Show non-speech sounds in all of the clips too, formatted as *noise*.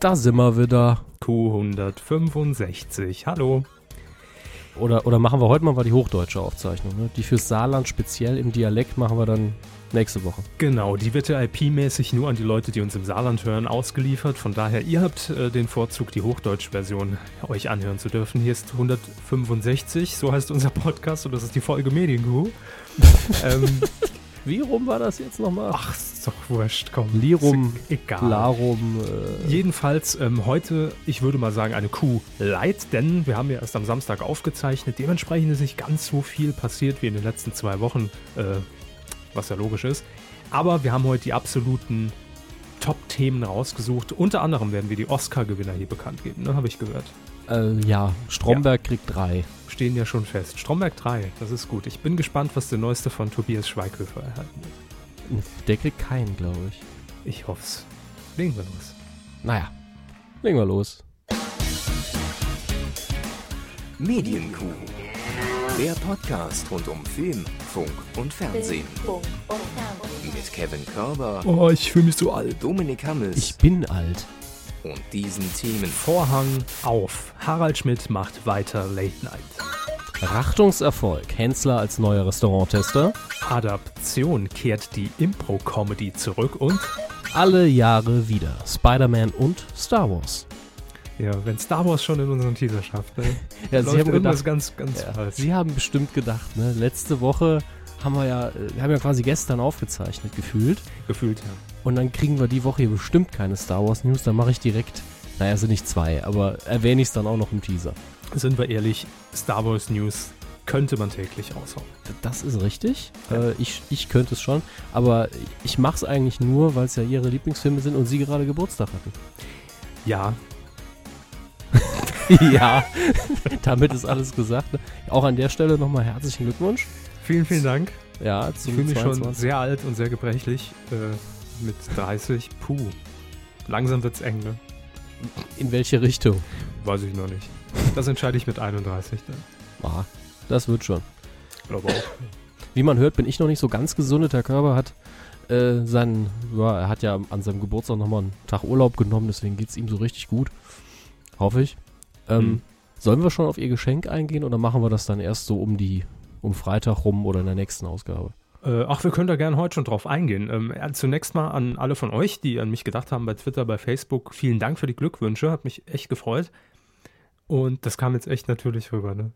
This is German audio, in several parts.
Da sind wir wieder. Q165. Hallo. Oder, oder machen wir heute mal die hochdeutsche Aufzeichnung. Ne? Die fürs Saarland speziell im Dialekt machen wir dann nächste Woche. Genau, die wird ja IP-mäßig nur an die Leute, die uns im Saarland hören, ausgeliefert. Von daher, ihr habt äh, den Vorzug, die Hochdeutsche-Version euch anhören zu dürfen. Hier ist 165, so heißt unser Podcast und das ist die Folge Mediengu. *laughs* ähm, Wie rum war das jetzt nochmal? Ach, ist doch wurscht, komm. Lirum, egal. Larum. Äh Jedenfalls ähm, heute, ich würde mal sagen, eine Kuh leid, denn wir haben ja erst am Samstag aufgezeichnet. Dementsprechend ist nicht ganz so viel passiert wie in den letzten zwei Wochen, äh, was ja logisch ist. Aber wir haben heute die absoluten Top-Themen rausgesucht. Unter anderem werden wir die Oscar-Gewinner hier bekannt geben, ne? habe ich gehört. Äh, ja, Stromberg ja. kriegt drei. Stehen ja schon fest. Stromberg 3, das ist gut. Ich bin gespannt, was der neueste von Tobias Schweighöfer erhalten wird. Der kriegt keinen, glaube ich. Ich hoff's. Legen wir los. Naja, legen wir los. Medienkuh. Der Podcast rund um Film, Funk und Fernsehen. Mit Kevin Körber. Oh, ich fühle mich so alt. Dominik Hammes. Ich bin alt und diesen Themen. Vorhang auf. Harald Schmidt macht weiter Late Night. Rachtungserfolg. Hensler als neuer Restauranttester. Adaption kehrt die Impro-Comedy zurück und alle Jahre wieder. Spider-Man und Star Wars. Ja, wenn Star Wars schon in unseren Teaser schafft, ne? *laughs* ja, Sie haben gedacht, ganz, ganz ja, falsch. Sie haben bestimmt gedacht, ne? Letzte Woche haben wir ja, wir haben ja quasi gestern aufgezeichnet, gefühlt. Gefühlt, ja. Und dann kriegen wir die Woche hier bestimmt keine Star Wars News. Dann mache ich direkt, naja, sind nicht zwei, aber erwähne ich es dann auch noch im Teaser. Sind wir ehrlich, Star Wars News könnte man täglich raushauen. Das ist richtig. Ja. Äh, ich, ich könnte es schon. Aber ich mache es eigentlich nur, weil es ja ihre Lieblingsfilme sind und sie gerade Geburtstag hatten. Ja. *laughs* ja. Damit ist alles gesagt. Ne? Auch an der Stelle nochmal herzlichen Glückwunsch. Vielen, vielen Dank. Ja, ich fühle mich schon sehr alt und sehr gebrechlich. Äh, mit 30. Puh. Langsam wird's eng, ne? In welche Richtung? Weiß ich noch nicht. Das entscheide ich mit 31 dann. Ah, das wird schon. Glaube auch. Wie man hört, bin ich noch nicht so ganz gesund. Der Körper hat äh, seinen, ja, er hat ja an seinem Geburtstag nochmal einen Tag Urlaub genommen, deswegen geht es ihm so richtig gut. Hoffe ich. Ähm, hm. Sollen wir schon auf ihr Geschenk eingehen oder machen wir das dann erst so um die, um Freitag rum oder in der nächsten Ausgabe? Äh, ach, wir können da gerne heute schon drauf eingehen. Ähm, zunächst mal an alle von euch, die an mich gedacht haben bei Twitter, bei Facebook. Vielen Dank für die Glückwünsche, hat mich echt gefreut. Und das kam jetzt echt natürlich rüber, ne?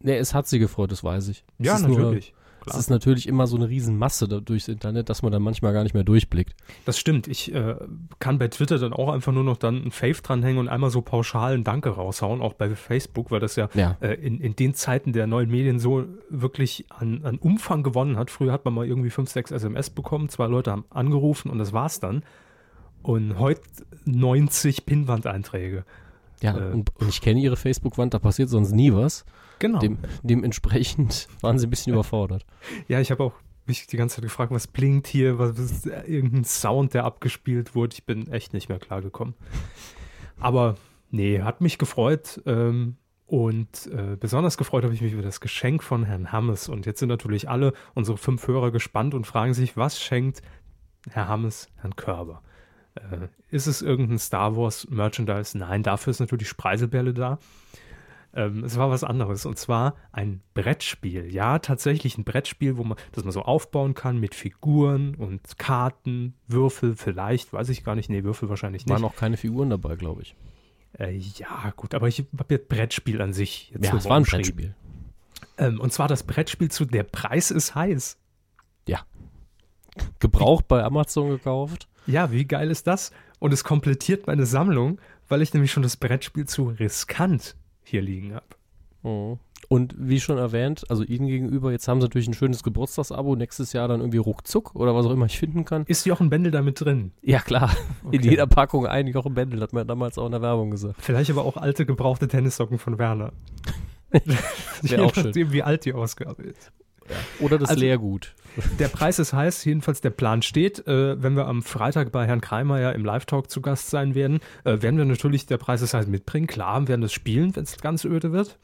Ne, es hat sie gefreut, das weiß ich. Ja, natürlich. Klar. Es ist natürlich immer so eine Riesenmasse da durchs Internet, dass man dann manchmal gar nicht mehr durchblickt. Das stimmt. Ich äh, kann bei Twitter dann auch einfach nur noch dann ein Fave dranhängen und einmal so pauschal ein Danke raushauen, auch bei Facebook, weil das ja, ja. Äh, in, in den Zeiten der neuen Medien so wirklich an, an Umfang gewonnen hat. Früher hat man mal irgendwie fünf, sechs SMS bekommen, zwei Leute haben angerufen und das war's dann. Und heute 90 Pinwand-Einträge. Ja, äh, und, und ich kenne ihre Facebook-Wand, da passiert sonst nie was. Genau. Dem, dementsprechend *laughs* waren sie ein bisschen überfordert. Ja, ich habe auch mich die ganze Zeit gefragt, was blinkt hier, was ist irgendein Sound, der abgespielt wurde. Ich bin echt nicht mehr klargekommen. Aber nee, hat mich gefreut. Ähm, und äh, besonders gefreut habe ich mich über das Geschenk von Herrn Hammes. Und jetzt sind natürlich alle unsere fünf Hörer gespannt und fragen sich, was schenkt Herr Hammes Herrn Körber? Äh, ist es irgendein Star Wars Merchandise? Nein, dafür ist natürlich Spreiselbärle da. Ähm, es war was anderes und zwar ein Brettspiel. Ja, tatsächlich ein Brettspiel, wo man, das man so aufbauen kann mit Figuren und Karten, Würfel vielleicht, weiß ich gar nicht. Nee, Würfel wahrscheinlich nicht. Waren auch keine Figuren dabei, glaube ich. Äh, ja, gut, aber ich habe jetzt Brettspiel an sich. Jetzt ja, es war ein Brettspiel. Ähm, und zwar das Brettspiel zu Der Preis ist heiß. Ja. Gebraucht bei Amazon gekauft. Ja, wie geil ist das? Und es komplettiert meine Sammlung, weil ich nämlich schon das Brettspiel zu riskant hier liegen habe. Mhm. Und wie schon erwähnt, also Ihnen gegenüber, jetzt haben Sie natürlich ein schönes Geburtstagsabo, nächstes Jahr dann irgendwie ruckzuck oder was auch immer ich finden kann. Ist Jochen Bendel da mit drin? Ja, klar. Okay. In jeder Packung ein Jochen Bendel, hat man damals auch in der Werbung gesagt. Vielleicht aber auch alte gebrauchte Tennissocken von Werner. *laughs* *laughs* Auch schön. wie alt die Ausgabe ist. Ja. Oder das also, Leergut. Der Preis ist heiß, jedenfalls der Plan steht. Äh, wenn wir am Freitag bei Herrn Kreimer ja im Live-Talk zu Gast sein werden, äh, werden wir natürlich der Preis ist heiß mitbringen. Klar, werden das spielen, wenn es ganz öde wird.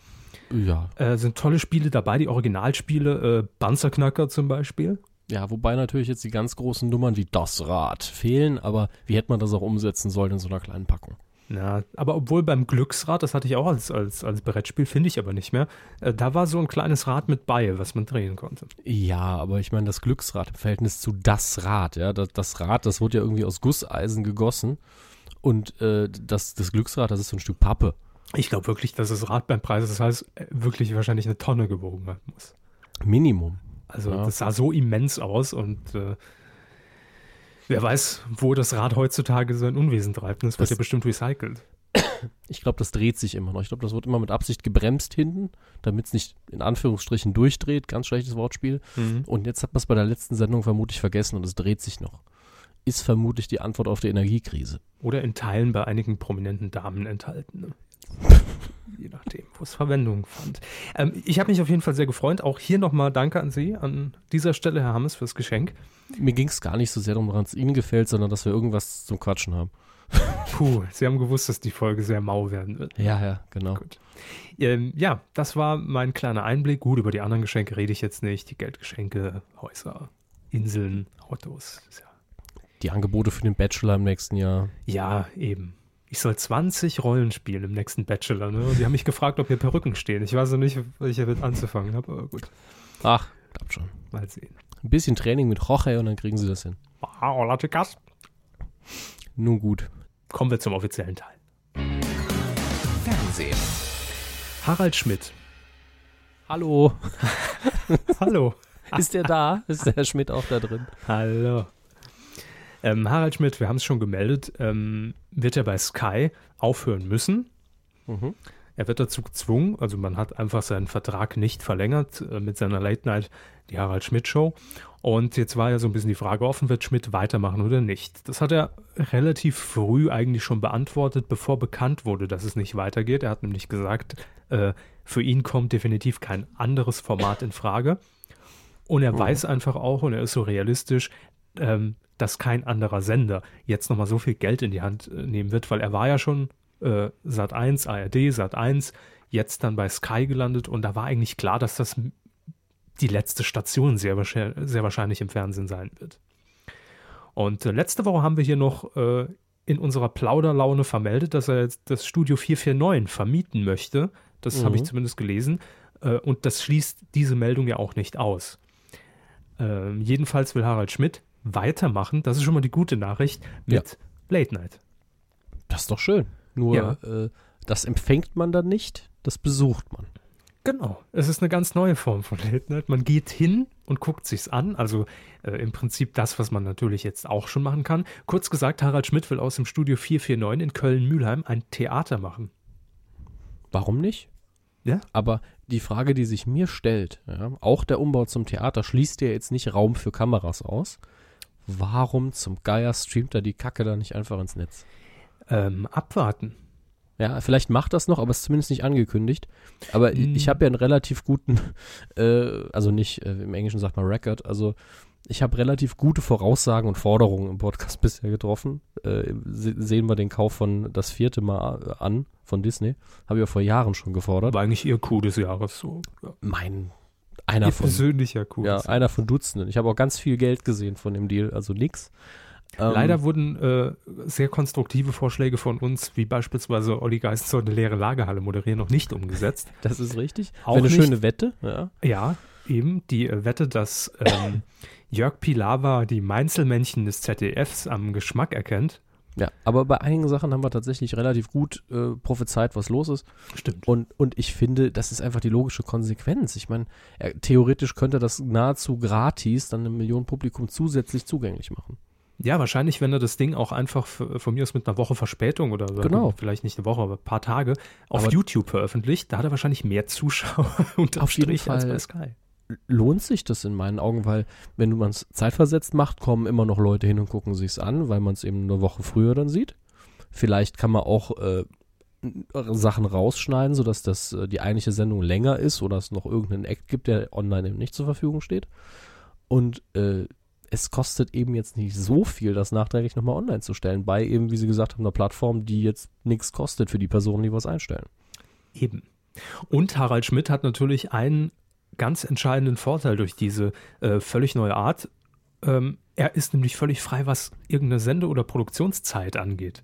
Ja. Äh, sind tolle Spiele dabei, die Originalspiele, äh, Panzerknacker zum Beispiel. Ja, wobei natürlich jetzt die ganz großen Nummern wie das Rad fehlen, aber wie hätte man das auch umsetzen sollen in so einer kleinen Packung? Ja, aber obwohl beim Glücksrad, das hatte ich auch als, als, als Brettspiel, finde ich aber nicht mehr, äh, da war so ein kleines Rad mit Beil, was man drehen konnte. Ja, aber ich meine, das Glücksrad im Verhältnis zu das Rad, ja, das, das Rad, das wurde ja irgendwie aus Gusseisen gegossen und äh, das, das Glücksrad, das ist so ein Stück Pappe. Ich glaube wirklich, dass das Rad beim Preis, das heißt, äh, wirklich wahrscheinlich eine Tonne gewogen haben muss. Minimum. Also Ja. das sah so immens aus und äh, wer weiß, wo das Rad heutzutage sein Unwesen treibt. Und Das, wird Das- ja bestimmt recycelt. *coughs* Ich glaube, das dreht sich immer noch. Ich glaube, das wird immer mit Absicht gebremst hinten, damit es nicht in Anführungsstrichen durchdreht. Ganz schlechtes Wortspiel. Und jetzt hat man es bei der letzten Sendung vermutlich vergessen und es dreht sich noch. Ist vermutlich die Antwort auf die Energiekrise. Oder in Teilen bei einigen prominenten Damen enthalten. Je nachdem, wo es Verwendung fand. Ähm, ich habe mich auf jeden Fall sehr gefreut. Auch hier nochmal Danke an Sie an dieser Stelle, Herr Hammes, fürs Geschenk. Mir ging es gar nicht so sehr darum, woran es Ihnen gefällt, sondern dass wir irgendwas zum Quatschen haben. *laughs* Puh, Sie haben gewusst, dass die Folge sehr mau werden wird. Ja, ja, genau. Gut. Ähm, ja, das war mein kleiner Einblick. Gut, über die anderen Geschenke rede ich jetzt nicht. Die Geldgeschenke, Häuser, Inseln, Autos. Ja Die Angebote für den Bachelor im nächsten Jahr. Ja, eben. Ich soll 20 Rollen spielen im nächsten Bachelor. Ne? Und die haben mich gefragt, ob mir Perücken stehen. Ich weiß noch nicht, was ich damit anzufangen habe, aber gut, Ach, klappt schon. mal sehen. Ein bisschen Training mit Jorge und dann kriegen sie das hin. Ah, hola, chicas. Nun gut. Kommen wir zum offiziellen Teil. Fernsehen. Harald Schmidt. Hallo. *laughs* Hallo. Ist der da? Ist der Herr Schmidt auch da drin? Hallo. Ähm, Harald Schmidt, wir haben es schon gemeldet, ähm, wird er bei Sky aufhören müssen. Mhm. Er wird dazu gezwungen, also man hat einfach seinen Vertrag nicht verlängert äh, mit seiner Late Night, die Harald Schmidt Show. Und jetzt war ja so ein bisschen die Frage offen, wird Schmidt weitermachen oder nicht? Das hat er relativ früh eigentlich schon beantwortet, bevor bekannt wurde, dass es nicht weitergeht. Er hat nämlich gesagt, äh, für ihn kommt definitiv kein anderes Format in Frage. Und er Mhm. weiß einfach auch, und er ist so realistisch, ähm, dass kein anderer Sender jetzt nochmal so viel Geld in die Hand äh, nehmen wird, weil er war ja schon äh, Sat 1, ARD, Sat 1, jetzt dann bei Sky gelandet und da war eigentlich klar, dass das die letzte Station sehr, wahrscheinlich, sehr wahrscheinlich im Fernsehen sein wird. Und äh, letzte Woche haben wir hier noch äh, in unserer Plauderlaune vermeldet, dass er jetzt das Studio 449 vermieten möchte. Das habe ich Mhm. zumindest gelesen. Äh, und das schließt diese Meldung ja auch nicht aus. Ähm, jedenfalls will Harald Schmidt weitermachen, das ist schon mal die gute Nachricht, mit Late Night. Das ist doch schön. Nur, äh, das empfängt man dann nicht, das besucht man. Genau. Es ist eine ganz neue Form von Late Night. Man geht hin und guckt sich's an. Also äh, im Prinzip das, was man natürlich jetzt auch schon machen kann. Kurz gesagt, Harald Schmidt will aus dem Studio 449 in Köln-Mühlheim ein Theater machen. Warum nicht? Ja. Aber die Frage, die sich mir stellt, ja, auch der Umbau zum Theater schließt ja jetzt nicht Raum für Kameras aus. Warum zum Geier streamt er die Kacke da nicht einfach ins Netz? Ähm, abwarten. Ja, vielleicht macht das noch, aber ist zumindest nicht angekündigt. Aber Mm. ich habe ja einen relativ guten, *laughs* äh, also nicht, äh, im Englischen sagt man Record, also ich habe relativ gute Voraussagen und Forderungen im Podcast *laughs* bisher getroffen. Äh, se sehen wir den Kauf von das vierte Mal äh, an von Disney. Habe ich ja vor Jahren schon gefordert. War eigentlich ihr Coup des Jahres. So. Ja. Mein, einer Ihr von, persönlicher Coup. ja, einer von Dutzenden. Ich habe auch ganz viel Geld gesehen von dem Deal, also nix. Ähm, Leider wurden äh, sehr konstruktive Vorschläge von uns, wie beispielsweise Olli Geist soll eine leere Lagerhalle moderieren, noch nicht umgesetzt. *laughs* Das ist richtig. Auch eine nicht- schöne Wette, ja. Ja, eben die äh, Wette, dass ähm, Jörg Pilawa die Mainzelmännchen des ZDFs am Geschmack erkennt. Ja, aber bei einigen Sachen haben wir tatsächlich relativ gut äh, prophezeit, was los ist. Stimmt. Und, und ich finde, das ist einfach die logische Konsequenz. Ich meine, er, theoretisch könnte er das nahezu gratis dann einem Millionen Publikum zusätzlich zugänglich machen. Ja, wahrscheinlich, wenn er das Ding auch einfach von mir aus mit einer Woche Verspätung oder Genau. vielleicht nicht eine Woche, aber ein paar Tage auf Aber- YouTube veröffentlicht, da hat er wahrscheinlich mehr *laughs* Zuschauer jeden Strich als Fall. bei Sky. Lohnt sich das in meinen Augen, weil wenn man es zeitversetzt macht, kommen immer noch Leute hin und gucken sich's an, weil man es eben eine Woche früher dann sieht. Vielleicht kann man auch äh, Sachen rausschneiden, sodass das äh, die eigentliche Sendung länger ist oder es noch irgendeinen Act gibt, der online eben nicht zur Verfügung steht. Und äh, es kostet eben jetzt nicht so viel, das nachträglich nochmal online zu stellen, bei eben, wie Sie gesagt haben, einer Plattform, die jetzt nichts kostet für die Personen, die was einstellen. Eben. Und Harald Schmidt hat natürlich ein ganz entscheidenden Vorteil durch diese äh, völlig neue Art. Ähm, er ist nämlich völlig frei, was irgendeine Sende- oder Produktionszeit angeht.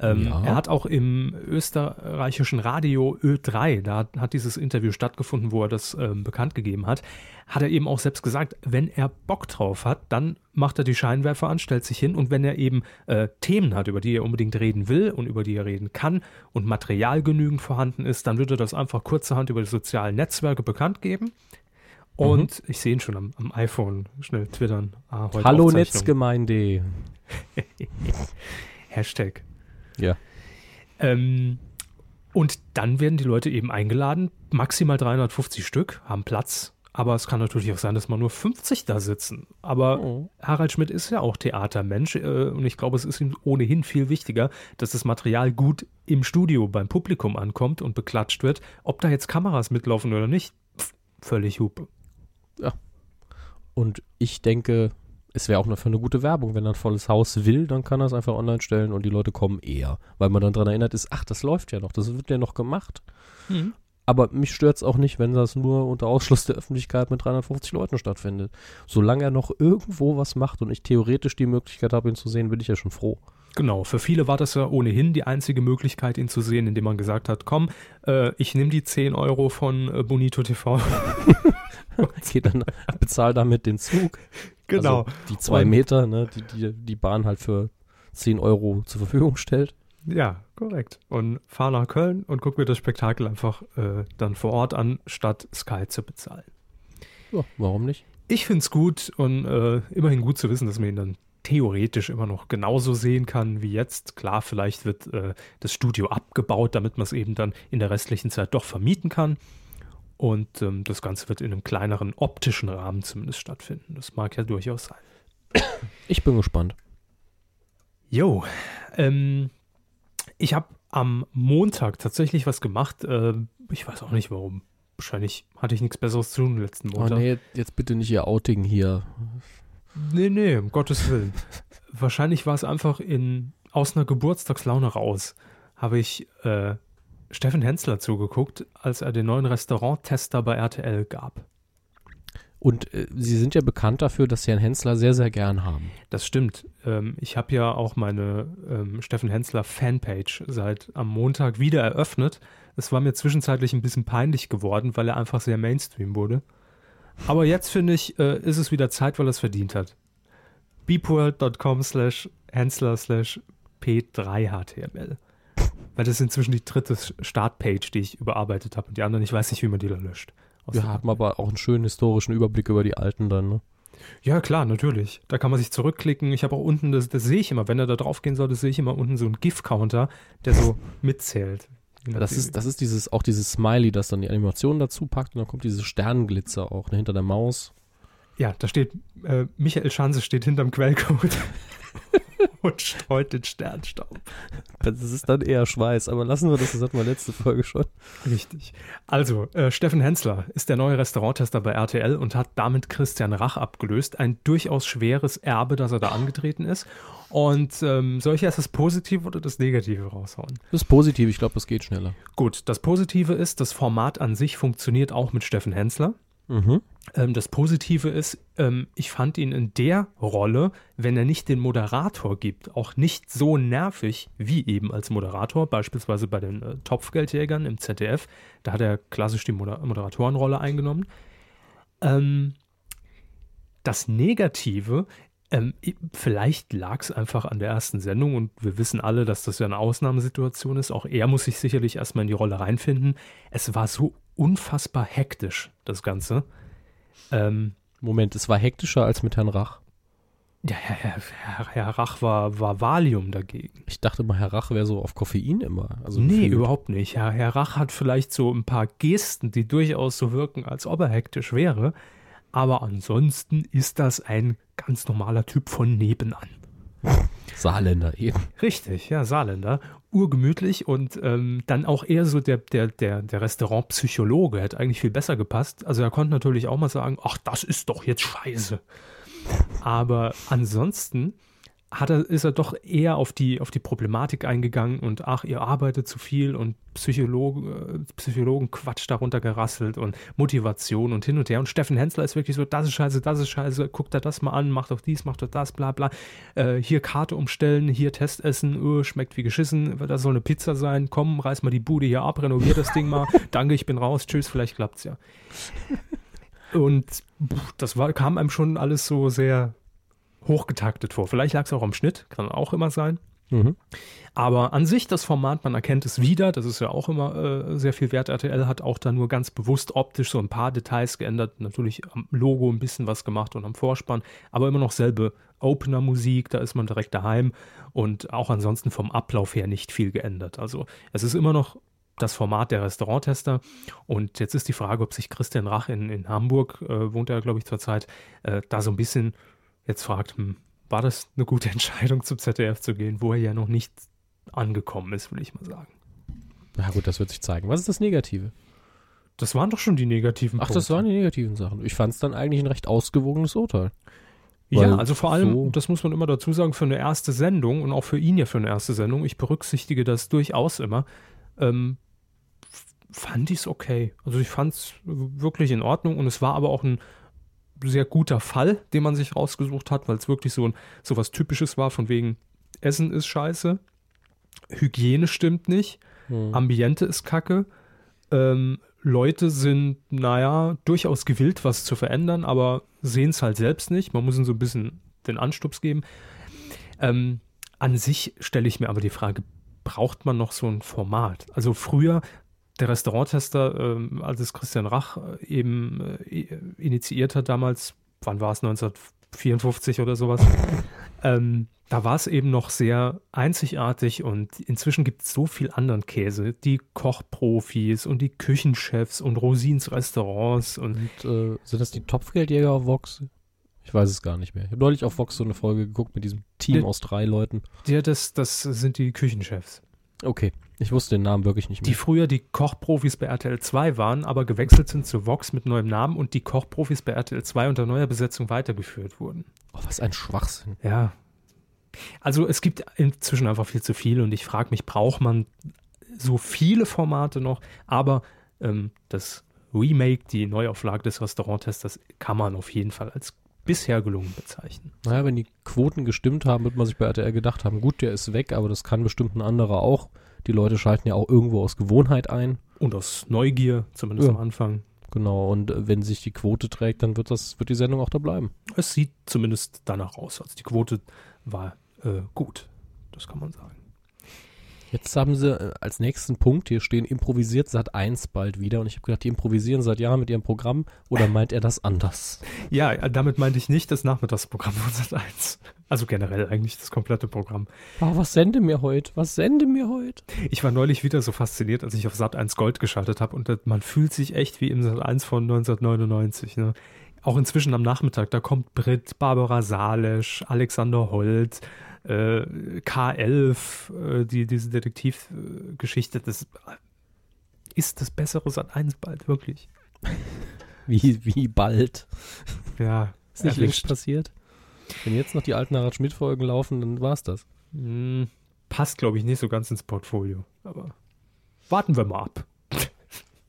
Ähm, Ja. Er hat auch im österreichischen Radio Ö3, da hat, dieses Interview stattgefunden, wo er das ähm, bekannt gegeben hat, hat er eben auch selbst gesagt, wenn er Bock drauf hat, dann macht er die Scheinwerfer an, stellt sich hin und wenn er eben äh, Themen hat, über die er unbedingt reden will und über die er reden kann und Material genügend vorhanden ist, dann wird er das einfach kurzerhand über die sozialen Netzwerke bekannt geben. Und ich sehe ihn schon am, am iPhone schnell twittern. Ah, Hallo. Netzgemeinde. *laughs* Hashtag. Ja. Ähm, und dann werden die Leute eben eingeladen, maximal 350 Stück, haben Platz. Aber es kann natürlich auch sein, dass man nur 50 da sitzen. Aber Oh. Harald Schmidt ist ja auch Theatermensch äh, und ich glaube, es ist ihm ohnehin viel wichtiger, dass das Material gut im Studio beim Publikum ankommt und beklatscht wird. Ob da jetzt Kameras mitlaufen oder nicht, pff, völlig Hupe. Und ich denke, es wäre auch noch für eine gute Werbung. Wenn er ein volles Haus will, dann kann er es einfach online stellen und die Leute kommen eher. Weil man dann daran erinnert ist, ach, das läuft ja noch, das wird ja noch gemacht. Aber mich stört es auch nicht, wenn das nur unter Ausschluss der Öffentlichkeit mit 350 Leuten stattfindet. Solange er noch irgendwo was macht und ich theoretisch die Möglichkeit habe, ihn zu sehen, bin ich ja schon froh. Genau, für viele war das ja ohnehin die einzige Möglichkeit, ihn zu sehen, indem man gesagt hat, komm, äh, ich nehme die 10 Euro von äh, Bonito TV. Geht *laughs* dann, *laughs* bezahl damit den Zug. Genau. Also die zwei Und- Meter, ne, die, die die Bahn halt für 10 Euro zur Verfügung stellt. Ja, korrekt. Und fahr nach Köln und guck mir das Spektakel einfach äh, dann vor Ort an, statt Sky zu bezahlen. Ja, warum nicht? Ich finde es gut und äh, immerhin gut zu wissen, dass man ihn dann theoretisch immer noch genauso sehen kann wie jetzt. Klar, vielleicht wird äh, das Studio abgebaut, damit man es eben dann in der restlichen Zeit doch vermieten kann. Und ähm, das Ganze wird in einem kleineren optischen Rahmen zumindest stattfinden. Das mag ja durchaus sein. Ich bin gespannt. Jo, ähm, ich habe am Montag tatsächlich was gemacht. Äh, ich weiß auch nicht warum. Wahrscheinlich hatte ich nichts Besseres zu tun letzten Oh Montag. nee, jetzt bitte nicht ihr Outing hier. Nee, nee, um Gottes Willen. Wahrscheinlich war es einfach in, aus einer Geburtstagslaune raus, habe ich äh, Steffen Hensler zugeguckt, als er den neuen Restauranttester bei RTL gab. Und äh, sie sind ja bekannt dafür, dass sie Herrn Hensler sehr, sehr gern haben. Das stimmt. Ähm, ich habe ja auch meine ähm, Steffen Hensler Fanpage seit am Montag wieder eröffnet. Es war mir zwischenzeitlich ein bisschen peinlich geworden, weil er einfach sehr Mainstream wurde. Aber jetzt finde ich, äh, ist es wieder Zeit, weil er es verdient hat. beepworld.com slash Hensler slash P3HTML. Weil das ist inzwischen die dritte Startpage, die ich überarbeitet habe. Und die anderen, ich weiß nicht, wie man die dann löscht. Wir haben aber auch einen schönen historischen Überblick über die alten dann, ne? Ja, klar, natürlich. Da kann man sich zurückklicken. Ich habe auch unten, das, das sehe ich immer, wenn er da drauf gehen soll, das sehe ich immer unten so einen GIF-Counter, der so mitzählt. Das ist, das ist dieses, auch dieses Smiley, das dann die Animation dazu packt und dann kommt dieses Sternenglitzer auch ne, hinter der Maus. ja, da steht, äh, Michael Schanze steht hinterm Quellcode *laughs* *laughs* und streut den Sternstaub. Das ist dann eher Schweiß, aber lassen wir das, das hatten wir letzte Folge schon. Richtig. Also, äh, Steffen Hensler ist der neue Restauranttester bei RTL und hat damit Christian Rach abgelöst. Ein durchaus schweres Erbe, das er da angetreten ist. Und ähm, soll ich erst das Positive oder das Negative raushauen? Das ist positiv, ich glaube, das geht schneller. Gut, das Positive ist, das Format an sich funktioniert auch mit Steffen Hensler. Mhm. Ähm, das Positive ist, ähm, ich fand ihn in der Rolle, wenn er nicht den Moderator gibt, auch nicht so nervig wie eben als Moderator, beispielsweise bei den äh, Topfgeldjägern im ZDF. Da hat er klassisch die Moder Moderatorenrolle eingenommen. Ähm, das Negative, vielleicht lag es einfach an der ersten Sendung und wir wissen alle, dass das ja eine Ausnahmesituation ist. Auch er muss sich sicherlich erstmal in die Rolle reinfinden. Es war so unfassbar hektisch, das Ganze. Ähm, Moment, es war hektischer als mit Herrn Rach. ja, Herr, Herr, Herr, Rach war, war Valium dagegen. Ich dachte mal, Herr Rach wäre so auf Koffein immer. Also nee, gefühlt. überhaupt nicht. Herr, Herr Rach hat vielleicht so ein paar Gesten, die durchaus so wirken, als ob er hektisch wäre. Aber ansonsten ist das ein ganz normaler Typ von nebenan. *laughs* Saarländer eben. Richtig, ja, Saarländer. Urgemütlich und ähm, dann auch eher so der, der, der, der Restaurantpsychologe. Hätte eigentlich viel besser gepasst. Also er konnte natürlich auch mal sagen, ach, das ist doch jetzt scheiße. Aber ansonsten hat er, ist er doch eher auf die, auf die Problematik eingegangen und ach, ihr arbeitet zu viel und Psychologen, äh, Psychologen Quatsch darunter gerasselt und Motivation und hin und her. Und Steffen Hensler ist wirklich so, das ist scheiße, das ist scheiße, guckt er das mal an, macht doch dies, macht doch das, bla bla. Äh, hier Karte umstellen, hier Testessen, öh, schmeckt wie geschissen, das soll eine Pizza sein, komm, reiß mal die Bude hier ab, renovier das Ding mal, *laughs* danke, ich bin raus, tschüss, vielleicht klappt's ja. Und pff, das war, kam einem schon alles so sehr hochgetaktet vor. Vielleicht lag es auch am Schnitt, kann auch immer sein. Mhm. Aber an sich das Format, man erkennt es wieder, das ist ja auch immer äh, sehr viel wert. RTL hat auch da nur ganz bewusst optisch so ein paar Details geändert. Natürlich am Logo ein bisschen was gemacht und am Vorspann, aber immer noch selbe Opener-Musik, da ist man direkt daheim und auch ansonsten vom Ablauf her nicht viel geändert. Also es ist immer noch das Format der Restauranttester. Und jetzt ist die Frage, ob sich Christian Rach in, in Hamburg, äh, wohnt er, glaube ich, zurzeit, äh, da so ein bisschen jetzt fragt, hm, war das eine gute *laughs* Entscheidung, zum ZDF zu gehen, wo er ja noch nicht angekommen ist, will ich mal sagen. Na gut, das wird sich zeigen. Was ist das Negative? Das waren doch schon die negativen Ach, das waren die negativen Sachen. Ich fand es dann eigentlich ein recht ausgewogenes Urteil. Ja, also vor allem, so- das muss man immer dazu sagen, für eine erste Sendung und auch für ihn ja für eine erste Sendung, ich berücksichtige das durchaus immer, ähm, fand ich es okay. Also ich fand es wirklich in Ordnung und es war aber auch ein sehr guter Fall, den man sich rausgesucht hat, weil es wirklich so, ein, so was Typisches war, von wegen Essen ist scheiße, Hygiene stimmt nicht, Hm. Ambiente ist kacke. Ähm, Leute sind, naja, durchaus gewillt, was zu verändern, aber sehen es halt selbst nicht. Man muss ihnen so ein bisschen den Anstups geben. Ähm, an sich stelle ich mir aber die Frage, braucht man noch so ein Format? Also früher, der Restauranttester, ähm, als es Christian Rach äh, eben äh, initiiert hat damals, wann war es, 1954 oder sowas, *laughs* ähm, da war es eben noch sehr einzigartig und inzwischen gibt es so viel anderen Käse. Die Kochprofis und die Küchenchefs und Rosins Restaurants und Und äh, sind das die Topfgeldjäger auf Vox? Ich weiß es gar nicht mehr. Ich habe neulich auf Vox so eine Folge geguckt mit diesem Team Ne- aus drei Leuten. ja, das, das sind die Küchenchefs. Okay, ich wusste den Namen wirklich nicht Die mehr. früher die Kochprofis bei RTL 2 waren, aber gewechselt sind zu Vox mit neuem Namen und die Kochprofis bei RTL 2 unter neuer Besetzung weitergeführt wurden. oh, was ein Schwachsinn. Ja. Also es gibt inzwischen einfach viel zu viel und ich frage mich, braucht man so viele Formate noch? Aber ähm, das Remake, die Neuauflage des Restauranttesters, kann man auf jeden Fall als bisher gelungen bezeichnen. Naja, wenn die Quoten gestimmt haben, wird man sich bei RTL gedacht haben, gut, der ist weg, aber das kann bestimmt ein anderer auch. Die Leute schalten ja auch irgendwo aus Gewohnheit ein. Und aus Neugier, zumindest Ja. am Anfang. Genau, und äh, wenn sich die Quote trägt, dann wird das, wird die Sendung auch da bleiben. Es sieht zumindest danach aus. Also die Quote war äh, gut. Das kann man sagen. Jetzt haben sie äh, als nächsten Punkt hier stehen, improvisiert Sat 1 bald wieder. Und ich habe gedacht, die improvisieren seit Jahren mit ihrem Programm oder meint er das anders? *laughs* Ja, damit meinte ich nicht das Nachmittagsprogramm von Sat 1. Also generell eigentlich das komplette Programm. Ah, was sende mir heute? Was sende mir heute? Ich war neulich wieder so fasziniert, als ich auf Sat 1 Gold geschaltet habe und das- man fühlt sich echt wie im Sat 1 von 1999. Ne? Auch inzwischen am Nachmittag, da kommt Brit, Barbara Salesch, Alexander Holt, äh, K11, äh, die, diese Detektivgeschichte. Das ist das bessere Sat 1 bald, wirklich. *laughs* Wie, wie bald? Ja, *laughs* Ist nicht längst passiert? Wenn jetzt noch die alten Harald Schmidt-Folgen laufen, dann war's das. Hm, passt, glaube ich, nicht so ganz ins Portfolio. Aber warten wir mal ab.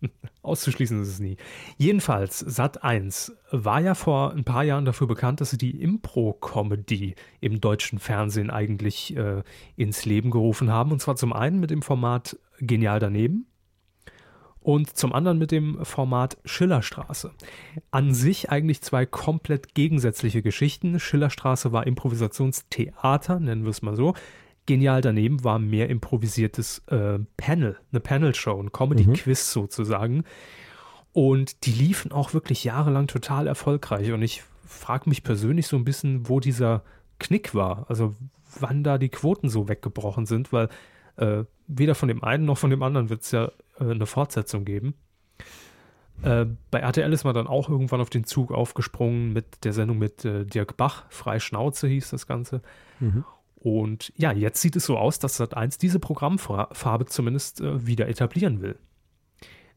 *laughs* Auszuschließen ist es nie. Jedenfalls, Sat 1 war ja vor ein paar Jahren dafür bekannt, dass sie die Impro-Comedy im deutschen Fernsehen eigentlich äh, ins Leben gerufen haben. Und zwar zum einen mit dem Format Genial daneben und zum anderen mit dem Format Schillerstraße. An sich eigentlich zwei komplett gegensätzliche Geschichten. Schillerstraße war Improvisationstheater, nennen wir es mal so. Genial daneben war mehr improvisiertes äh, Panel, eine Panel-Show, ein Comedy-Quiz sozusagen. Und die liefen auch wirklich jahrelang total erfolgreich. Und ich frage mich persönlich so ein bisschen, wo dieser Knick war. Also wann da die Quoten so weggebrochen sind, weil äh, weder von dem einen noch von dem anderen wird es ja äh, eine Fortsetzung geben. Äh, bei RTL ist man dann auch irgendwann auf den Zug aufgesprungen mit der Sendung mit äh, Dirk Bach, Frei Schnauze hieß das Ganze. Und ja, jetzt sieht es so aus, dass Sat1 diese Programmfarbe zumindest äh, wieder etablieren will.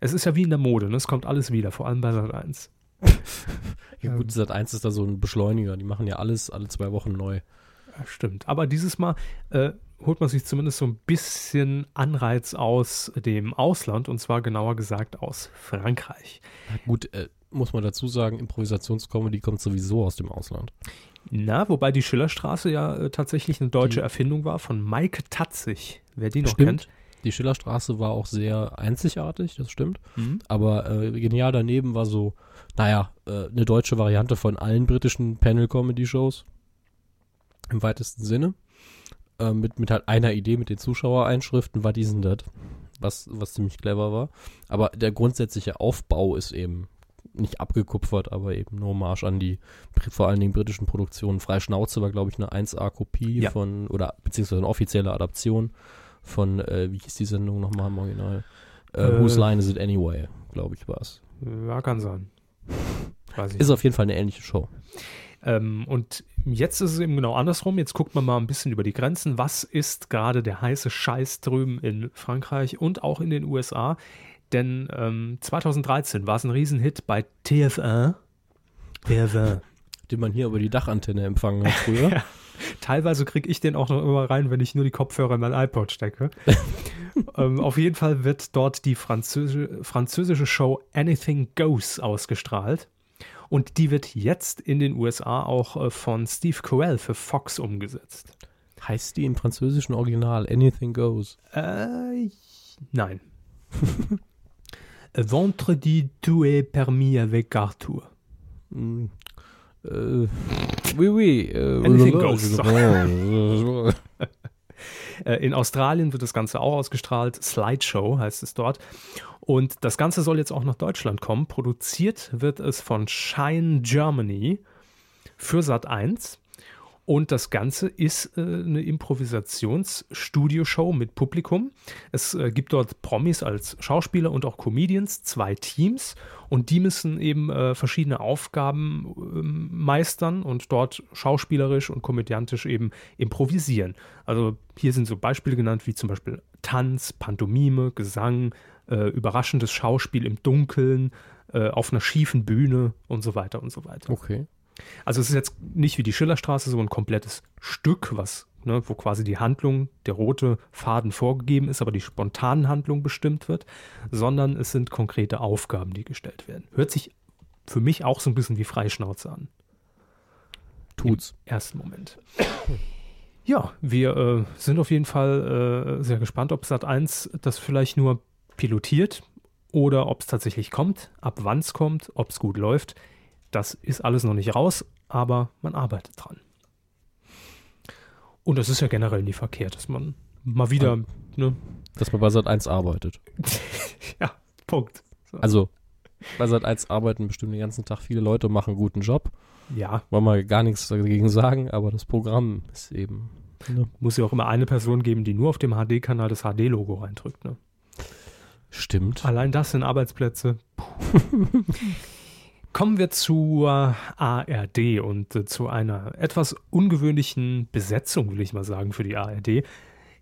Es ist ja wie in der Mode, ne? es kommt alles wieder, vor allem bei Sat1. Ja, gut, Sat 1 ist da so ein Beschleuniger. Die machen ja alles alle zwei Wochen neu. Ja, stimmt. Aber dieses Mal äh, holt man sich zumindest so ein bisschen Anreiz aus dem Ausland und zwar genauer gesagt aus Frankreich. Ja, gut, äh, muss man dazu sagen, Improvisationscomedy kommt sowieso aus dem Ausland. Na, wobei die Schillerstraße ja äh, tatsächlich eine deutsche Die- Erfindung war von Maike Tatzig. Wer die noch Stimmt. Die Schillerstraße war auch sehr einzigartig, das stimmt. kennt. Aber äh, genial daneben war so, naja, äh, eine deutsche Variante von allen britischen Panel-Comedy-Shows. Im weitesten Sinne. Äh, mit, mit halt einer Idee, mit den Zuschauereinschriften, war diesen das. Was, was ziemlich clever war. Aber der grundsätzliche Aufbau ist eben nicht abgekupfert, aber eben eine Hommage an die vor allen Dingen britischen Produktionen. Freischnauze war, glaube ich, eine 1A-Kopie Ja. von, oder beziehungsweise eine offizielle Adaption von, äh, wie hieß die Sendung nochmal im Original? Äh, Äh, Whose Line Is It Anyway, glaube ich, war es. Ja, kann sein. Weiß ich Ist auf jeden Fall eine ähnliche Show. Ähm, und jetzt ist es eben genau andersrum. Jetzt guckt man mal ein bisschen über die Grenzen. Was ist gerade der heiße Scheiß drüben in Frankreich und auch in den USA? Denn ähm, 2013 war es ein Riesenhit bei TF1. TF1. *laughs* Den man hier über die Dachantenne empfangen hat früher. *laughs* Ja. Teilweise kriege ich den auch noch immer rein, wenn ich nur die Kopfhörer in mein iPod stecke. *laughs* ähm, auf jeden Fall wird dort die französische, französische Show Anything Goes ausgestrahlt. Und die wird jetzt in den USA auch äh, von Steve Carell für Fox umgesetzt. Heißt die im französischen Original Anything Goes? Äh, nein. Vendredi tu es permis avec Arthur. Hm, Äh, oui, oui. Goes. *laughs* Äh, In Australien wird das Ganze auch ausgestrahlt. Slideshow heißt es dort. Und das Ganze soll jetzt auch nach Deutschland kommen. Produziert wird es von Shine Germany für Sat 1. Und das Ganze ist äh, eine Improvisationsstudioshow mit Publikum. Es äh, gibt dort Promis als Schauspieler und auch Comedians, zwei Teams. Und die müssen eben äh, verschiedene Aufgaben ähm, meistern und dort schauspielerisch und komödiantisch eben improvisieren. Also hier sind so Beispiele genannt wie zum Beispiel Tanz, Pantomime, Gesang, äh, überraschendes Schauspiel im Dunkeln, äh, auf einer schiefen Bühne und so weiter und so weiter. Okay. Also es ist jetzt nicht wie die Schillerstraße so ein komplettes Stück, was, ne, wo quasi die Handlung, der rote Faden vorgegeben ist, aber die spontane Handlung bestimmt wird, sondern es sind konkrete Aufgaben, die gestellt werden. Hört sich für mich auch so ein bisschen wie Freischnauze an. Tut's. Ersten Moment. *clears throat* Ja, wir äh, sind auf jeden Fall äh, sehr gespannt, ob Sat 1 das vielleicht nur pilotiert oder ob es tatsächlich kommt, ab wann es kommt, ob es gut läuft. Das ist alles noch nicht raus, aber man arbeitet dran. Und das ist ja generell nie verkehrt, dass man mal wieder, ne, Dass man bei Sat 1 arbeitet. *laughs* ja, Punkt. So. Also, bei Sat 1 arbeiten bestimmt den ganzen Tag viele Leute und machen einen guten Job. ja, Wollen wir gar nichts dagegen sagen, aber das Programm ist eben. Ne? muss ja auch immer eine Person geben, die nur auf dem HD-Kanal das HD-Logo reindrückt. Ne? Stimmt. Allein das sind Arbeitsplätze. *laughs* Kommen wir zur ARD und äh, zu einer etwas ungewöhnlichen Besetzung, will ich mal sagen, für die ARD.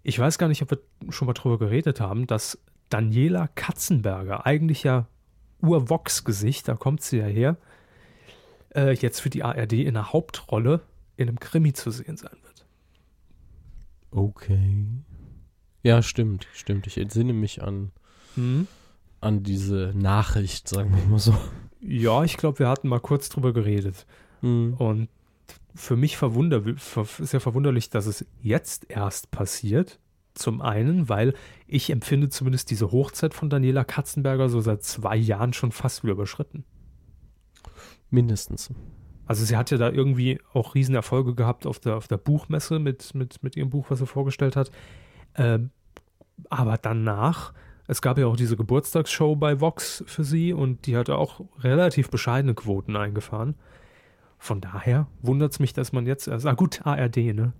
Ich weiß gar nicht, ob wir schon mal drüber geredet haben, dass Daniela Katzenberger, eigentlich ja Urvox-Gesicht, da kommt sie ja her, äh, jetzt für die ARD in der Hauptrolle in einem Krimi zu sehen sein wird. Okay. Ja, stimmt, stimmt. Ich entsinne mich an, Hm? an diese Nachricht, sagen wir mal so. Ja, ich glaube, wir hatten mal kurz drüber geredet. Hm. Und für mich verwunder, ver- sehr verwunderlich, dass es jetzt erst passiert. Zum einen, weil ich empfinde zumindest diese Hochzeit von Daniela Katzenberger so seit zwei Jahren schon fast wieder überschritten. Mindestens. Also sie hat ja da irgendwie auch Riesenerfolge gehabt auf der, auf der Buchmesse mit, mit, mit ihrem Buch, was sie vorgestellt hat. Ähm, aber danach, es gab ja auch diese Geburtstagsshow bei Vox für sie und die hatte auch relativ bescheidene Quoten eingefahren. Von daher wundert es mich, dass man jetzt erst, ah gut, ARD, ne?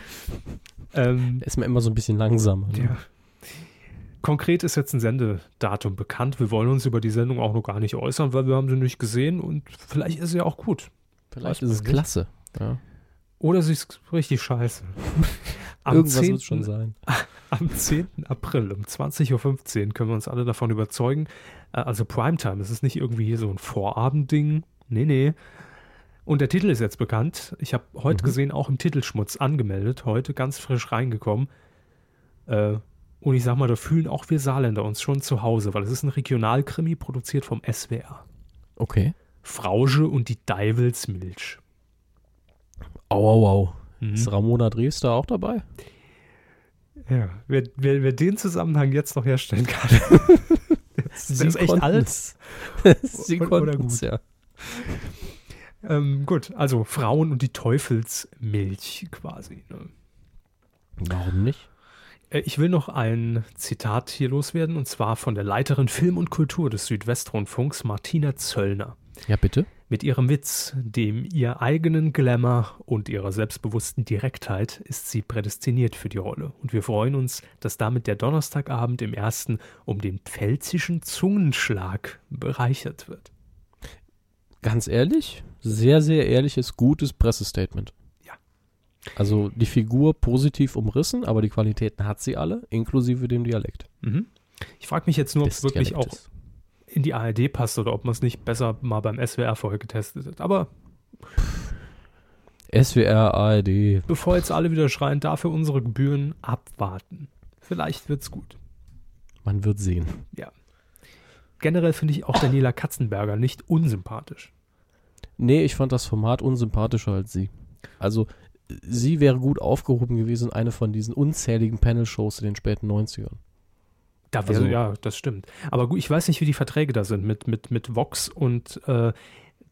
*laughs* ähm, ist man immer so ein bisschen langsamer. Ne? ja. Konkret ist jetzt ein Sendedatum bekannt. Wir wollen uns über die Sendung auch noch gar nicht äußern, weil wir haben sie nicht gesehen und vielleicht ist sie ja auch gut. Vielleicht ist es nicht. klasse. Ja. Oder sie ist richtig scheiße. *laughs* Am Irgendwas 10. wird es schon sein. *laughs* Am 10. April um 20.15 Uhr können wir uns alle davon überzeugen. Äh, Also Primetime, es ist nicht irgendwie hier so ein Vorabendding. Nee, nee. Und der Titel ist jetzt bekannt. Ich habe heute Mhm. gesehen, auch im Titelschmutz angemeldet. Heute ganz frisch reingekommen. Äh, und ich sag mal, da fühlen auch wir Saarländer uns schon zu Hause, weil es ist ein Regionalkrimi produziert vom SWR. Okay. Frauge und die Deivelsmilch. Au, au, au. Mhm. Ist Ramona Drews da auch dabei? Ja, wer, wer, wer den Zusammenhang jetzt noch herstellen kann. das *laughs* Sie ist echt alt. *laughs* Sie konnten gut. ja. Ähm, gut, also Frauen und die Teufelsmilch quasi. Ne? Warum nicht? Äh, Ich will noch ein Zitat hier loswerden, und zwar von der Leiterin Film und Kultur des Südwestrundfunks, Martina Zöllner. Ja, bitte. Mit ihrem Witz, dem ihr eigenen Glamour und ihrer selbstbewussten Direktheit ist sie prädestiniert für die Rolle. Und wir freuen uns, dass damit der Donnerstagabend im ersten um den pfälzischen Zungenschlag bereichert wird. Ganz ehrlich, sehr, sehr ehrliches, gutes Pressestatement. Ja. Also die Figur positiv umrissen, aber die Qualitäten hat sie alle, inklusive dem Dialekt. Mhm. Ich frage mich jetzt nur, ob es wirklich auch. In die ARD passt oder ob man es nicht besser mal beim SWR vorher getestet hat. Aber SWR, ARD. bevor jetzt alle wieder schreien, dafür unsere Gebühren abwarten. Vielleicht wird's gut. Man wird sehen. Generell finde ich auch Daniela Katzenberger nicht unsympathisch. Nee, ich fand das Format unsympathischer als sie. Also, sie wäre gut aufgehoben gewesen, eine von diesen unzähligen Panel-Shows in den späten 90ern. Da wäre, Also- ja, das stimmt. Aber gut, ich weiß nicht, wie die Verträge da sind mit, mit, mit Vox und äh,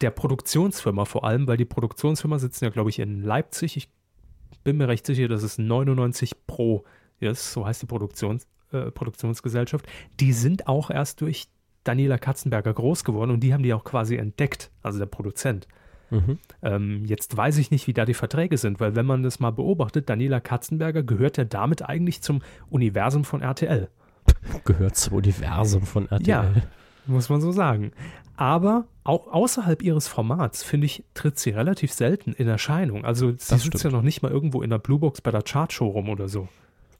der Produktionsfirma vor allem, weil die Produktionsfirma sitzen ja, glaube ich, in Leipzig. Ich bin mir recht sicher, dass es 99 Pro ist, so heißt die Produktions, äh, Produktionsgesellschaft. Die sind auch erst durch Daniela Katzenberger groß geworden und die haben die auch quasi entdeckt, also der Produzent. Mhm. Ähm, jetzt weiß ich nicht, wie da die Verträge sind, weil wenn man das mal beobachtet, Daniela Katzenberger gehört ja damit eigentlich zum Universum von RTL. Gehört zum Universum von RTL. Ja. Muss man so sagen. Aber auch außerhalb ihres Formats, finde ich, tritt sie relativ selten in Erscheinung. Also sie Das sitzt stimmt. ja noch nicht mal irgendwo in der Bluebox bei der Chartshow rum oder so.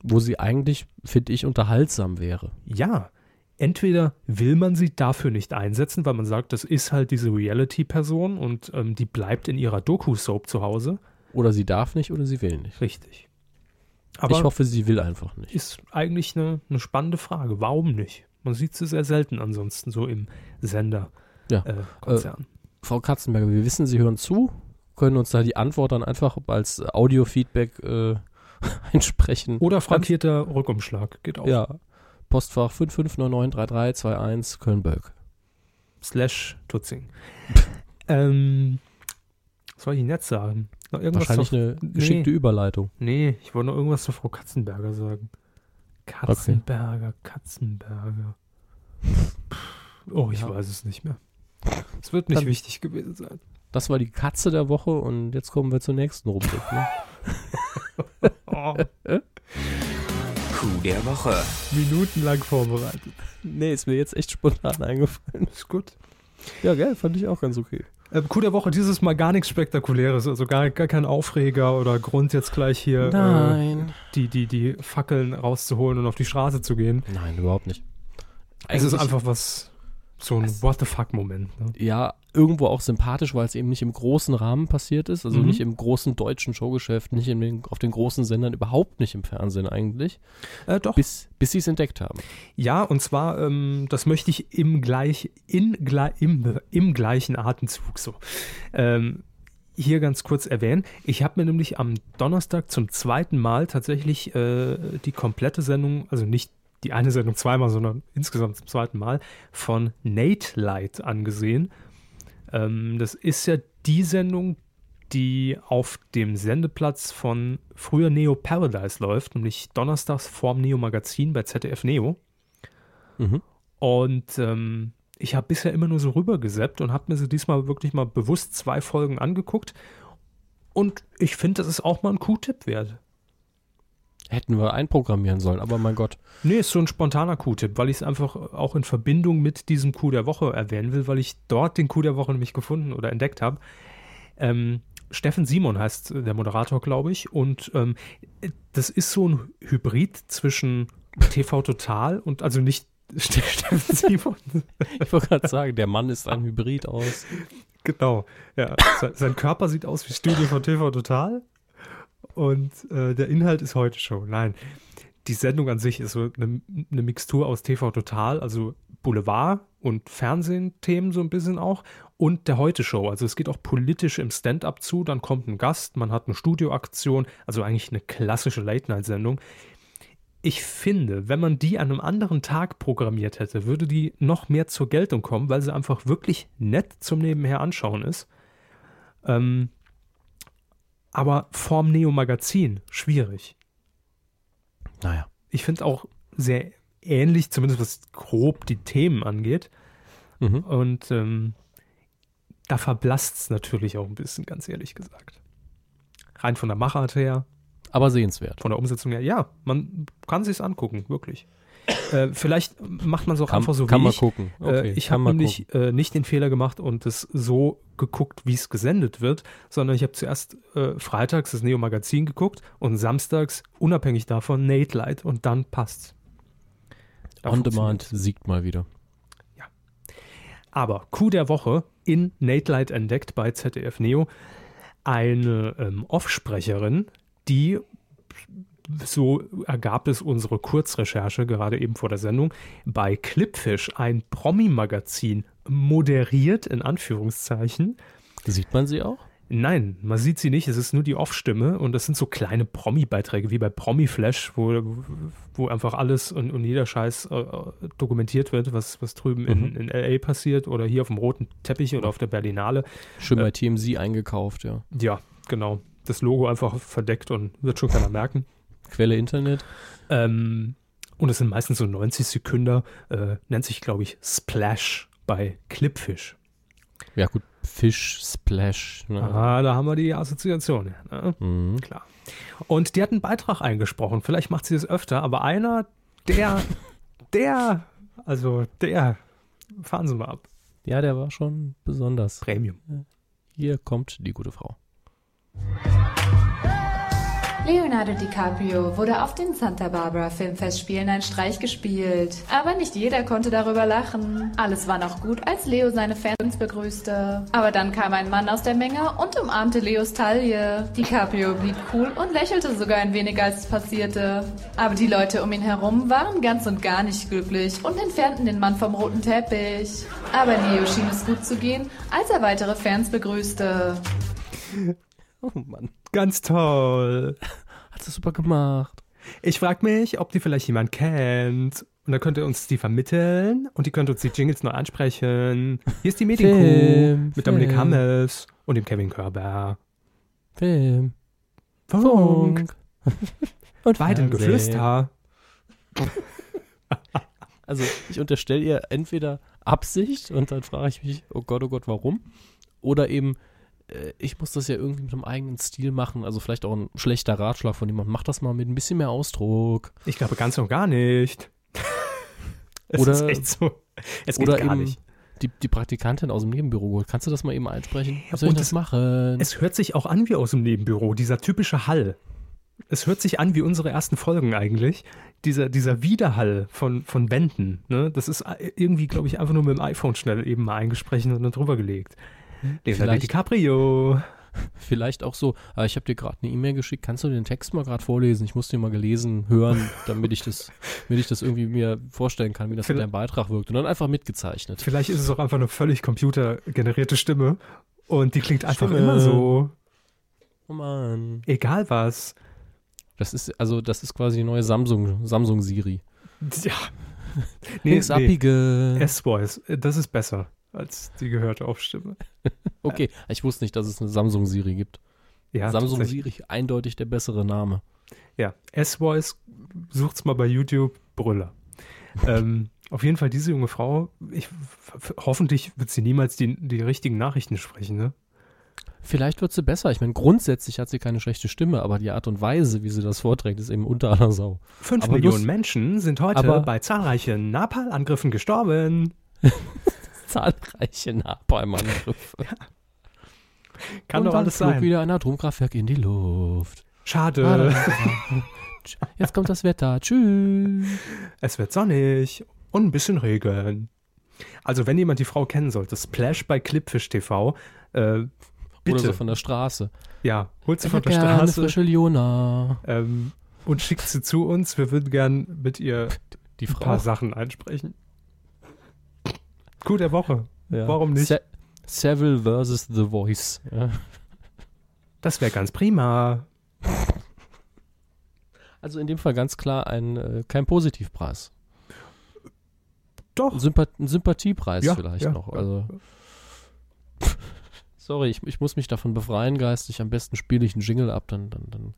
Wo sie eigentlich, finde ich, unterhaltsam wäre. Ja, entweder will man sie dafür nicht einsetzen, weil man sagt, das ist halt diese Reality-Person und ähm, die bleibt in ihrer Doku-Soap zu Hause. Oder sie darf nicht oder sie will nicht. Richtig. Aber ich hoffe, sie will einfach nicht. ist eigentlich eine, eine spannende Frage. Warum nicht? Man sieht sie sehr selten ansonsten so im Sender. Ja. Äh, Konzern. Frau Katzenberger, wir wissen, Sie hören zu, können uns da die Antwort dann einfach als Audio-Feedback äh, *laughs* einsprechen. Oder frankierter Rückumschlag. Geht auch. Ja. Postfach 55993321 Köln-Bölk. Slash Tutzing. *laughs* ähm, was soll ich denn jetzt sagen? Noch irgendwas Wahrscheinlich zur, eine nee. geschickte Überleitung. Nee, ich wollte noch irgendwas zu Frau Katzenberger sagen. Katzenberger, Katzenberger. Oh, ich Ja. weiß es nicht mehr. Es wird nicht Dann- wichtig gewesen sein. Das war die Katze der Woche und jetzt kommen wir zur nächsten Rubrik. Ne? *laughs* Oh, Coup der Woche. minutenlang vorbereitet. nee, ist mir jetzt echt spontan eingefallen. Ist gut. Ja, gell, fand ich auch ganz okay. Ähm, Coup der Woche, dieses Mal gar nichts Spektakuläres, also gar, gar kein Aufreger oder Grund jetzt gleich hier äh, Nein. die, die, die Fackeln rauszuholen und auf die Straße zu gehen. Nein, überhaupt nicht. Es ist einfach was, so ein What the fuck-Moment. Ne? ja, irgendwo auch sympathisch, weil es eben nicht im großen Rahmen passiert ist, also Mhm. nicht im großen deutschen Showgeschäft, nicht den, auf den großen Sendern, überhaupt nicht im Fernsehen eigentlich, Äh, doch. bis, bis sie es entdeckt haben. Ja, und zwar, ähm, das möchte ich im, gleich, in, im, im gleichen Atemzug so. Ähm, hier ganz kurz erwähnen. Ich habe mir nämlich am Donnerstag zum zweiten Mal tatsächlich äh, die komplette Sendung, also nicht die eine Sendung zweimal, sondern insgesamt zum zweiten Mal von Nate Light angesehen. Ähm, das ist ja die Sendung, die auf dem Sendeplatz von früher Neo Paradise läuft, nämlich donnerstags vorm Neo Magazin bei ZDF Neo. Mhm. Und ähm, ich habe bisher immer nur so rübergeseppt und habe mir sie diesmal wirklich mal bewusst zwei Folgen angeguckt. Und ich finde, das ist auch mal ein Q-Tipp wert. Hätten wir einprogrammieren sollen, aber mein Gott. Nee, ist so ein spontaner Q-Tipp, weil ich es einfach auch in Verbindung mit diesem Q der Woche erwähnen will, weil ich dort den Q der Woche nämlich gefunden oder entdeckt habe. Ähm, Steffen Simon heißt der Moderator, glaube ich. Und ähm, das ist so ein Hybrid zwischen TV Total und also nicht *laughs* Steffen Simon, Ich wollte gerade sagen, der Mann ist ein Hybrid aus. Genau. Ja, sein Körper sieht aus wie Studio von TV Total und äh, der Inhalt ist heute Show. Nein, die Sendung an sich ist so eine, eine Mixtur aus TV Total, also Boulevard und Fernsehthemen so ein bisschen auch und der Heute Show. Also es geht auch politisch im Stand-up zu, dann kommt ein Gast, man hat eine Studioaktion, also eigentlich eine klassische Late-Night-Sendung. Ich finde, wenn man die an einem anderen Tag programmiert hätte, würde die noch mehr zur Geltung kommen, weil sie einfach wirklich nett zum Nebenher anschauen ist. Ähm, aber vorm Neo-Magazin schwierig. Naja. Ich finde auch sehr ähnlich, zumindest was grob die Themen angeht. Mhm. Und ähm, da verblasst es natürlich auch ein bisschen, ganz ehrlich gesagt. Rein von der Machart her, Aber sehenswert. von der Umsetzung her, ja, man kann sich angucken, wirklich. äh, vielleicht macht man es auch Kann, einfach so kann wie man ich. gucken. Okay, äh, ich habe nämlich äh, nicht den Fehler gemacht und es so geguckt, wie es gesendet wird, sondern ich habe zuerst äh, freitags das Neo Magazin geguckt und samstags unabhängig davon Nate Light und dann passt's. Da On. Demand siegt mal wieder. Aber Coup der Woche in Nate Light entdeckt bei ZDF Neo eine ähm, Offsprecherin, die so ergab es unsere Kurzrecherche gerade eben vor der Sendung bei Clipfish ein Promi-Magazin moderiert in Anführungszeichen. Sieht man sie auch? Nein, man sieht sie nicht, es ist nur die Off-Stimme und das sind so kleine Promi-Beiträge wie bei Promi-Flash, wo, wo einfach alles und, und jeder Scheiß äh, dokumentiert wird, was, was drüben in, in L.A. passiert oder hier auf dem roten Teppich oder auf der Berlinale. Schön Äh. bei TMZ eingekauft, ja. Ja, genau. Das Logo einfach verdeckt und wird schon keiner merken. Quelle Internet. Ähm, und es sind meistens so 90 Sekunden, äh, nennt sich, glaube ich, Splash bei Clipfish. Ja, gut, Fish Splash. Ne? Ah, da haben wir die Assoziation. Ne? Mhm. Klar. Und die hat einen Beitrag eingesprochen. Vielleicht macht sie das öfter, aber einer, der, *laughs* der, also der, fahren Sie mal ab. Ja, der war schon besonders. Premium. Hier kommt die gute Frau. Leonardo DiCaprio wurde auf den Santa Barbara Filmfestspielen ein Streich gespielt. Aber nicht jeder konnte darüber lachen. Alles war noch gut, als Leo seine Fans begrüßte. Aber dann kam ein Mann aus der Menge und umarmte Leos Taille. DiCaprio blieb cool und lächelte sogar ein wenig, als es passierte. Aber die Leute um ihn herum waren ganz und gar nicht glücklich und entfernten den Mann vom roten Teppich. Aber Leo schien es gut zu gehen, als er weitere Fans begrüßte. *laughs* Oh Mann. Ganz toll. Hat das super gemacht. Ich frage mich, ob die vielleicht jemand kennt. Und dann könnt ihr uns die vermitteln und die könnt uns die Jingles noch ansprechen. Hier ist die Medienkuh Film, mit Dominik Film. Hammes und dem Kevin Körber. Film. Funk. *laughs* Und Weiden Fernsehen. Geflüster. *laughs* Also ich unterstelle ihr entweder Absicht und dann frage ich mich, oh Gott, oh Gott, warum? Oder eben, ich muss das ja irgendwie mit einem eigenen Stil machen. Also vielleicht auch ein schlechter Ratschlag von jemandem. Mach das mal mit ein bisschen mehr Ausdruck. Ich glaube ganz und gar nicht. *laughs* es Oder- ist echt so. Es geht gar nicht. Die, die Praktikantin aus dem Nebenbüro. Kannst du das mal eben einsprechen? Wie soll ich das es- machen? Es hört sich auch an wie aus dem Nebenbüro, dieser typische Hall. Es hört sich an wie unsere ersten Folgen eigentlich. Dieser, dieser Widerhall von, von Wänden. Ne? Das ist irgendwie, glaube ich, einfach nur mit dem iPhone schnell eben mal eingesprochen und dann drüber gelegt. Leonardo Vielleicht- DiCaprio. Vielleicht auch so, äh, ich habe dir gerade eine E-Mail geschickt, kannst du den Text mal gerade vorlesen? Ich muss den mal gelesen hören, damit ich das, *laughs* damit ich das irgendwie mir vorstellen kann, wie das mit Vielleicht- deinem Beitrag wirkt. Und dann einfach mitgezeichnet. Vielleicht ist es auch einfach eine völlig computergenerierte Stimme. Und die klingt einfach Stimme. immer so, Oh Mann. egal was. Das ist, also das ist quasi die neue Samsung, Samsung Siri. Ja. *laughs* Links abbiege. S-Voice, das ist besser als die gehörte Aufstimme. *laughs* Okay, ich wusste nicht, dass es eine Samsung Siri gibt. Ja, Samsung. Siri, eindeutig der bessere Name. Ja, S-Voice, sucht's mal bei YouTube, Brüller. *laughs* ähm, auf jeden Fall diese junge Frau, ich, hoffentlich wird sie niemals die, die richtigen Nachrichten sprechen, ne? Vielleicht wird sie besser. Ich meine, grundsätzlich hat sie keine schlechte Stimme, aber die Art und Weise, wie sie das vorträgt, ist eben unter aller Sau. Fünf Aber Millionen Menschen sind heute bei zahlreichen Napalm-Angriffen gestorben. *laughs* Zahlreiche Napalm-Angriffe. Kann und doch dann alles flog sein. wieder ein Atomkraftwerk in die Luft. Schade. Jetzt kommt das Wetter. Tschüss. Es wird sonnig und ein bisschen Regen. Also, wenn jemand die Frau kennen sollte, Splash bei Clipfish TV, äh, bitte. Oder so von der Straße. ja, holt sie Ich von der Straße frische Liona. ähm, und schickt sie zu uns. Wir würden gern mit ihr Die ein paar Frau. Sachen einsprechen. Coup der Woche. Ja. Warum nicht? Se Seville versus The Voice. Ja. Das wäre ganz prima. Also in dem Fall ganz klar ein äh, kein Positivpreis. Doch. Ein, Sympath ein Sympathiepreis Ja, vielleicht noch. Also *laughs* sorry, ich, ich muss mich davon befreien geistig. Am besten spiele ich einen Jingle ab, dann, dann, dann,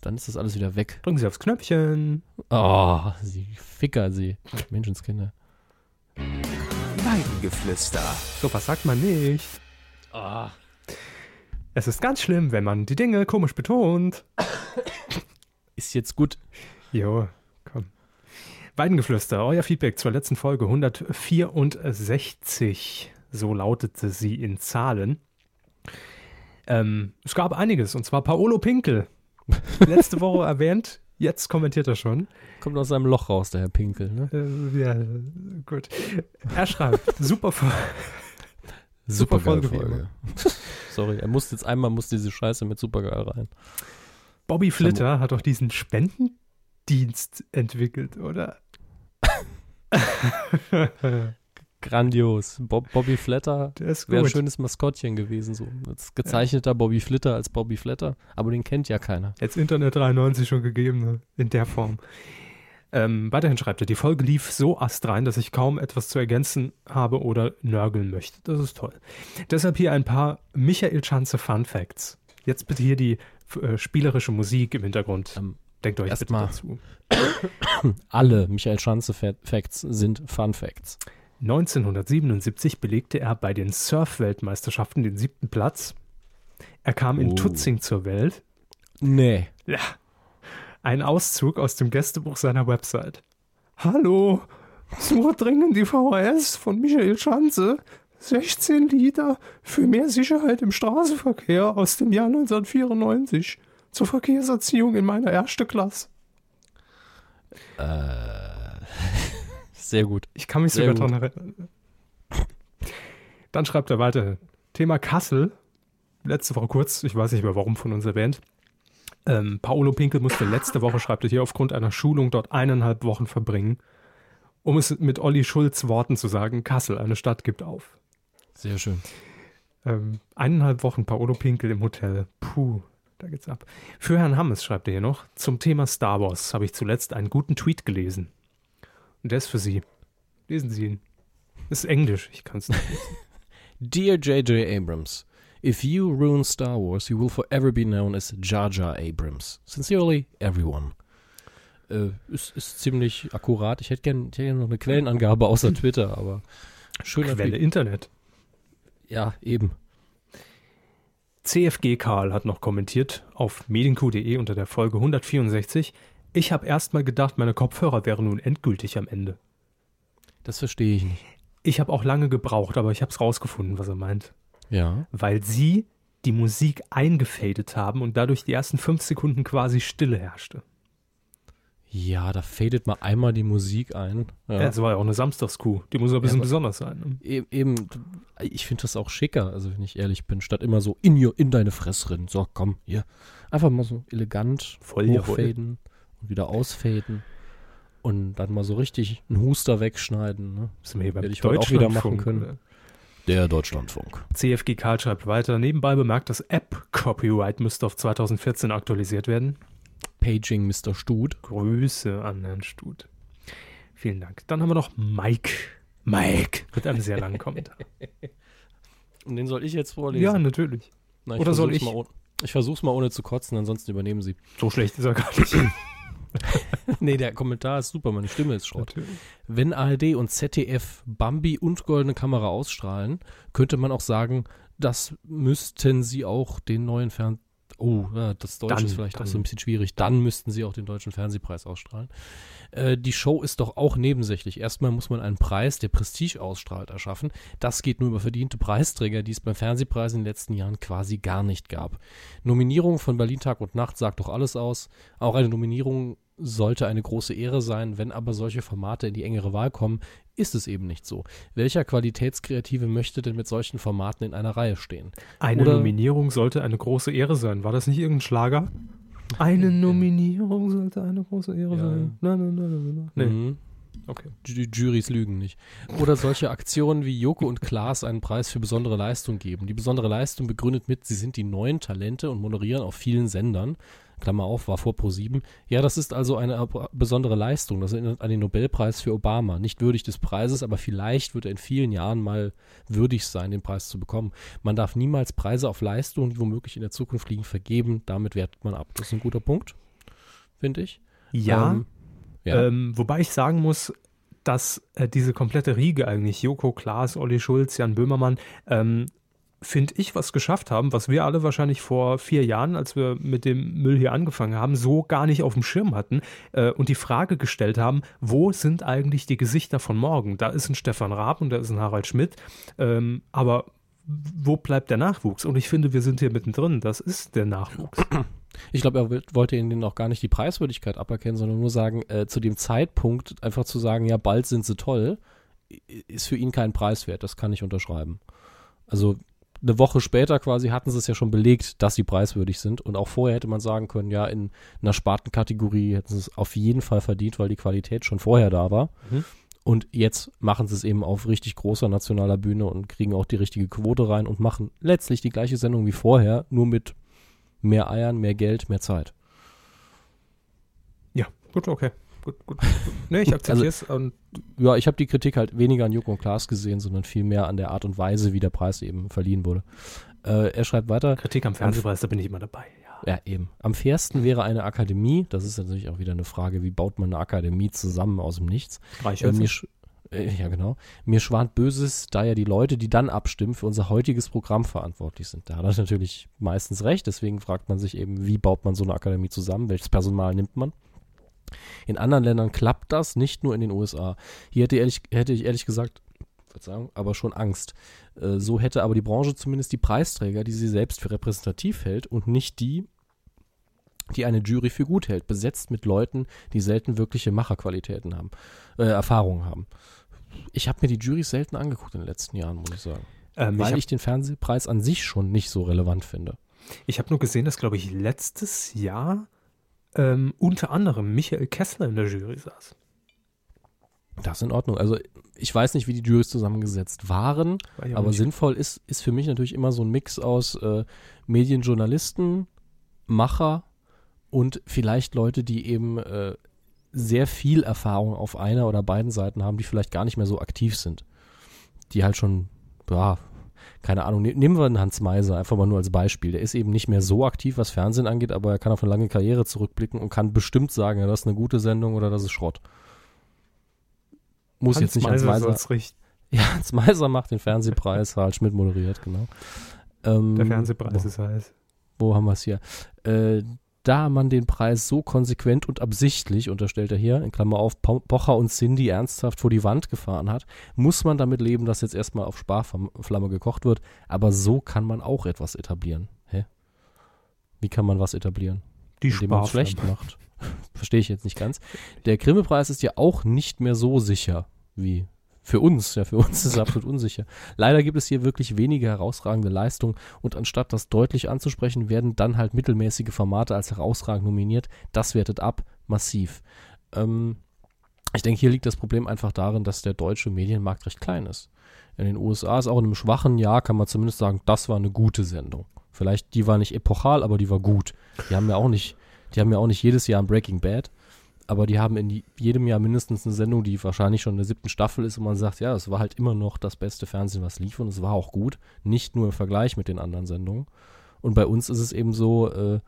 dann ist das alles wieder weg. Drücken Sie aufs Knöpfchen. Oh, sie Ficker, sie. Menschenskinder. Weidengeflüster. So was sagt man nicht. Ah. Es ist ganz schlimm, wenn man die Dinge komisch betont. Ist jetzt gut. Jo, komm. Weidengeflüster, euer Feedback zur letzten Folge 164. So lautete sie in Zahlen. Ähm, es gab einiges, und zwar Paolo Pinkel. *laughs* Letzte Woche erwähnt, jetzt kommentiert er schon. Kommt aus seinem Loch raus, der Herr Pinkel. Ne? Äh, ja, gut. Er schreibt, *laughs* super, Fol- Super Supergeil Folge Folge. *laughs* Sorry, er musste jetzt einmal muss diese Scheiße mit Supergeil rein. Bobby Flitter hat doch diesen Spendendienst entwickelt, oder? *laughs* Grandios. Bob, Bobby Flatter wäre ein schönes Maskottchen gewesen. So. Als gezeichneter Bobby Flitter als Bobby Flatter. Aber den kennt ja keiner. Jetzt Internet 93 schon gegeben, ne? in der Form. Ähm, weiterhin schreibt er, die Folge lief so astrein, dass ich kaum etwas zu ergänzen habe oder nörgeln möchte. Das ist toll. Deshalb hier ein paar Michael Schanze Fun Facts. Jetzt bitte hier die äh, spielerische Musik im Hintergrund. Ähm, Denkt euch bitte mal. dazu. *coughs* Alle Michael Schanze Fa- Facts sind Fun Facts. 1977 belegte er bei den Surf-Weltmeisterschaften den siebten Platz. Er kam in Oh. Tutzing zur Welt. Nee. Ja. Ein Auszug aus dem Gästebuch seiner Website. Hallo, suche dringend die VHS von Michael Schanze. 16 Liter für mehr Sicherheit im Straßenverkehr aus dem Jahr 1994 zur Verkehrserziehung in meiner ersten Klasse. Sehr gut. Ich kann mich Sehr sogar dran erinnern. Dann schreibt er weiter. Thema Kassel. Letzte Woche kurz, ich weiß nicht mehr warum von uns erwähnt. Ähm, Paolo Pinkel musste letzte Woche, schreibt er hier, aufgrund einer Schulung dort eineinhalb Wochen verbringen. Um es mit Olli Schulz Worten zu sagen, Kassel, eine Stadt gibt auf. Sehr schön. Ähm, eineinhalb Wochen Paolo Pinkel im Hotel. Puh, da geht's ab. Für Herrn Hammes schreibt er hier noch, zum Thema Star Wars habe ich zuletzt einen guten Tweet gelesen. Und der ist für Sie. Lesen Sie ihn. Das ist Englisch, ich kann es nicht lesen. *laughs* Dear J.J. Abrams, if you ruin Star Wars, you will forever be known as Jar Jar Abrams. Sincerely, everyone. Äh, ist, ist ziemlich akkurat. Ich hätte gerne gern noch eine Quellenangabe außer *laughs* Twitter, aber schöner Quelle. Internet. Ja, eben. CFG Karl hat noch kommentiert auf medienq.de unter der Folge 164. Ich habe erst mal gedacht, meine Kopfhörer wären nun endgültig am Ende. Das verstehe ich nicht. Ich habe auch lange gebraucht, aber ich habe es rausgefunden, was er meint. Ja. Weil sie die Musik eingefadet haben und dadurch die ersten fünf Sekunden quasi Stille herrschte. Ja, da fadet mal einmal die Musik ein. Ja. Ja. Das war ja auch eine Samstagskuh. Die muss ein bisschen aber- besonders sein. Ne? E- eben, ich finde das auch schicker, also wenn ich ehrlich bin, statt immer so in, your, in deine Fresse rennen. So, komm, hier. Einfach mal so elegant Voll hochfaden und wieder ausfaden. Und dann mal so richtig einen Huster wegschneiden. Ne? Sind wir hier beim Werde ich heute auch wieder machen Deutschlandfunk, können. oder? Der Deutschlandfunk. CFG Karl schreibt weiter. Nebenbei bemerkt, das App-Copyright müsste auf 2014 aktualisiert werden. Paging Mr. Stut. Grüße an Herrn Stut. Vielen Dank. Dann haben wir noch Mike. Mike. Mit einem sehr langen Kommentar. *laughs* Und den soll ich jetzt vorlesen? ja, natürlich. Na, ich oder soll ich? Mal, ohne- ich versuch's mal ohne zu kotzen, ansonsten übernehmen sie. So schlecht ist er gar nicht. *laughs* nee, der Kommentar ist super, meine Stimme ist Schrott. Natürlich. Wenn ARD und ZDF Bambi und Goldene Kamera ausstrahlen, könnte man auch sagen, das müssten sie auch den neuen Fern... Oh, ja, das Deutsche Dann, ist vielleicht auch dann. so ein bisschen schwierig. Dann müssten sie auch den Deutschen Fernsehpreis ausstrahlen. Äh, die Show ist doch auch nebensächlich. Erstmal muss man einen Preis, der Prestige ausstrahlt, erschaffen. Das geht nur über verdiente Preisträger, die es beim Fernsehpreis in den letzten Jahren quasi gar nicht gab. Nominierung von Berlin Tag und Nacht sagt doch alles aus. Auch eine Nominierung sollte eine große Ehre sein. Wenn aber solche Formate in die engere Wahl kommen, ist es eben nicht so. Welcher Qualitätskreative möchte denn mit solchen Formaten in einer Reihe stehen? Eine Oder- Nominierung sollte eine große Ehre sein. War das nicht irgendein Schlager? Eine Nominierung sollte eine große Ehre Ja. sein. Nein, nein, nein, nein, nein. Nee. Mhm. Okay. Die Juries lügen nicht. Oder solche Aktionen wie Joko und Klaas einen Preis für besondere Leistung geben. Die besondere Leistung begründet mit, sie sind die neuen Talente und moderieren auf vielen Sendern. Klammer auf, war vor Pro7. Ja, das ist also eine besondere Leistung. Das erinnert an den Nobelpreis für Obama. Nicht würdig des Preises, aber vielleicht wird er in vielen Jahren mal würdig sein, den Preis zu bekommen. Man darf niemals Preise auf Leistungen, die womöglich in der Zukunft liegen, vergeben. Damit wertet man ab. Das ist ein guter Punkt, finde ich. Ja, Ähm, ja. Ähm, wobei ich sagen muss, dass äh, diese komplette Riege eigentlich, Joko, Klaas, Olli Schulz, Jan Böhmermann, ähm, finde ich, was geschafft haben, was wir alle wahrscheinlich vor vier Jahren, als wir mit dem Müll hier angefangen haben, so gar nicht auf dem Schirm hatten äh, und die Frage gestellt haben, wo sind eigentlich die Gesichter von morgen? Da ist ein Stefan Raab und da ist ein Harald Schmidt, ähm, aber wo bleibt der Nachwuchs? Und ich finde, wir sind hier mittendrin. Das ist der Nachwuchs. *clears throat* Ich glaube, er wollte ihnen auch gar nicht die Preiswürdigkeit aberkennen, sondern nur sagen, äh, zu dem Zeitpunkt einfach zu sagen, ja, bald sind sie toll, ist für ihn kein Preis wert. Das kann ich unterschreiben. Also eine Woche später quasi hatten sie es ja schon belegt, dass sie preiswürdig sind. Und auch vorher hätte man sagen können, ja, in einer Spartenkategorie hätten sie es auf jeden Fall verdient, weil die Qualität schon vorher da war. Mhm. Und jetzt machen sie es eben auf richtig großer nationaler Bühne und kriegen auch die richtige Quote rein und machen letztlich die gleiche Sendung wie vorher, nur mit mehr Eiern, mehr Geld, mehr Zeit. Ja, gut, okay. Gut, gut. gut. Nee, ich *laughs* akzeptiere es und Ja, ich habe die Kritik halt weniger an Joko und Klaas gesehen, sondern vielmehr an der Art und Weise, wie der Preis eben verliehen wurde. Äh, er schreibt weiter, Kritik am Fernsehpreis, da bin ich immer dabei. Ja. ja eben, am fairsten wäre eine Akademie, das ist natürlich auch wieder eine Frage, wie baut man eine Akademie zusammen aus dem Nichts. Äh, mir, sch- äh, ja, genau. Mir schwant Böses, da ja die Leute, die dann abstimmen, für unser heutiges Programm verantwortlich sind. Da hat er natürlich meistens recht, deswegen fragt man sich eben, wie baut man so eine Akademie zusammen, welches Personal nimmt man. In anderen Ländern klappt das, nicht nur in den USA. Hier hätte, ehrlich, hätte ich ehrlich gesagt, Verzeihung, aber schon Angst. Äh, so hätte aber die Branche zumindest die Preisträger, die sie selbst für repräsentativ hält und nicht die, die eine Jury für gut hält, besetzt mit Leuten, die selten wirkliche Macherqualitäten haben, äh, Erfahrungen haben. Ich habe mir die Jury selten angeguckt in den letzten Jahren, muss ich sagen. Ähm, ich Weil habe ich den Fernsehpreis an sich schon nicht so relevant finde. ich hab nur gesehen, dass, glaube ich, letztes Jahr ähm, unter anderem Michael Kessler in der Jury saß. Das ist in Ordnung. Also ich weiß nicht, wie die Juries zusammengesetzt waren, War ja aber nicht- sinnvoll ist, ist für mich natürlich immer so ein Mix aus äh, Medienjournalisten, Macher und vielleicht Leute, die eben äh, sehr viel Erfahrung auf einer oder beiden Seiten haben, die vielleicht gar nicht mehr so aktiv sind. Die halt schon, ja, keine Ahnung, ne- nehmen wir einen Hans Meiser, einfach mal nur als Beispiel. Der ist eben nicht mehr so aktiv, was Fernsehen angeht, aber er kann auf eine lange Karriere zurückblicken und kann bestimmt sagen, ja, das ist eine gute Sendung oder das ist Schrott. Muss jetzt nicht Hans Meiser Meiser. soll's richten. *laughs* Ja, Hans Meiser macht den Fernsehpreis, Harald Schmidt moderiert, genau. Ähm, Der Fernsehpreis wo, ist heiß. Wo haben wir es hier? Äh, da man den Preis so konsequent und absichtlich, unterstellt er hier, in Klammer auf, Po- Pocher und Cindy ernsthaft vor die Wand gefahren hat, muss man damit leben, dass jetzt erstmal auf Sparflamme gekocht wird. Aber so kann man auch etwas etablieren. Hä? Wie kann man was etablieren? Die indem man schlecht macht. *laughs* Verstehe ich jetzt nicht ganz. Der Grimme-Preis ist ja auch nicht mehr so sicher wie für uns. Ja, für uns *laughs* ist es absolut unsicher. Leider gibt es hier wirklich wenige herausragende Leistungen und anstatt das deutlich anzusprechen, werden dann halt mittelmäßige Formate als herausragend nominiert. Das wertet ab, massiv. Ähm, ich denke, hier liegt das Problem einfach darin, dass der deutsche Medienmarkt recht klein ist. In den USA ist auch in einem schwachen Jahr, kann man zumindest sagen, das war eine gute Sendung. Vielleicht, die war nicht epochal, aber die war gut. Die haben ja auch nicht, die haben ja auch nicht jedes Jahr ein Breaking Bad, aber die haben in jedem Jahr mindestens eine Sendung, die wahrscheinlich schon in der siebten Staffel ist und man sagt, ja, es war halt immer noch das beste Fernsehen, was lief und es war auch gut. Nicht nur im Vergleich mit den anderen Sendungen. Und bei uns ist es eben so, äh,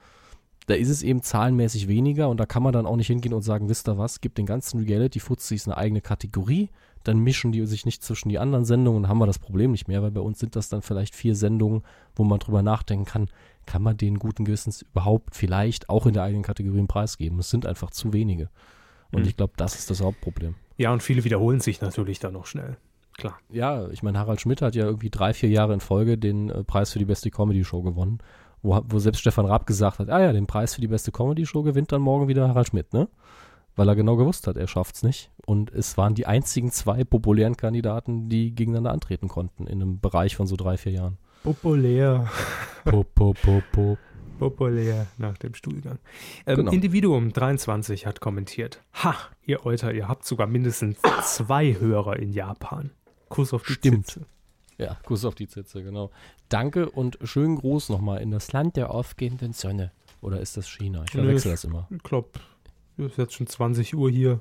da ist es eben zahlenmäßig weniger und da kann man dann auch nicht hingehen und sagen, wisst ihr was, gibt den ganzen Reality-Fuzis eine eigene Kategorie, dann mischen die sich nicht zwischen die anderen Sendungen und haben wir das Problem nicht mehr, weil bei uns sind das dann vielleicht vier Sendungen, wo man drüber nachdenken kann, kann man den guten Gewissens überhaupt vielleicht auch in der eigenen Kategorie einen Preis geben. Es sind einfach zu wenige. Und Mhm. ich glaube, das ist das Hauptproblem. Ja, und viele wiederholen sich natürlich dann noch schnell. Klar. Ja, ich meine, Harald Schmidt hat ja irgendwie drei, vier Jahre in Folge den äh, Preis für die beste Comedy-Show gewonnen. wo, wo selbst Stefan Raab gesagt hat, ah ja, den Preis für die beste Comedy-Show gewinnt dann morgen wieder Harald Schmidt, ne? Weil er genau gewusst hat, er schafft's nicht. Und es waren die einzigen zwei populären Kandidaten, die gegeneinander antreten konnten in einem Bereich von so drei, vier Jahren. Populär. Pop, pop, pop, pop. Populär nach dem Stuhlgang. Ähm, Genau. Individuum 23 hat kommentiert. Ha, ihr Euter, ihr habt sogar mindestens zwei Hörer in Japan. Kuss auf die Stimmt. Zitze. Ja, Kuss auf die Zitze, genau. Danke und schönen Gruß nochmal in das Land der aufgehenden Sonne. Oder ist das China? Ich verwechsel das immer. Ich glaube, es ist jetzt schon 20 Uhr hier.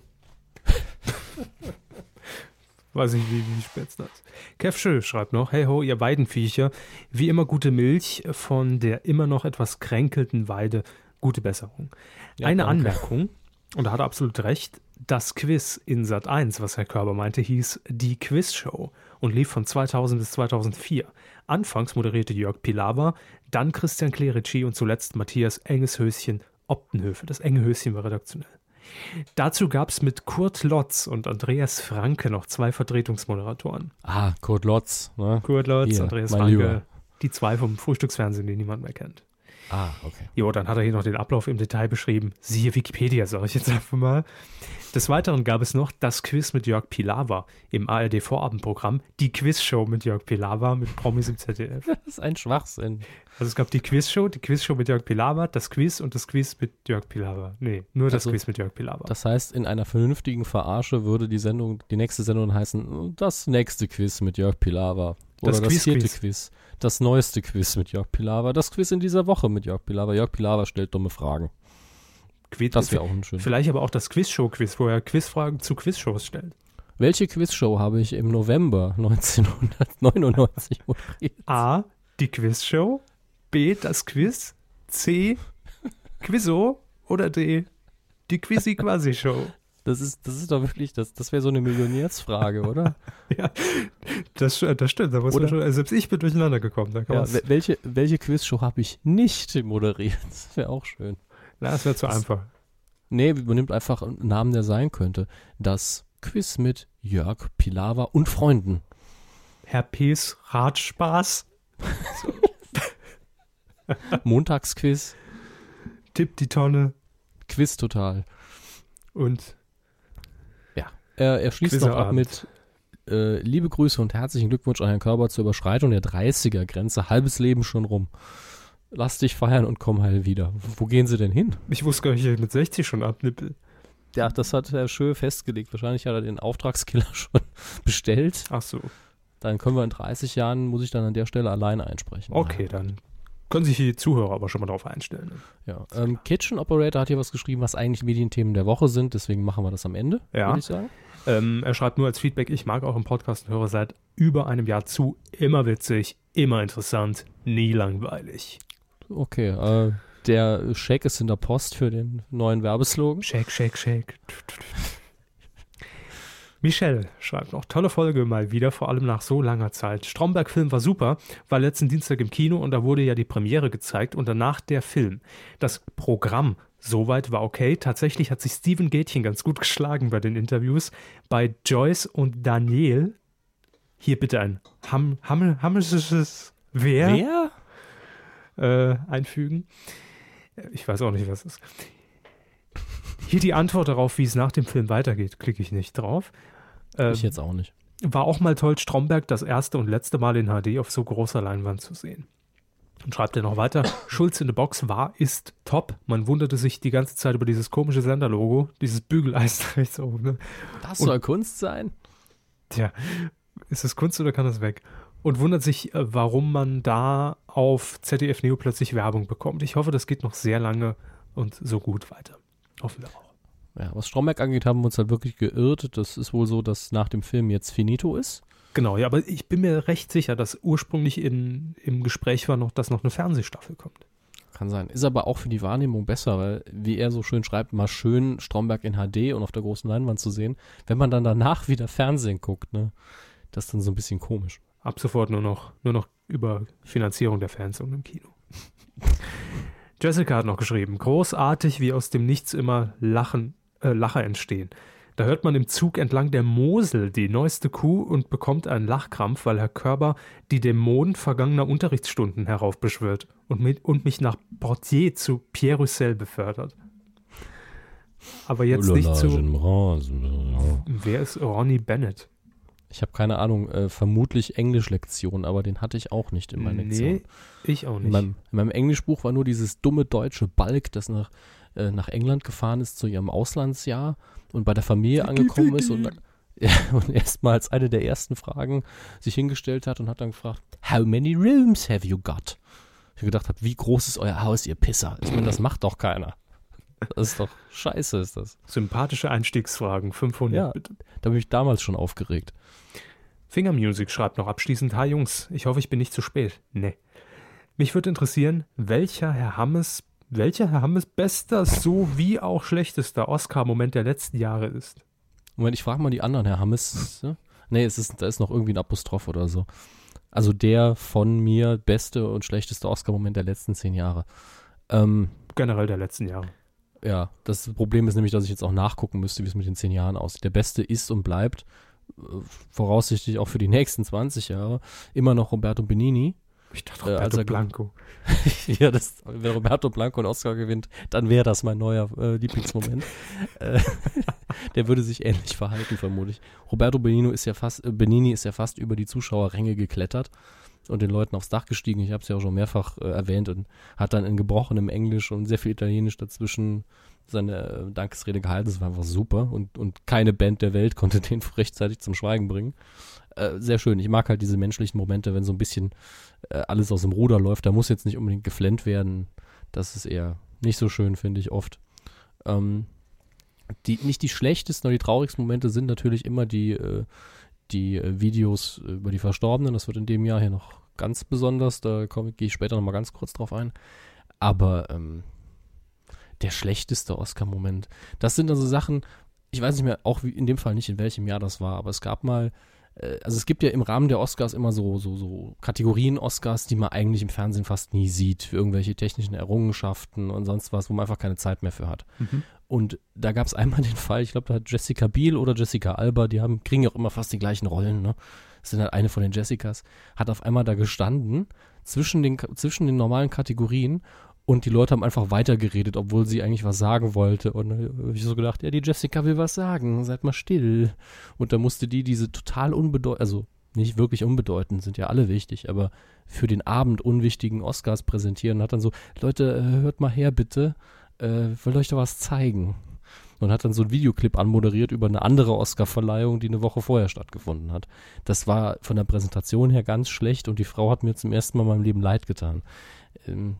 Weiß nicht, wie, wie spät das ist. Kev Schö schreibt noch, hey ho, ihr Weidenviecher, wie immer gute Milch von der immer noch etwas kränkelten Weide. Gute Besserung. Ja, Eine danke. Anmerkung, und da hat er absolut recht, das Quiz in Sat 1, was Herr Körber meinte, hieß Die Quizshow und lief von 2000 bis 2004. Anfangs moderierte Jörg Pilawa, dann Christian Clerici und zuletzt Matthias Engeshöschen Optenhöfe. Das enge Höschen war redaktionell. Dazu gab es mit Kurt Lotz und Andreas Franke noch zwei Vertretungsmoderatoren. Ah, Kurt Lotz. Ne? Kurt Lotz, Hier, Andreas Franke, Lieber. die zwei vom Frühstücksfernsehen, die niemand mehr kennt. Ah, okay. Jo, dann hat er hier noch den Ablauf im Detail beschrieben. Siehe Wikipedia, sage ich jetzt einfach mal. Des Weiteren gab es noch das Quiz mit Jörg Pilawa im ARD-Vorabendprogramm, die Quizshow mit Jörg Pilawa mit Promis im ZDF. *laughs* Das ist ein Schwachsinn. Also es gab die Quizshow, die Quizshow mit Jörg Pilawa, das Quiz und das Quiz mit Jörg Pilawa. Nee, nur das Also, Quiz mit Jörg Pilawa. Das heißt, in einer vernünftigen Verarsche würde die Sendung, die nächste Sendung heißen, das nächste Quiz mit Jörg Pilawa. Oder Das das, vierte Quiz. Das neueste Quiz mit Jörg Pilawa. Das Quiz in dieser Woche mit Jörg Pilawa. Jörg Pilawa stellt dumme Fragen. Quiz, Das wäre auch ein schön. Vielleicht aber auch das Quizshow-Quiz, wo er Quizfragen zu Quizshows stellt. Welche Quizshow habe ich im November *laughs* 1999 moderiert? A, die Quizshow, B, das Quiz, C, Quizzo oder D, die Quizzy-Quasi-Show. Das ist, das ist doch wirklich, das, das wäre so eine Millionärsfrage, oder? *laughs* Ja, das, das stimmt. Da Oder? schon, also selbst ich bin durcheinander gekommen. Da Ja, welche, welche Quizshow habe ich nicht moderiert? *laughs* Das wäre auch schön. na, das wäre zu das- einfach. Nee, man nimmt einfach einen Namen, der sein könnte. Das Quiz mit Jörg Pilawa und Freunden. Herr P.'s Ratspaß, *laughs* Montagsquiz, Tipp die Tonne Quiz total. und Er, er schließt noch ab mit äh, liebe Grüße und herzlichen Glückwunsch an Herrn Körber zur Überschreitung der 30er-Grenze. Halbes Leben schon rum. Lass dich feiern und komm heil wieder. Wo gehen sie denn hin? ich wusste gar nicht, dass ich mit 60 schon abnippel. Ja, das hat Herr Schö festgelegt. Wahrscheinlich hat er den Auftragskiller *laughs* schon bestellt. Ach so, Dann können wir in 30 Jahren, muss ich dann an der Stelle alleine einsprechen. okay, dann können sich die Zuhörer aber schon mal drauf einstellen. ne? Ja, ähm, Kitchen Operator hat hier was geschrieben, was eigentlich Medienthemen der Woche sind, deswegen machen wir das am Ende, Ja. würde ich sagen. Ähm, er schreibt nur als Feedback, ich mag euren Podcast und höre seit über einem Jahr zu. Immer witzig, immer interessant, nie langweilig. Okay, äh, der Scheck ist in der Post für den neuen Werbeslogan. Shake, shake, shake. Michelle schreibt noch, tolle Folge mal wieder, vor allem nach so langer Zeit. Stromberg-Film war super, war letzten Dienstag im Kino und da wurde ja die Premiere gezeigt und danach der Film. Das Programm soweit war okay. Tatsächlich hat sich Steven Gätchen ganz gut geschlagen bei den Interviews. Bei Joyce und Daniel, hier bitte ein Ham, Hammel, Hammelsches Wer, Wer? äh, einfügen. Ich weiß auch nicht, was es ist. Hier die Antwort darauf, wie es nach dem Film weitergeht, klicke ich nicht drauf. Ähm, Ich jetzt auch nicht. war auch mal toll, Stromberg das erste und letzte Mal in HD auf so großer Leinwand zu sehen. Und schreibt er noch weiter, Schulz in der Box war, ist top. Man wunderte sich die ganze Zeit über dieses komische Senderlogo, dieses Bügeleis *laughs* da rechts oben. Ne? Das und- soll Kunst sein? Tja, ist das Kunst oder kann das weg? Und wundert sich, äh, warum man da auf ZDF Neo plötzlich Werbung bekommt. Ich hoffe, das geht noch sehr lange und so gut weiter. Hoffen wir auch. Ja, was Stromberg angeht, haben wir uns halt wirklich geirrt. Das ist wohl so, dass nach dem Film jetzt finito ist. Genau, ja, aber ich bin mir recht sicher, dass ursprünglich in, im Gespräch war noch, dass noch eine Fernsehstaffel kommt. Kann sein. Ist aber auch für die Wahrnehmung besser, weil, wie er so schön schreibt, mal schön Stromberg in HD und auf der großen Leinwand zu sehen. Wenn man dann danach wieder Fernsehen guckt, ne, das ist dann so ein bisschen komisch. Ab sofort nur noch, nur noch über Finanzierung der Fans und im Kino. *laughs* Jessica hat noch geschrieben, großartig, wie aus dem Nichts immer Lachen, äh, Lacher entstehen. Da hört man im Zug entlang der Mosel die neueste Kuh und bekommt einen Lachkrampf, weil Herr Körber die Dämonen vergangener Unterrichtsstunden heraufbeschwört und, mit, und mich nach Portier zu Pierre Roussel befördert. Aber jetzt nicht zu. Wer ist Ronnie Bennett? Ich habe keine Ahnung, äh, vermutlich Englischlektion, aber den hatte ich auch nicht in meiner Lektion. Nee, ich auch In nicht. meinem, in meinem Englischbuch war nur dieses dumme deutsche Balk, das nach, äh, nach England gefahren ist zu ihrem Auslandsjahr und bei der Familie angekommen ist und, *laughs* ja, und erstmals eine der ersten Fragen sich hingestellt hat und hat dann gefragt, How many rooms have you got? Ich gedacht habe, wie groß ist euer Haus, ihr Pisser? Ich meine, das macht doch keiner. Das ist doch scheiße, ist das. Sympathische Einstiegsfragen, 500 Ja. bitte. Da bin ich damals schon aufgeregt. Fingermusic schreibt noch abschließend: Hi Jungs, ich hoffe, ich bin nicht zu spät. Nee. Mich würde interessieren, welcher Herr Hammes, welcher Herr Hammes bester sowie auch schlechtester Oscar-Moment der letzten Jahre ist. Moment, ich frage mal die anderen, Herr Hammes. Ja? Nee, es ist, da ist noch irgendwie ein Apostroph oder so. Also der von mir beste und schlechteste Oscar-Moment der letzten zehn Jahre. Ähm, Generell der letzten Jahre. ja, das Problem ist nämlich, dass ich jetzt auch nachgucken müsste, wie es mit den zehn Jahren aussieht. Der beste ist und bleibt, äh, voraussichtlich auch für die nächsten 20 Jahre, immer noch Roberto Benini. Ich dachte, Äh, Roberto als er- Blanco. *laughs* ja, das, wenn Roberto Blanco einen Oscar gewinnt, dann wäre das mein neuer äh, Lieblingsmoment. *laughs* äh, *laughs* der würde sich ähnlich verhalten, vermutlich. Roberto Benino ist ja fast, äh, Benini ist ja fast über die Zuschauerränge geklettert und den Leuten aufs Dach gestiegen. Ich habe es ja auch schon mehrfach äh, erwähnt und hat dann in gebrochenem Englisch und sehr viel Italienisch dazwischen seine äh, Dankesrede gehalten. Das war einfach super und, und keine Band der Welt *laughs* konnte den rechtzeitig zum Schweigen bringen. Äh, sehr schön. Ich mag halt diese menschlichen Momente, wenn so ein bisschen äh, alles aus dem Ruder läuft. Da muss jetzt nicht unbedingt geflennt werden. Das ist eher nicht so schön, finde ich oft. Ähm, die, nicht die schlechtesten oder die traurigsten Momente sind natürlich immer die, äh, die äh, Videos über die Verstorbenen. Das wird in dem Jahr hier noch ganz besonders. Da gehe ich später nochmal ganz kurz drauf ein. Aber ähm, der schlechteste Oscar-Moment, das sind also Sachen, ich weiß nicht mehr, auch wie, in dem Fall nicht, in welchem Jahr das war, aber es gab mal äh, also es gibt ja im Rahmen der Oscars immer so, so, so Kategorien Oscars, die man eigentlich im Fernsehen fast nie sieht, für irgendwelche technischen Errungenschaften und sonst was, wo man einfach keine Zeit mehr für hat. Mhm. Und da gab es einmal den Fall, ich glaube, da hat Jessica Biel oder Jessica Alba, die haben, kriegen ja auch immer fast die gleichen Rollen, ne? Das sind halt eine von den Jessicas, hat auf einmal da gestanden, zwischen den, zwischen den normalen Kategorien und die Leute haben einfach weitergeredet, obwohl sie eigentlich was sagen wollte. Und habe ich so gedacht, ja, die Jessica will was sagen, seid mal still. Und da musste die diese total unbedeutend, also nicht wirklich unbedeutend, sind ja alle wichtig, aber für den Abend unwichtigen Oscars präsentieren und hat dann so, Leute, äh, hört mal her bitte, äh, will euch da was zeigen. Und hat dann so einen Videoclip anmoderiert über eine andere Oscar-Verleihung, die eine Woche vorher stattgefunden hat. Das war von der Präsentation her ganz schlecht und die Frau hat mir zum ersten Mal in meinem Leben leid getan.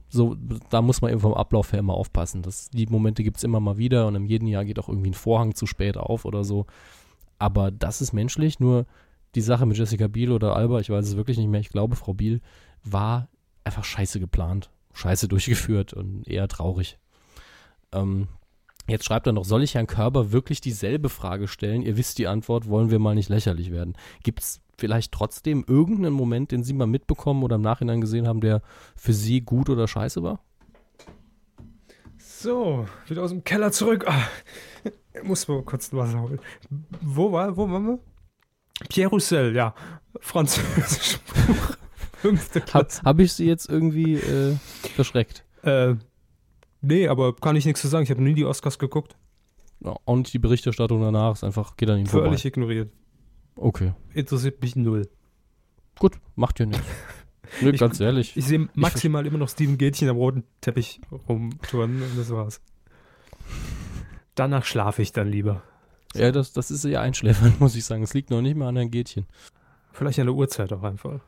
So, da muss man eben vom Ablauf her immer aufpassen. Das, die Momente gibt es immer mal wieder und in jedem Jahr geht auch irgendwie ein Vorhang zu spät auf oder so. Aber das ist menschlich, nur die Sache mit Jessica Biel oder Alba, ich weiß es wirklich nicht mehr, ich glaube, Frau Biel war einfach scheiße geplant, scheiße durchgeführt und eher traurig. Ähm, jetzt schreibt er noch, soll ich Herrn Körber wirklich dieselbe Frage stellen? Ihr wisst die Antwort, wollen wir mal nicht lächerlich werden. Gibt es vielleicht trotzdem irgendeinen Moment, den Sie mal mitbekommen oder im Nachhinein gesehen haben, der für Sie gut oder scheiße war? So, wieder aus dem Keller zurück. Ah, ich muss mal kurz Wasser holen. Wo war, wo waren wir? Pierre Roussel, ja. Französisch. Fünfte Habe Klasse. hab ich Sie jetzt irgendwie äh, verschreckt? Äh, nee, aber kann ich nichts zu sagen. Ich habe nie die Oscars geguckt. Ja, und die Berichterstattung danach ist einfach, geht an vorbei. Völlig ignoriert. Okay, Interessiert mich null. gut, macht ja nichts. *laughs* Nö, Ich- ganz ehrlich. Ich sehe maximal immer noch Steven Gätchen am roten Teppich rumturnen und das war's. Danach schlafe ich dann lieber. Ja, das, das ist ja einschläfern, *laughs* muss ich sagen. Es liegt noch nicht mal an Herrn Gätchen. Vielleicht an der Uhrzeit auch einfach.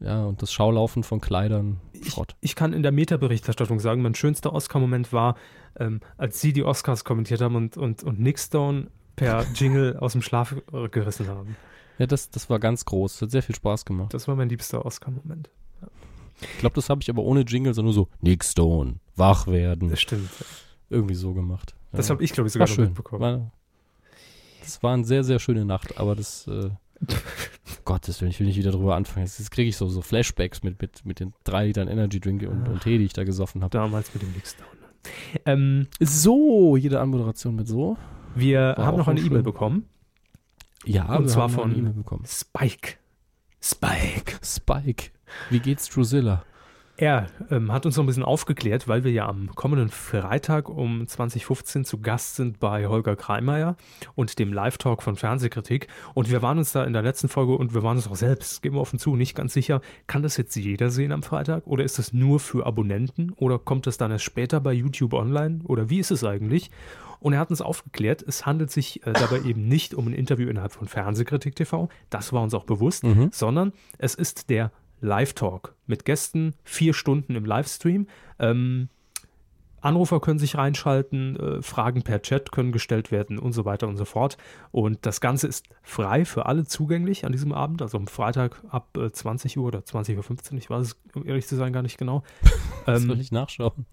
Ja, und das Schaulaufen von Kleidern, Ich, Schrott. ich kann in der Meta-Berichterstattung sagen, mein schönster Oscar-Moment war, ähm, als sie die Oscars kommentiert haben und, und, und Nick Stone per *laughs* Jingle aus dem Schlaf gerissen haben. Ja, das, das war ganz groß. Hat sehr viel Spaß gemacht. Das war mein liebster Oscar-Moment. Ich glaube, das habe ich aber ohne Jingle, sondern nur so, Nick Stone, wach werden. Das stimmt. Irgendwie so gemacht. Ja. Das habe ich, glaube ich, war sogar noch schön. mitbekommen. War, das war eine sehr, sehr schöne Nacht, aber das, äh, Gottes Willen, ich will nicht wieder drüber anfangen. Jetzt, jetzt kriege ich so, so Flashbacks mit, mit, mit den drei Litern Energy Drink und, und Tee, die ich da gesoffen habe. Damals mit dem Stone. Ähm, So, jede Anmoderation mit so. Wir War haben noch eine. E-Mail bekommen. Ja, Und wir zwar haben von- eine E-Mail bekommen. Spike. Spike. Spike. Wie geht's Drusilla? Er ähm, hat uns noch ein bisschen aufgeklärt, weil wir ja am kommenden Freitag um 2015 zu Gast sind bei Holger Kreimeier und dem Live-Talk von Fernsehkritik. Und wir waren uns da in der letzten Folge und wir waren uns auch selbst, geben wir offen zu, nicht ganz sicher, kann das jetzt jeder sehen am Freitag oder ist das nur für Abonnenten oder kommt das dann erst später bei YouTube online oder wie ist es eigentlich? Und er hat uns aufgeklärt, es handelt sich äh, dabei eben nicht um ein Interview innerhalb von Fernsehkritik TV, das war uns auch bewusst, Mhm. sondern es ist der Live-Talk mit Gästen, vier Stunden im Livestream. Ähm, Anrufer können sich reinschalten, äh, Fragen per Chat können gestellt werden und so weiter und so fort. Und das Ganze ist frei für alle zugänglich an diesem Abend, also am Freitag ab äh, 20 Uhr oder 20.15 Uhr, ich weiß es, um ehrlich zu sein, gar nicht genau. *laughs* Ähm, will ich nachschauen.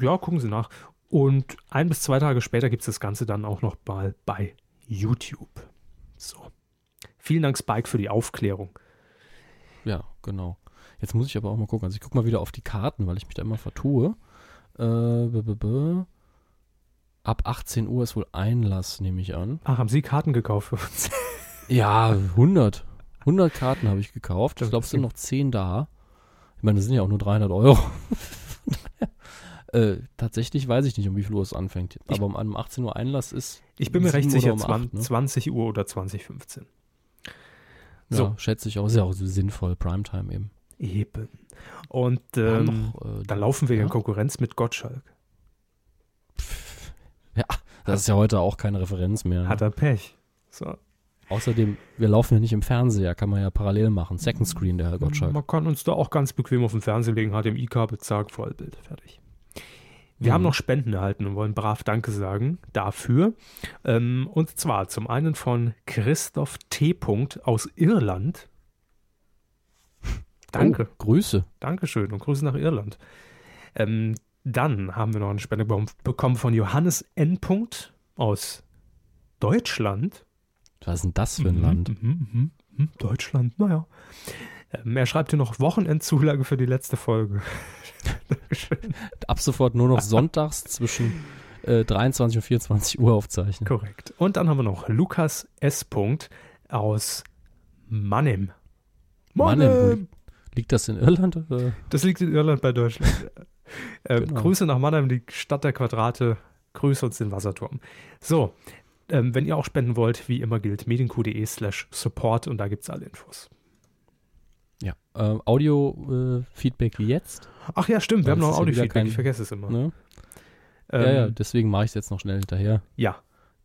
ja, gucken Sie nach. Und ein bis zwei Tage später gibt es das Ganze dann auch noch mal bei YouTube. So. Vielen Dank, Spike, für die Aufklärung. Ja, genau. Jetzt muss ich aber auch mal gucken. Also ich gucke mal wieder auf die Karten, weil ich mich da immer vertue. Äh, b -b -b. Ab 18 Uhr ist wohl Einlass, nehme ich an. Ach, haben Sie Karten gekauft für uns? *laughs* Ja, 100. 100 Karten habe ich gekauft. Ich glaube, es sind noch 10 da. Ich meine, das sind ja auch nur 300 Euro. *laughs* Äh, tatsächlich weiß ich nicht, um wie viel Uhr es anfängt. Ich- Aber um einem 18 Uhr Einlass ist. Ich bin mir um recht sicher, um 20, acht, ne? 20 Uhr oder 2015. Ja, So. schätze ich auch. Ist ja auch so sinnvoll. Primetime eben. Eben. Und ähm, noch, äh, da laufen wir ja. in Konkurrenz mit Gottschalk. Ja, das ist ja heute auch keine Referenz mehr. ne? Hat er Pech. So. Außerdem, wir laufen ja nicht im Fernseher, kann man ja parallel machen. Second Screen, der Herr Gottschalk. Man kann uns da auch ganz bequem auf den Fernseher legen, HDMI-Kabel, zack, Vollbild, fertig. Wir Mhm. haben noch Spenden erhalten und wollen brav Danke sagen dafür. Ähm, und zwar zum einen von Christoph T. aus Irland. *laughs* Danke. Oh, Grüße. Dankeschön und Grüße nach Irland. Ähm, dann haben wir noch eine Spende bekommen von Johannes N. aus Deutschland. Was ist denn das für ein Mhm, Land? Mhm, mhm, mhm. Deutschland, naja. Ähm, er schreibt hier noch Wochenendzulage für die letzte Folge. Dankeschön. *laughs* Ab sofort nur noch sonntags zwischen äh, 23 und 24 Uhr aufzeichnen. Korrekt. Und dann haben wir noch Lukas S. aus Mannem. Mannem, wo liegt, das in Irland? Oder? Das liegt in Irland bei Deutschland. *laughs* ähm, Genau. Grüße nach Mannheim, die Stadt der Quadrate. Grüße uns den Wasserturm. So, ähm, wenn ihr auch spenden wollt, wie immer gilt medienq.de slash support und da gibt es alle Infos. Ja. Ähm, Audio-Feedback wie jetzt. Ach ja, stimmt, wir haben noch ja Audio-Feedback, ich vergesse es immer. Ne? Ähm, ja, ja, deswegen mache ich es jetzt noch schnell hinterher. ja.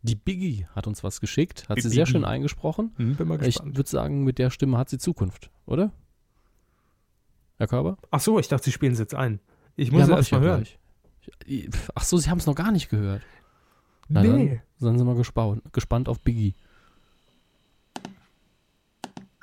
Die Biggie hat uns was geschickt, hat Die sie sehr Biggie. schön eingesprochen. Hm, bin mal Ich gespannt. würde sagen, mit der Stimme hat sie Zukunft, oder? Herr Körber? Ach so, ich dachte, Sie spielen es jetzt ein. Ich muss ja, mach erst mal hören. gleich. Ich- Ach so, Sie haben es noch gar nicht gehört. Na Nee. Dann sind Sie mal gespannt, gespannt auf Biggie.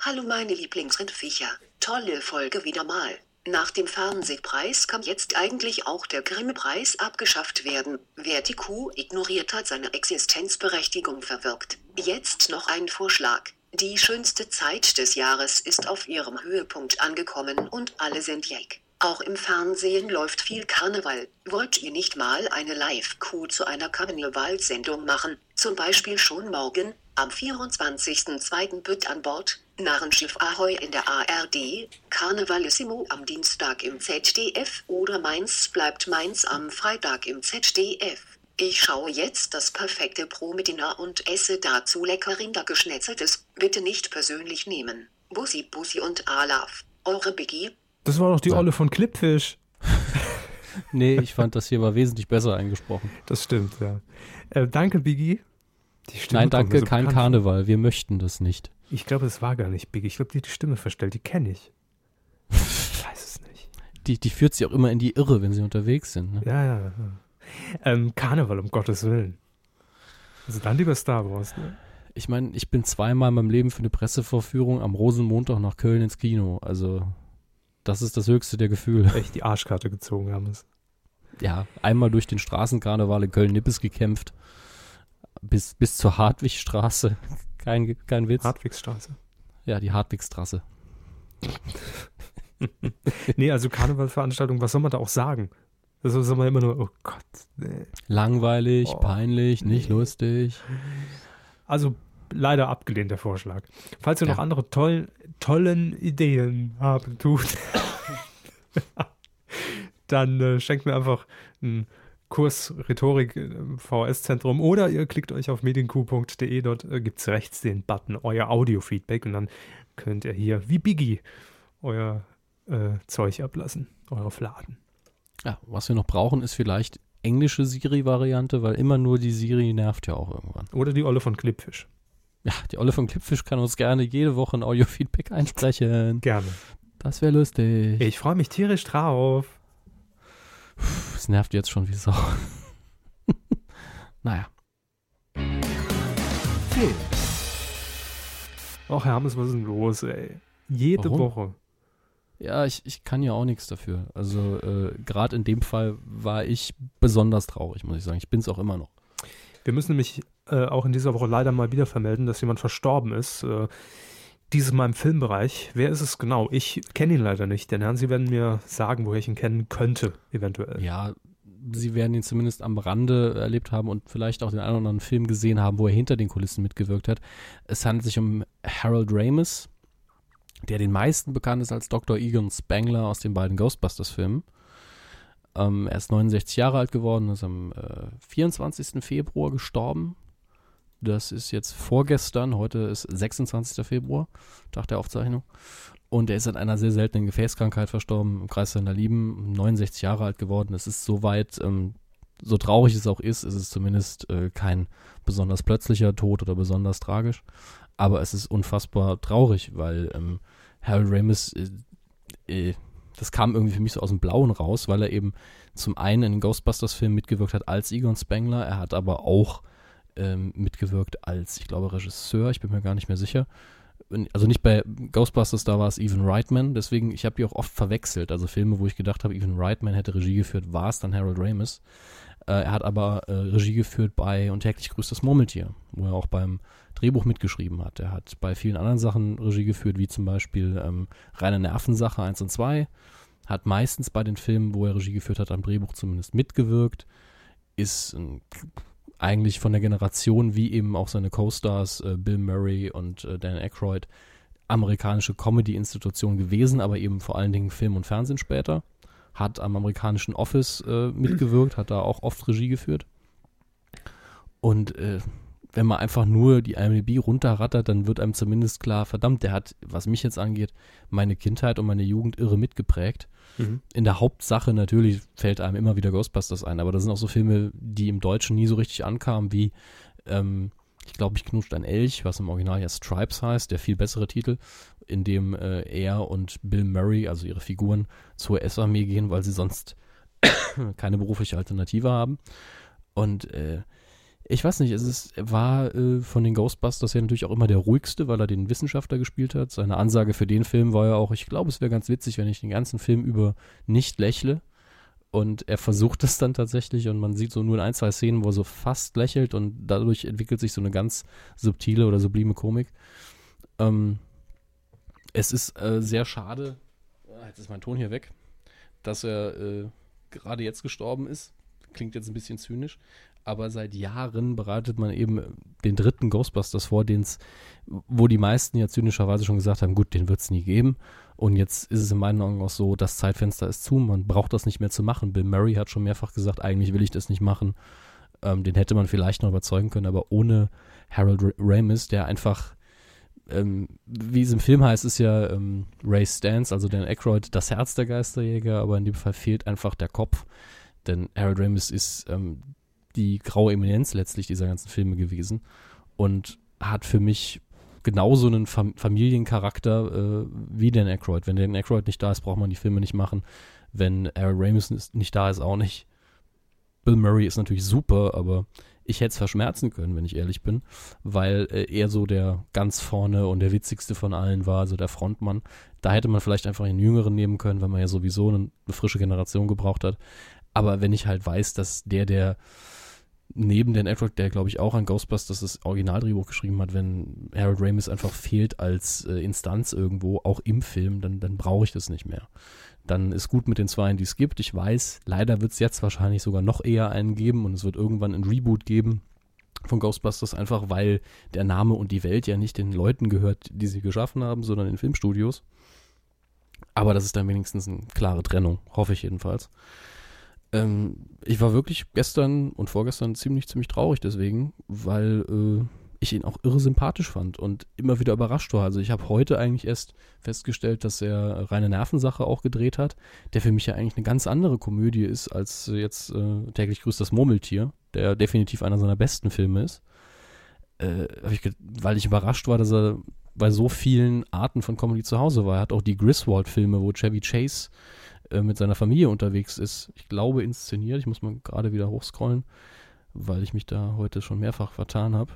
Hallo meine Lieblingsrindviecher. Tolle Folge wieder mal. Nach dem Fernsehpreis kann jetzt eigentlich auch der Grimme-Preis abgeschafft werden. Wer die Kuh ignoriert hat, seine Existenzberechtigung verwirkt. Jetzt noch ein Vorschlag. Die schönste Zeit des Jahres ist auf ihrem Höhepunkt angekommen und alle sind jeck. Auch im Fernsehen läuft viel Karneval. Wollt ihr nicht mal eine Live-Kuh zu einer Karnevalsendung machen? Zum Beispiel schon morgen, am 24.02. Bütt an Bord, Narrenschiff Ahoi in der ARD, Karnevalissimo am Dienstag im ZDF oder Mainz bleibt Mainz am Freitag im ZDF. Ich schaue jetzt das perfekte Pro mit Dinner und esse dazu lecker Rindergeschnetzeltes. Bitte nicht persönlich nehmen. Bussi Bussi und Alaf. Eure Biggie. Das war doch die Ja. Olle von Clipfish. *laughs* Nee, ich fand das hier war wesentlich besser eingesprochen. Das stimmt, ja. Äh, danke, Biggie. Nein, danke, kein. Karneval. Wir möchten das nicht. Ich glaube, es war gar nicht Biggie. Ich glaube, die die Stimme verstellt. Die kenne ich. Ich weiß es nicht. Die, die führt sie auch immer in die Irre, wenn sie unterwegs sind. Ne? Ja, ja. ja. Ähm, Karneval, um Gottes Willen. Also dann lieber Star Wars. Ne? Ich meine, ich bin zweimal in meinem Leben für eine Pressevorführung am Rosenmontag nach Köln ins Kino. Also, das ist das höchste der Gefühle. Echt die Arschkarte gezogen haben es. Ja, einmal durch den Straßenkarneval in Köln-Nippes gekämpft. Bis, bis zur Hartwigstraße. *laughs* Kein, kein Witz. Hartwigsstraße. ja, die Hartwigstraße. *laughs* Nee, also Karnevalveranstaltung, was soll man da auch sagen? Das ist immer immer nur, oh Gott, nee. Langweilig, Oh, peinlich, nicht nee. lustig. Also leider abgelehnt der Vorschlag. Falls ihr Ja. noch andere toll, tollen Ideen haben tut, *laughs* dann äh, schenkt mir einfach einen Kurs Rhetorik im VS-Zentrum oder ihr klickt euch auf medienq.de, dort äh, gibt es rechts den Button Euer Audio-Feedback und dann könnt ihr hier wie Biggie euer äh, Zeug ablassen, eure Fladen. Ja, was wir noch brauchen, ist vielleicht englische Siri-Variante, weil immer nur die Siri nervt ja auch irgendwann. Oder die Olle von Clipfish. Ja, die Olle von Clipfish kann uns gerne jede Woche ein Audio-Feedback einsprechen. Gerne. Das wäre lustig. Ich freue mich tierisch drauf. Es nervt jetzt schon wie Sau. *laughs* naja. Film. Och, Hermes, was ist denn los, ey? Jede Warum? Woche. Ja, ich, ich kann ja auch nichts dafür. Also äh, gerade in dem Fall war ich besonders traurig, muss ich sagen. Ich bin es auch immer noch. Wir müssen nämlich äh, auch in dieser Woche leider mal wieder vermelden, dass jemand verstorben ist. Äh, dieses Mal im Filmbereich. Wer ist es genau? Ich kenne ihn leider nicht. Denn Herrn, Sie werden mir sagen, woher ich ihn kennen könnte, eventuell. Ja, sie werden ihn zumindest am Rande erlebt haben und vielleicht auch den einen oder anderen Film gesehen haben, wo er hinter den Kulissen mitgewirkt hat. Es handelt sich um Harold Ramis, der den meisten bekannt ist als Dr. Egon Spangler aus den beiden Ghostbusters-Filmen. Ähm, er ist 69 Jahre alt geworden, ist am äh, 24. Februar gestorben. Das ist jetzt vorgestern, heute ist 26. Februar, Tag der Aufzeichnung. Und er ist an einer sehr seltenen Gefäßkrankheit verstorben, im Kreis seiner Lieben, 69 Jahre alt geworden. Es ist soweit, ähm, so traurig es auch ist, ist es zumindest äh, kein besonders plötzlicher Tod oder besonders tragisch. Aber es ist unfassbar traurig, weil ähm, Harold Ramis, äh, äh, das kam irgendwie für mich so aus dem Blauen raus, weil er eben zum einen in den Ghostbusters-Film mitgewirkt hat als Egon Spengler, er hat aber auch ähm, mitgewirkt als, ich glaube, Regisseur, ich bin mir gar nicht mehr sicher. Also nicht bei Ghostbusters, da war es Evan Reitman, deswegen, ich habe die auch oft verwechselt. Also Filme, wo ich gedacht habe, Evan Reitman hätte Regie geführt, war es dann Harold Ramis. Äh, er hat aber äh, Regie geführt bei Und täglich grüßt das Murmeltier, wo er auch beim Drehbuch mitgeschrieben hat. Er hat bei vielen anderen Sachen Regie geführt, wie zum Beispiel ähm, Reine Nervensache 1 und 2. Hat meistens bei den Filmen, wo er Regie geführt hat, am Drehbuch zumindest mitgewirkt. Ist ein eigentlich von der Generation wie eben auch seine Co-Stars äh, Bill Murray und äh, Dan Aykroyd amerikanische Comedy-Institution gewesen, aber eben vor allen Dingen Film und Fernsehen später. Hat am amerikanischen Office äh, mitgewirkt, hat da auch oft Regie geführt. Und äh, wenn man einfach nur die IMDb runterrattert, dann wird einem zumindest klar, verdammt, der hat, was mich jetzt angeht, meine Kindheit und meine Jugend irre mitgeprägt Mhm. in der Hauptsache natürlich fällt einem immer wieder Ghostbusters ein, aber das sind auch so Filme, die im Deutschen nie so richtig ankamen, wie ähm, ich glaube, ich knutscht ein Elch, was im Original ja Stripes heißt, der viel bessere Titel, in dem äh, er und Bill Murray, also ihre Figuren, zur S-Armee gehen, weil sie sonst *coughs* keine berufliche Alternative haben. Und äh, ich weiß nicht, es ist, war äh, von den Ghostbusters ja natürlich auch immer der ruhigste, weil er den Wissenschaftler gespielt hat. Seine Ansage für den Film war ja auch, ich glaube, es wäre ganz witzig, wenn ich den ganzen Film über nicht lächle. Und er versucht es dann tatsächlich und man sieht so nur in ein, zwei Szenen, wo er so fast lächelt und dadurch entwickelt sich so eine ganz subtile oder sublime Komik. Ähm, es ist äh, sehr schade, ah, jetzt ist mein Ton hier weg, dass er äh, gerade jetzt gestorben ist. Klingt jetzt ein bisschen zynisch, aber seit Jahren bereitet man eben den dritten Ghostbusters vor, den's, wo die meisten ja zynischerweise schon gesagt haben, gut, den wird es nie geben. Und jetzt ist es in meinen Augen auch so, das Zeitfenster ist zu, man braucht das nicht mehr zu machen. Bill Murray hat schon mehrfach gesagt, eigentlich will ich das nicht machen. Ähm, den hätte man vielleicht noch überzeugen können, aber ohne Harold Ra- Ramis, der einfach, ähm, wie es im Film heißt, ist ja ähm, Ray Stans, also Dan Aykroyd, das Herz der Geisterjäger, aber in dem Fall fehlt einfach der Kopf. Denn Harold Ramis ist ähm, die graue Eminenz letztlich dieser ganzen Filme gewesen und hat für mich genauso einen Fam Familiencharakter äh, wie Dan Aykroyd. Wenn Dan Aykroyd nicht da ist, braucht man die Filme nicht machen. Wenn Harold Ramis nicht da ist, auch nicht. Bill Murray ist natürlich super, aber ich hätte es verschmerzen können, wenn ich ehrlich bin, weil äh, er so der ganz vorne und der witzigste von allen war, so der Frontmann. Da hätte man vielleicht einfach einen Jüngeren nehmen können, weil man ja sowieso eine frische Generation gebraucht hat. Aber wenn ich halt weiß, dass der, der neben Dan Aykroyd, der glaube ich auch an Ghostbusters das Originaldrehbuch geschrieben hat, wenn Harold Ramis einfach fehlt als äh, Instanz irgendwo, auch im Film, dann, dann brauche ich das nicht mehr. Dann ist gut mit den Zweien, die es gibt. Ich weiß, leider wird es jetzt wahrscheinlich sogar noch eher einen geben und es wird irgendwann ein Reboot geben von Ghostbusters, einfach weil der Name und die Welt ja nicht den Leuten gehört, die sie geschaffen haben, sondern den Filmstudios. Aber das ist dann wenigstens eine klare Trennung, hoffe ich jedenfalls. Ähm, ich war wirklich gestern und vorgestern ziemlich, ziemlich traurig deswegen, weil äh, ich ihn auch irre sympathisch fand und immer wieder überrascht war. Also ich habe heute eigentlich erst festgestellt, dass er reine Nervensache auch gedreht hat, der für mich ja eigentlich eine ganz andere Komödie ist als jetzt äh, täglich grüßt das Murmeltier, der definitiv einer seiner besten Filme ist. Äh, ich, weil ich überrascht war, dass er bei so vielen Arten von Comedy zu Hause war. Er hat auch die Griswold-Filme, wo Chevy Chase äh, mit seiner Familie unterwegs ist. Ich glaube inszeniert. Ich muss mal gerade wieder hochscrollen, weil ich mich da heute schon mehrfach vertan habe.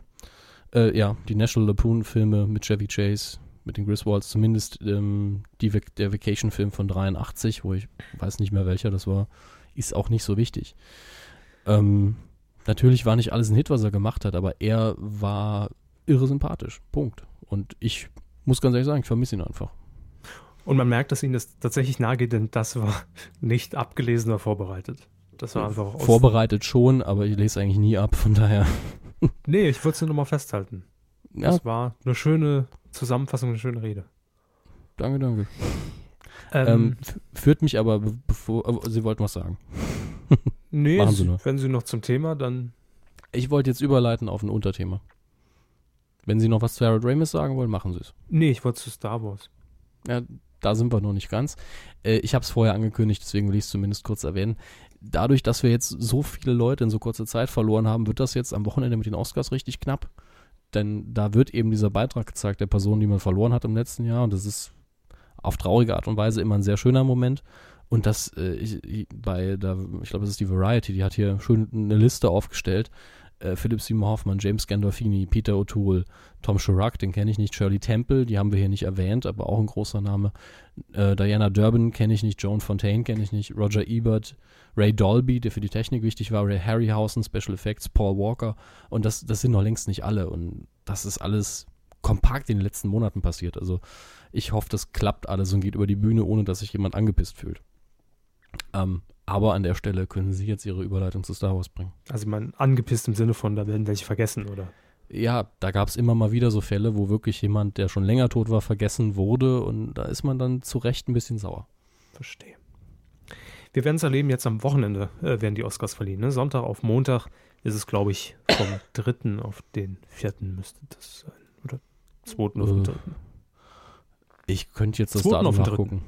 Äh, ja, die National Lampoon-Filme mit Chevy Chase, mit den Griswolds, zumindest ähm, die, der Vacation-Film von 83, wo ich weiß nicht mehr welcher das war, ist auch nicht so wichtig. Ähm, natürlich war nicht alles ein Hit, was er gemacht hat, aber er war irre sympathisch. Punkt. Und ich muss ganz ehrlich sagen, ich vermisse ihn einfach. Und man merkt, dass ihnen das tatsächlich nahe geht, denn das war *laughs* nicht abgelesen oder vorbereitet. Das war einfach vorbereitet schon, aber ich lese eigentlich nie ab, von daher. *laughs* nee, ich wollte es nur nochmal festhalten. Ja. Das war eine schöne Zusammenfassung, eine schöne Rede. Danke, danke. Ähm, ähm, führt mich aber, bevor, Sie wollten was sagen. *laughs* nee, Machen Sie nur. wenn Sie noch zum Thema, dann. Ich wollte jetzt überleiten auf ein Unterthema. Wenn Sie noch was zu Harold Ramis sagen wollen, machen Sie es. Nee, ich wollte zu Star Wars. Ja, da sind wir noch nicht ganz. Äh, ich habe es vorher angekündigt, deswegen will ich es zumindest kurz erwähnen. Dadurch, dass wir jetzt so viele Leute in so kurzer Zeit verloren haben, wird das jetzt am Wochenende mit den Oscars richtig knapp. Denn da wird eben dieser Beitrag gezeigt der Person, die man verloren hat im letzten Jahr. Und das ist auf traurige Art und Weise immer ein sehr schöner Moment. Und das äh, ich, bei der, ich glaube, das ist die Variety, die hat hier schön eine Liste aufgestellt äh, Philip Seymour Hoffman, James Gandolfini, Peter O'Toole, Tom Chirac, den kenne ich nicht, Shirley Temple, die haben wir hier nicht erwähnt, aber auch ein großer Name. Äh, Diana Durbin kenne ich nicht, Joan Fontaine kenne ich nicht, Roger Ebert, Ray Dolby, der für die Technik wichtig war, Ray Harryhausen, Special Effects, Paul Walker und das, das sind noch längst nicht alle und das ist alles kompakt in den letzten Monaten passiert. Also ich hoffe, das klappt alles und geht über die Bühne, ohne dass sich jemand angepisst fühlt. Ähm, aber an der Stelle können Sie jetzt Ihre Überleitung zu Star Wars bringen. Also man angepisst im Sinne von, da werden welche vergessen, oder? Ja, da gab es immer mal wieder so Fälle, wo wirklich jemand, der schon länger tot war, vergessen wurde und da ist man dann zu Recht ein bisschen sauer. Verstehe. Wir werden es erleben, jetzt am Wochenende äh, werden die Oscars verliehen. Ne? Sonntag auf Montag ist es, glaube ich, vom *laughs* dritten auf den vierten müsste das sein. Oder zweiten auf den äh, dritten. Ich könnte jetzt das Datum nachgucken.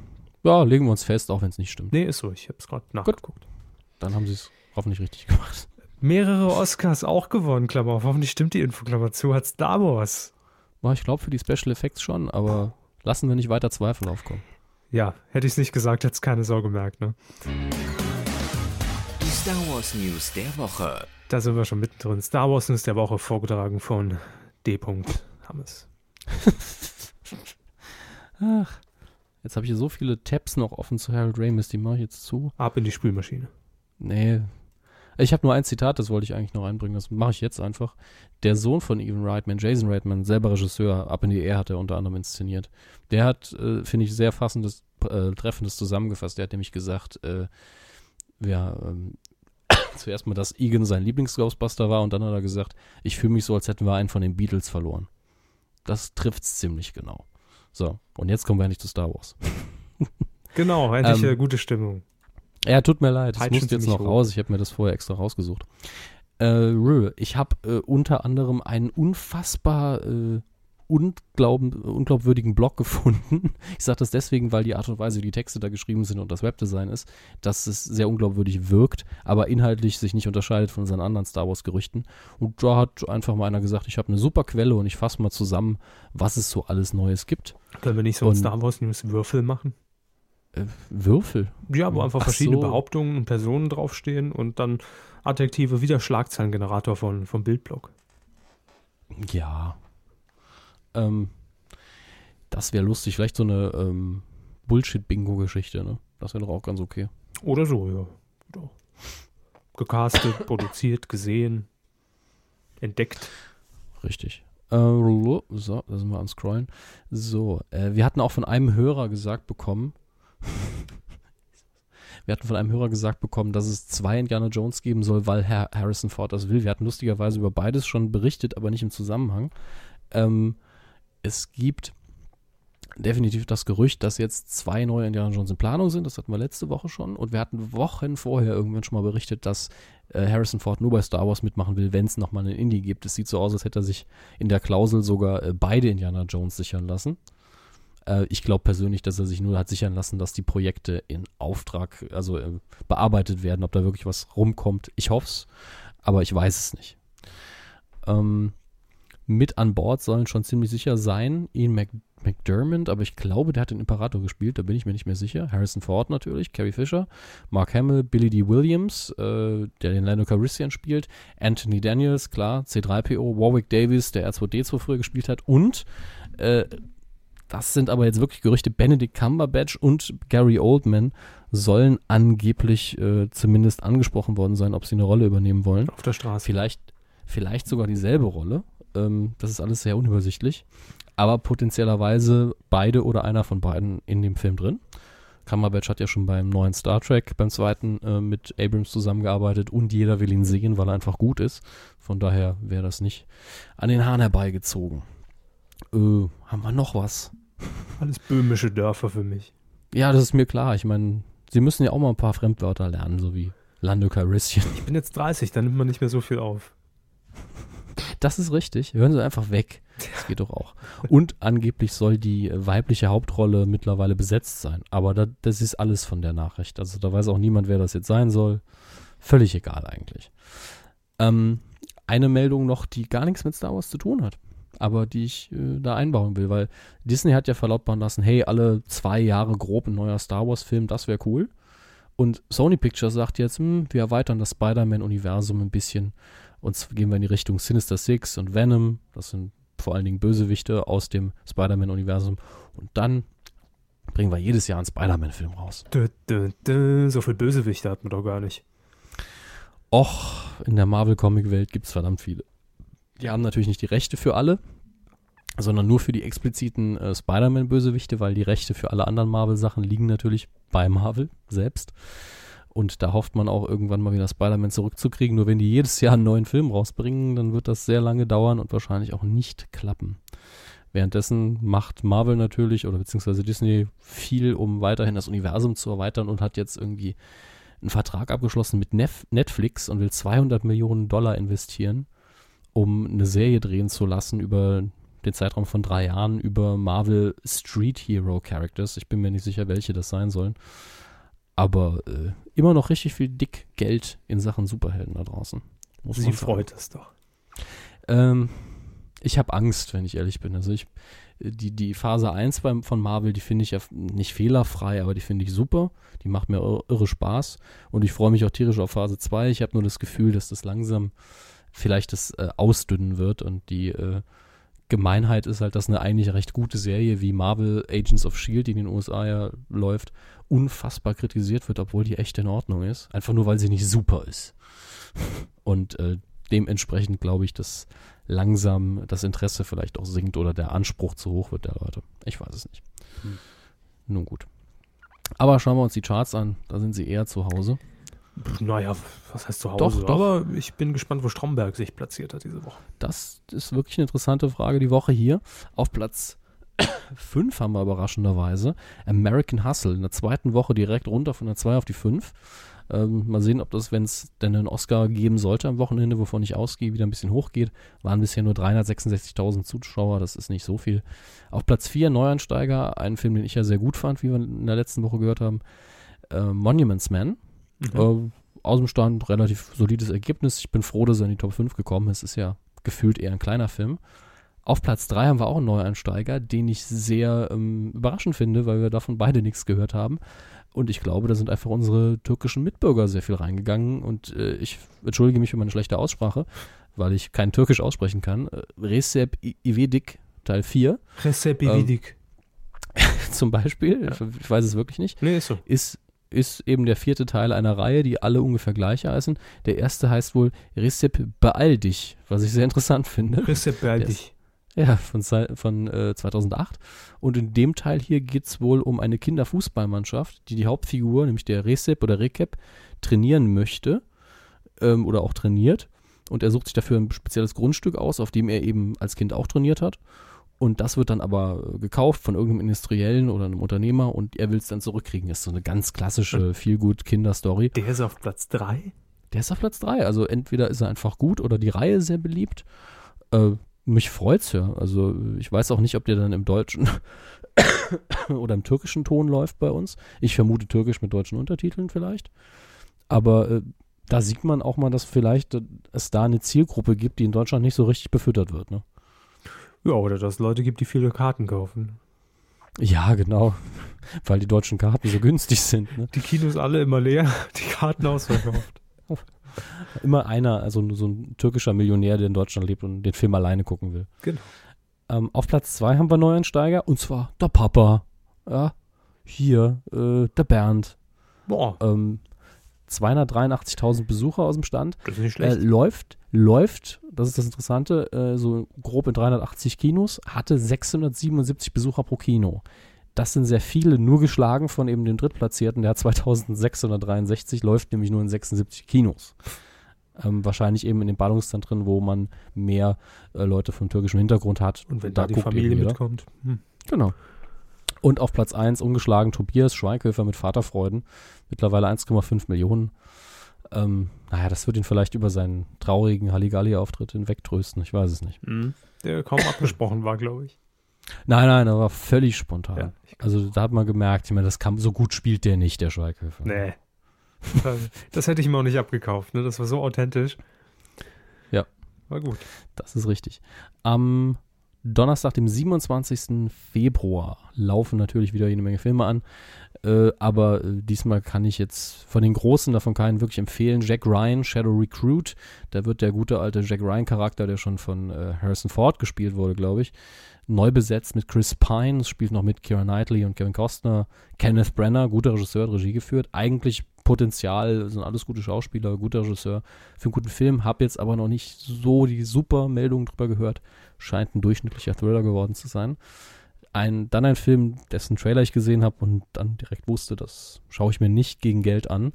Ja, legen wir uns fest, auch wenn es nicht stimmt. Nee, ist so. Ich habe es gerade nachgeguckt. Gut. Dann haben sie es hoffentlich richtig gemacht. Mehrere Oscars auch gewonnen, Klammer auf. Hoffentlich stimmt die Info, Klammer zu. Hat Star Wars. Ich glaube für die Special Effects schon, aber lassen wir nicht weiter Zweifel aufkommen. Ja, hätte ich es nicht gesagt, hätte es keine Sorge gemerkt, ne? Die Star Wars News der Woche. Da sind wir schon mittendrin. Star Wars News der Woche vorgetragen von D. Hammes. *laughs* Ach. Jetzt habe ich hier so viele Tabs noch offen zu Harold Ramis, die mache ich jetzt zu. Ab in die Spülmaschine. Nee. Ich habe nur ein Zitat, das wollte ich eigentlich noch einbringen, das mache ich jetzt einfach. Der Sohn von Evan Reitman, Jason Reitman, selber Regisseur, Ab in die Air hat er unter anderem inszeniert. Der hat, äh, finde ich, sehr fassendes, äh, treffendes zusammengefasst. Der hat nämlich gesagt, äh, ja, ähm, *coughs* zuerst mal, dass Egan sein Lieblings-Ghostbuster war und dann hat er gesagt, ich fühle mich so, als hätten wir einen von den Beatles verloren. Das trifft es ziemlich genau. So, und jetzt kommen wir endlich zu Star Wars. *laughs* genau, endlich ähm, gute Stimmung. Ja, tut mir leid, das muss jetzt noch hoch. raus. Ich habe mir das vorher extra rausgesucht. Äh, ich habe äh, unter anderem einen unfassbar äh, unglaubwürdigen Blog gefunden. *laughs* Ich sage das deswegen, weil die Art und Weise, wie die Texte da geschrieben sind und das Webdesign ist, dass es sehr unglaubwürdig wirkt, aber inhaltlich sich nicht unterscheidet von unseren anderen Star Wars-Gerüchten. Und da hat einfach mal einer gesagt, ich habe eine super Quelle und ich fasse mal zusammen, was es so alles Neues gibt. Können wir nicht so ein Star Wars News Würfel machen? Äh, Würfel? Ja, wo einfach Ach verschiedene so. Behauptungen und Personen draufstehen und dann Adjektive wie der Schlagzeilengenerator von, vom Bildblock. Ja, ähm, das wäre lustig. Vielleicht so eine ähm, Bullshit-Bingo-Geschichte, ne? Das wäre doch auch ganz okay. Oder so, ja. Oder. Gecastet, *laughs* produziert, gesehen, entdeckt. Richtig. Äh, so, da sind wir am Scrollen. So, äh, wir hatten auch von einem Hörer gesagt bekommen, *laughs* wir hatten von einem Hörer gesagt bekommen, dass es zwei Indiana Jones geben soll, weil Herr Harrison Ford das will. Wir hatten lustigerweise über beides schon berichtet, aber nicht im Zusammenhang. Ähm, es gibt definitiv das Gerücht, dass jetzt zwei neue Indiana Jones in Planung sind. Das hatten wir letzte Woche schon. Und wir hatten Wochen vorher irgendwann schon mal berichtet, dass äh, Harrison Ford nur bei Star Wars mitmachen will, wenn es nochmal einen Indie gibt. Es sieht so aus, als hätte er sich in der Klausel sogar äh, beide Indiana Jones sichern lassen. Äh, ich glaube persönlich, dass er sich nur hat sichern lassen, dass die Projekte in Auftrag, also äh, bearbeitet werden, ob da wirklich was rumkommt. Ich hoffe es, aber ich weiß es nicht. Ähm, mit an Bord sollen schon ziemlich sicher sein Ian Mc McDermott, aber ich glaube, der hat den Imperator gespielt, da bin ich mir nicht mehr sicher. Harrison Ford natürlich, Carrie Fisher, Mark Hamill, Billy D. Williams, äh, der den Lando Calrissian spielt, Anthony Daniels, klar, C3PO, Warwick Davis, der R2D2 früher gespielt hat und äh, das sind aber jetzt wirklich Gerüchte, Benedict Cumberbatch und Gary Oldman sollen angeblich äh, zumindest angesprochen worden sein, ob sie eine Rolle übernehmen wollen. Auf der Straße. Vielleicht, vielleicht sogar dieselbe Rolle. Ähm, das ist alles sehr unübersichtlich. Aber potenziellerweise beide oder einer von beiden in dem Film drin. Cumberbatch hat ja schon beim neuen Star Trek, beim zweiten, äh, mit Abrams zusammengearbeitet und jeder will ihn sehen, weil er einfach gut ist. Von daher wäre das nicht an den Hahn herbeigezogen. Äh, haben wir noch was? Alles böhmische Dörfer für mich. Ja, das ist mir klar. Ich meine, sie müssen ja auch mal ein paar Fremdwörter lernen, so wie Lando Calrissian. Ich bin jetzt 30, da nimmt man nicht mehr so viel auf. Das ist richtig. Hören Sie einfach weg. Das geht doch auch. Und angeblich soll die weibliche Hauptrolle mittlerweile besetzt sein. Aber da, das ist alles von der Nachricht. Also da weiß auch niemand, wer das jetzt sein soll. Völlig egal eigentlich. Ähm, eine Meldung noch, die gar nichts mit Star Wars zu tun hat. Aber die ich äh, da einbauen will, weil Disney hat ja verlautbaren lassen, hey, alle zwei Jahre grob ein neuer Star Wars-Film, das wäre cool. Und Sony Pictures sagt jetzt, hm, wir erweitern das Spider-Man-Universum ein bisschen und gehen wir in die Richtung Sinister Six und Venom. Das sind vor allen Dingen Bösewichte aus dem Spider-Man-Universum. Und dann bringen wir jedes Jahr einen Spider-Man-Film raus. Dö, dö, dö. So viel Bösewichte hat man doch gar nicht. Och, in der Marvel-Comic-Welt gibt es verdammt viele. Die haben natürlich nicht die Rechte für alle, sondern nur für die expliziten äh, Spider-Man-Bösewichte, weil die Rechte für alle anderen Marvel-Sachen liegen natürlich bei Marvel selbst. Und da hofft man auch irgendwann mal wieder Spider-Man zurückzukriegen. Nur wenn die jedes Jahr einen neuen Film rausbringen, dann wird das sehr lange dauern und wahrscheinlich auch nicht klappen. Währenddessen macht Marvel natürlich oder beziehungsweise Disney viel, um weiterhin das Universum zu erweitern und hat jetzt irgendwie einen Vertrag abgeschlossen mit Nef Netflix und will 200 Millionen Dollar investieren, um eine Serie drehen zu lassen über den Zeitraum von drei Jahren über Marvel Street Hero Characters. Ich bin mir nicht sicher, welche das sein sollen. Aber äh, immer noch richtig viel dick Geld in Sachen Superhelden da draußen. Sie freut es doch. Ähm, ich habe Angst, wenn ich ehrlich bin. Also ich, die, die Phase 1 beim, von Marvel, die finde ich ja nicht fehlerfrei, aber die finde ich super. Die macht mir irre, irre Spaß. Und ich freue mich auch tierisch auf Phase 2. Ich habe nur das Gefühl, dass das langsam vielleicht das äh, ausdünnen wird und die äh, Gemeinheit ist halt, dass eine eigentlich recht gute Serie wie Marvel Agents of Shield, die in den USA ja läuft, unfassbar kritisiert wird, obwohl die echt in Ordnung ist. Einfach nur, weil sie nicht super ist. *laughs* Und äh, dementsprechend glaube ich, dass langsam das Interesse vielleicht auch sinkt oder der Anspruch zu hoch wird der Leute. Ich weiß es nicht. Hm. Nun gut. Aber schauen wir uns die Charts an. Da sind sie eher zu Hause. Naja, was heißt zu Hause? Doch, doch. Aber ich bin gespannt, wo Stromberg sich platziert hat diese Woche. Das ist wirklich eine interessante Frage die Woche hier. Auf Platz *coughs* 5 haben wir überraschenderweise American Hustle in der zweiten Woche direkt runter von der 2 auf die 5. Ähm, mal sehen, ob das, wenn es denn einen Oscar geben sollte am Wochenende, wovon ich ausgehe, wieder ein bisschen hochgeht. Waren bisher nur 366.000 Zuschauer, das ist nicht so viel. Auf Platz 4 Neuansteiger, ein Film, den ich ja sehr gut fand, wie wir in der letzten Woche gehört haben. Äh, Monuments Man Mhm. Äh, aus dem Stand relativ solides Ergebnis. Ich bin froh, dass er in die Top 5 gekommen ist. Ist ja gefühlt eher ein kleiner Film. Auf Platz 3 haben wir auch einen Neueinsteiger, den ich sehr ähm, überraschend finde, weil wir davon beide nichts gehört haben. Und ich glaube, da sind einfach unsere türkischen Mitbürger sehr viel reingegangen. Und äh, ich entschuldige mich für meine schlechte Aussprache, weil ich kein Türkisch aussprechen kann. Äh, Recep Ivedik Teil 4. Recep Ivedik. Ähm, *laughs* zum Beispiel, ja. ich, ich weiß es wirklich nicht. Nee, ist so. Ist ist eben der vierte Teil einer Reihe, die alle ungefähr gleich heißen. Der erste heißt wohl Recep Beeil dich, was ich sehr interessant finde. Recep beeil dich. Ja, von, von äh, 2008. Und in dem Teil hier geht es wohl um eine Kinderfußballmannschaft, die die Hauptfigur, nämlich der Recep oder Recep, trainieren möchte ähm, oder auch trainiert. Und er sucht sich dafür ein spezielles Grundstück aus, auf dem er eben als Kind auch trainiert hat. Und das wird dann aber äh, gekauft von irgendeinem Industriellen oder einem Unternehmer und er will es dann zurückkriegen. Das ist so eine ganz klassische Feelgood-Kinderstory. Der ist auf Platz 3. Der ist auf Platz 3. Also entweder ist er einfach gut oder die Reihe sehr beliebt. Äh, mich freut's ja. Also ich weiß auch nicht, ob der dann im deutschen *coughs* oder im türkischen Ton läuft bei uns. Ich vermute türkisch mit deutschen Untertiteln vielleicht. Aber äh, da sieht man auch mal, dass vielleicht äh, es da eine Zielgruppe gibt, die in Deutschland nicht so richtig befüttert wird. Ne? Ja, oder dass es Leute gibt, die viele Karten kaufen. Ja, genau. *laughs* Weil die deutschen Karten so günstig sind. Ne? Die Kinos alle immer leer, *laughs* die Karten ausverkauft. *laughs* Immer einer, also so ein türkischer Millionär, der in Deutschland lebt und den Film alleine gucken will. Genau. Ähm, auf Platz zwei haben wir Neueinsteiger und zwar der Papa. Ja, hier, äh, der Bernd. Boah, Ähm, 283.000 Besucher aus dem Stand. das ist nicht Äh, schlecht. läuft, läuft, das ist das Interessante, äh, so grob in 380 Kinos, hatte 677 Besucher pro Kino. Das sind sehr viele, nur geschlagen von eben dem Drittplatzierten, der hat 2663, läuft nämlich nur in 76 Kinos. Ähm, wahrscheinlich eben in den Ballungszentren, wo man mehr äh, Leute vom türkischen Hintergrund hat. Und wenn da, die guckt Familie jeder. mitkommt. Hm. Genau. Und auf Platz 1 ungeschlagen Tobias Schweighöfer mit Vaterfreuden. Mittlerweile 1,5 Millionen. Ähm, naja, das wird ihn vielleicht über seinen traurigen Halligalli-Auftritt hinwegtrösten. Ich weiß es nicht. Hm. Der kaum *coughs* abgesprochen war, glaube ich. Nein, nein, er war völlig spontan. Ja, Also da hat man gemerkt, ich meine, das kam, so gut spielt der nicht, der Schweighöfer. nee. Das, das hätte ich mir auch nicht abgekauft. Ne? Das war so authentisch. Ja. War gut. Das ist richtig. Am Donnerstag, dem 27. Februar, laufen natürlich wieder jede Menge Filme an. Äh, aber äh, diesmal kann ich jetzt von den Großen davon keinen wirklich empfehlen. Jack Ryan, Shadow Recruit. Da wird der gute alte Jack Ryan-Charakter, der schon von äh, Harrison Ford gespielt wurde, glaube ich, neu besetzt mit Chris Pine. Es spielt noch mit Keira Knightley und Kevin Costner. Kenneth Brenner, guter Regisseur, hat Regie geführt. Eigentlich Potenzial, sind alles gute Schauspieler, guter Regisseur für einen guten Film. Hab jetzt aber noch nicht so die super Meldung drüber gehört. Scheint ein durchschnittlicher Thriller geworden zu sein. Ein, dann ein Film, dessen Trailer ich gesehen habe und dann direkt wusste, das schaue ich mir nicht gegen Geld an.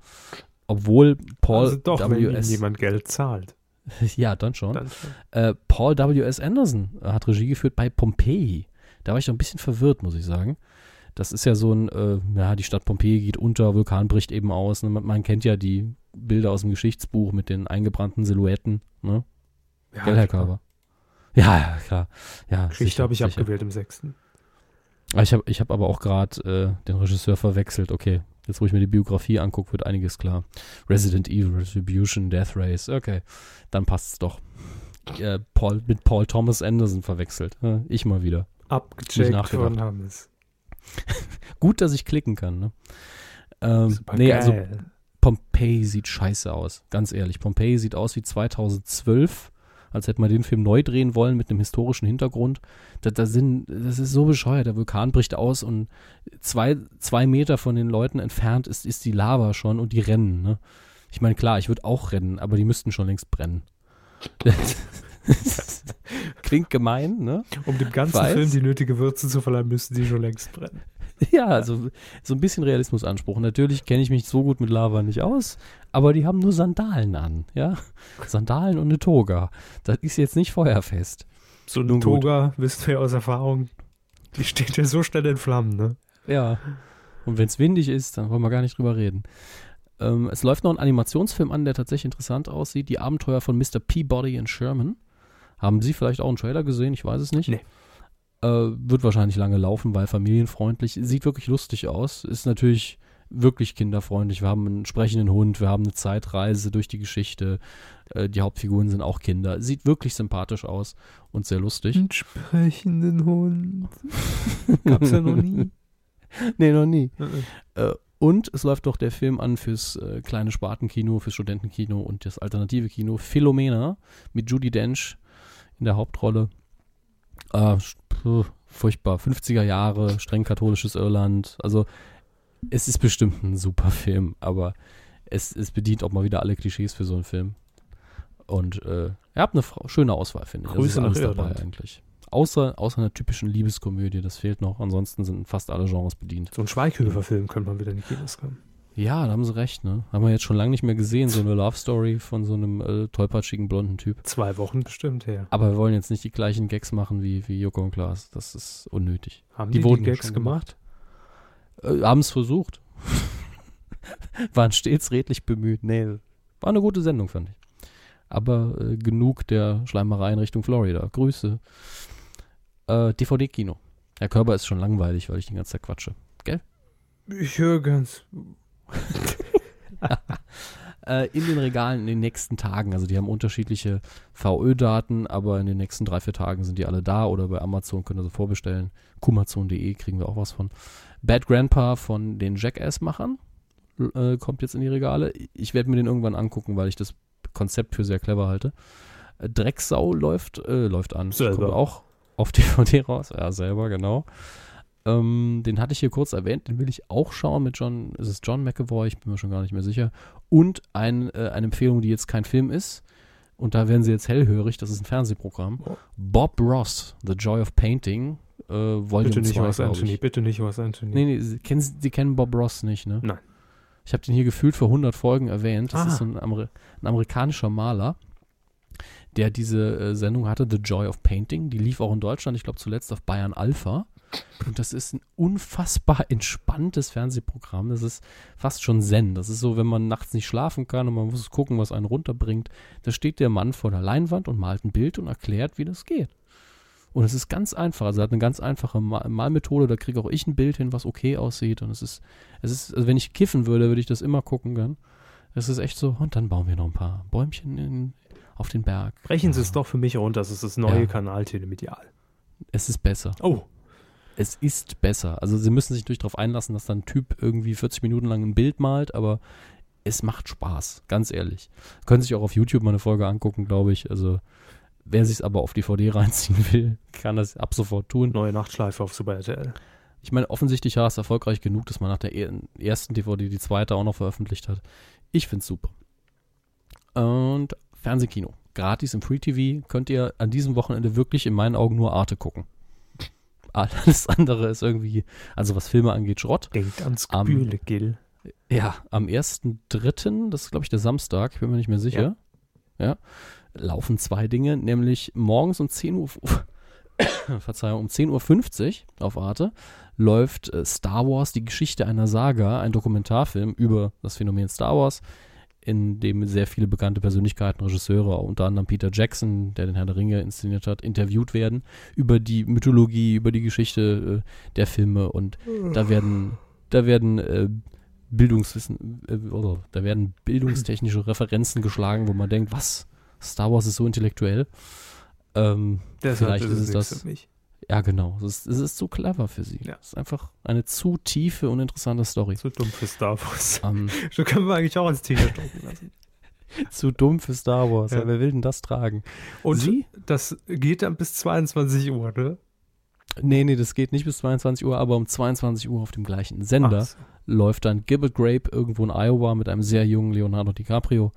Obwohl Paul also doch, W.S. jemand Geld zahlt. *laughs* Ja, dann schon. Dann schon. Äh, Paul W.S. Anderson hat Regie geführt bei Pompeii. Da war ich doch ein bisschen verwirrt, muss ich sagen. Das ist ja so ein, äh, ja, die Stadt Pompeji geht unter, Vulkan bricht eben aus. Ne? Man, man kennt ja die Bilder aus dem Geschichtsbuch mit den eingebrannten Silhouetten. Ne? Ja, Gell, Herr. Körber? Ja, ja, klar. Ja, Geschichte habe ich sicher. abgewählt im sechsten. Ah, Ich habe ich hab aber auch gerade äh, den Regisseur verwechselt. Okay, jetzt wo ich mir die Biografie angucke, wird einiges klar. Resident Evil, Retribution, Death Race. Okay, dann passt's doch. Äh, Paul, mit Paul Thomas Anderson verwechselt. Äh, ich mal wieder. Abgecheckt von Hammes. *laughs* Gut, dass ich klicken kann. Ne? Ähm, nee, geil. also Pompeii sieht scheiße aus. Ganz ehrlich. Pompeii sieht aus wie 2012, als hätte man den Film neu drehen wollen mit einem historischen Hintergrund. Da, da sind, das ist so bescheuert. Der Vulkan bricht aus und zwei, zwei Meter von den Leuten entfernt ist, ist die Lava schon und die rennen. Ne? Ich meine, klar, ich würde auch rennen, aber die müssten schon längst brennen. *laughs* Klingt gemein, ne? um dem ganzen. Film die nötige Würze zu verleihen, müssten die schon längst brennen. *laughs* Ja, also so ein bisschen Realismusanspruch. Natürlich kenne ich mich so gut mit Lava nicht aus, aber die haben nur Sandalen an, ja? Sandalen und eine Toga. Das ist jetzt nicht feuerfest. So eine. Toga, wissen wir aus Erfahrung, die steht ja so schnell in Flammen, ne? Ja. Und wenn es windig ist, dann wollen wir gar nicht drüber reden. Ähm, es läuft noch ein Animationsfilm an, der tatsächlich interessant aussieht. Die Abenteuer von Mr. Peabody and Sherman. Haben Sie vielleicht auch einen Trailer gesehen? Ich weiß es nicht. Nee. Äh, wird wahrscheinlich lange laufen, weil familienfreundlich. Sieht wirklich lustig aus. Ist natürlich wirklich kinderfreundlich. Wir haben einen sprechenden Hund, wir haben eine Zeitreise durch die Geschichte. Äh, die Hauptfiguren sind auch Kinder. Sieht wirklich sympathisch aus und sehr lustig. Einen sprechenden Hund. *laughs* Gab's ja noch nie. *laughs* Nee, noch nie. Äh, Äh, und es läuft doch der Film an fürs äh, kleine Spartenkino, fürs Studentenkino und das alternative Kino Philomena mit Judy Dench in der Hauptrolle. Äh, furchtbar. 50er Jahre, streng katholisches Irland. Also es ist bestimmt ein super Film, aber es, es bedient auch mal wieder alle Klischees für so einen Film. Und äh, ihr habt eine Frau, schöne Auswahl, finde ich. Grüße das ist nach Irland. eigentlich. Außer, außer einer typischen Liebeskomödie, das fehlt noch. Ansonsten sind fast alle Genres bedient. So ein Schweighöfer-Film könnte man wieder in die Kinos kommen. Ja, da haben sie recht, ne? Haben wir jetzt schon lange nicht mehr gesehen, so eine Love Story von so einem äh, tollpatschigen blonden Typ. Zwei Wochen bestimmt her. Aber wir wollen jetzt nicht die gleichen Gags machen wie, wie Joko und Klaas. Das ist unnötig. Haben Die die, die Gags schon gemacht? Äh, haben es versucht. *laughs* Waren stets redlich bemüht. Nee, war eine gute Sendung, fand ich. Aber äh, genug der Schleimerei in Richtung Florida. Grüße. Äh, DVD-Kino. Herr Körber ist schon langweilig, weil ich den ganzen Tag quatsche. Ich höre ganz. *laughs* Äh, in den Regalen in den nächsten Tagen. Also die haben unterschiedliche VÖ-Daten, aber in den nächsten drei, vier Tagen sind die alle da oder bei Amazon könnt ihr sie vorbestellen. Kumazon.de kriegen wir auch was von. Bad Grandpa von den Jackass-Machern äh, kommt jetzt in die Regale. Ich werde mir den irgendwann angucken, weil ich das Konzept für sehr clever halte. Äh, Drecksau läuft, äh, läuft an. Selber. Kommt auch auf *laughs* DVD raus. Ja, selber, genau. Ähm, den hatte ich hier kurz erwähnt, den will ich auch schauen mit John, ist es John McAvoy, ich bin mir schon gar nicht mehr sicher. Und ein, äh, eine Empfehlung, die jetzt kein Film ist, und da werden Sie jetzt hellhörig, das ist ein Fernsehprogramm. Oh. Bob Ross, The Joy of Painting, äh, Volume Bitte nicht 2, was Anthony, bitte nicht was Anthony. Nee, nee, Sie kennen, Sie kennen Bob Ross nicht, ne? Nein. Ich habe den hier gefühlt vor 100 Folgen erwähnt. Das Ah. ist so ein, Amer ein amerikanischer Maler, der diese äh, Sendung hatte, The Joy of Painting. Die lief auch in Deutschland, ich glaube zuletzt auf Bayern Alpha. Und das ist ein unfassbar entspanntes Fernsehprogramm. Das ist fast schon Zen. Das ist so, wenn man nachts nicht schlafen kann und man muss gucken, was einen runterbringt. Da steht der Mann vor der Leinwand und malt ein Bild und erklärt, wie das geht. Und es ist ganz einfach. Also er hat eine ganz einfache Mal Malmethode. Da kriege auch ich ein Bild hin, was okay aussieht. Und es ist, es ist, also wenn ich kiffen würde, würde ich das immer gucken können. Es ist echt so, und dann bauen wir noch ein paar Bäumchen in, auf den Berg. Brechen Sie es doch für mich runter, das ist das neue Ja. Kanal Telemedial. Es ist besser. Oh, Es ist besser. Also sie müssen sich durch darauf einlassen, dass da ein Typ irgendwie 40 Minuten lang ein Bild malt, aber es macht Spaß, ganz ehrlich. Können sich auch auf YouTube mal eine Folge angucken, glaube ich. Also wer sich aber auf DVD *laughs* reinziehen will, kann das ab sofort tun. neue Nachtschleife auf Super RTL. Ich meine, offensichtlich war es erfolgreich genug, dass man nach der er- ersten DVD die zweite auch noch veröffentlicht hat. Ich finde es super. Und Fernsehkino. Gratis im Free TV könnt ihr an diesem Wochenende wirklich in meinen Augen nur Arte gucken. Alles andere ist irgendwie, also was Filme angeht, Schrott. Denkt ans Gebühle, Gil. Ja, am 1.3., das ist glaube ich der Samstag, ich bin mir nicht mehr sicher, ja. laufen zwei Dinge, nämlich morgens um 10 Uhr, *coughs* Verzeihung, um 10.50 Uhr auf Arte läuft äh, Star Wars, die Geschichte einer Saga, ein Dokumentarfilm über das Phänomen Star Wars, in dem sehr viele bekannte Persönlichkeiten, Regisseure, unter anderem Peter Jackson, der den Herr der Ringe inszeniert hat, interviewt werden über die Mythologie, über die Geschichte äh, der Filme und da werden, da werden äh, Bildungswissen, äh, oder da werden bildungstechnische *laughs* Referenzen geschlagen, wo man denkt, was? Star Wars ist so intellektuell. Ähm, Vielleicht ist es das- für mich. Ja, genau. Es ist, es ist zu clever für sie. Ja. Es ist einfach eine zu tiefe und interessante Story. Zu dumm für Star Wars. Ähm, *laughs* So können wir eigentlich auch als T-Shirt drucken lassen. *laughs* zu dumm für Star Wars. Ja. Ja. wer will denn das tragen? Und Sie? das geht dann bis 22 Uhr, ne? Nee, nee, das geht nicht bis 22 Uhr, aber um 22 Uhr auf dem gleichen Sender so. läuft dann Gilbert Grape irgendwo in Iowa mit einem sehr jungen Leonardo DiCaprio.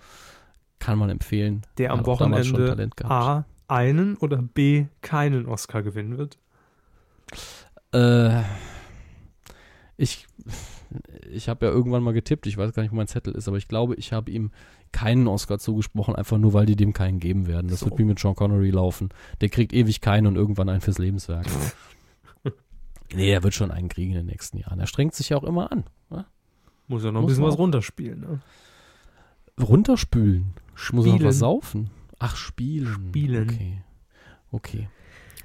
Kann man empfehlen. Der am Hat auch damals schon Wochenende Talent gehabt. A einen oder B keinen Oscar gewinnen wird. Äh, ich ich habe ja irgendwann mal getippt, ich weiß gar nicht, wo mein Zettel ist, aber ich glaube, ich habe ihm keinen Oscar zugesprochen, einfach nur, weil die dem keinen geben werden. Das So. wird wie mit Sean Connery laufen. Der kriegt ewig keinen und irgendwann einen fürs Lebenswerk. *laughs* nee, er wird schon einen kriegen in den nächsten Jahren. Er strengt sich ja auch immer an. Ne? Muss ja noch ein Muss bisschen man was runterspielen, ne? Runterspülen. Muss er noch Spielen. was saufen? Ach, spielen. Spielen. Okay. Okay.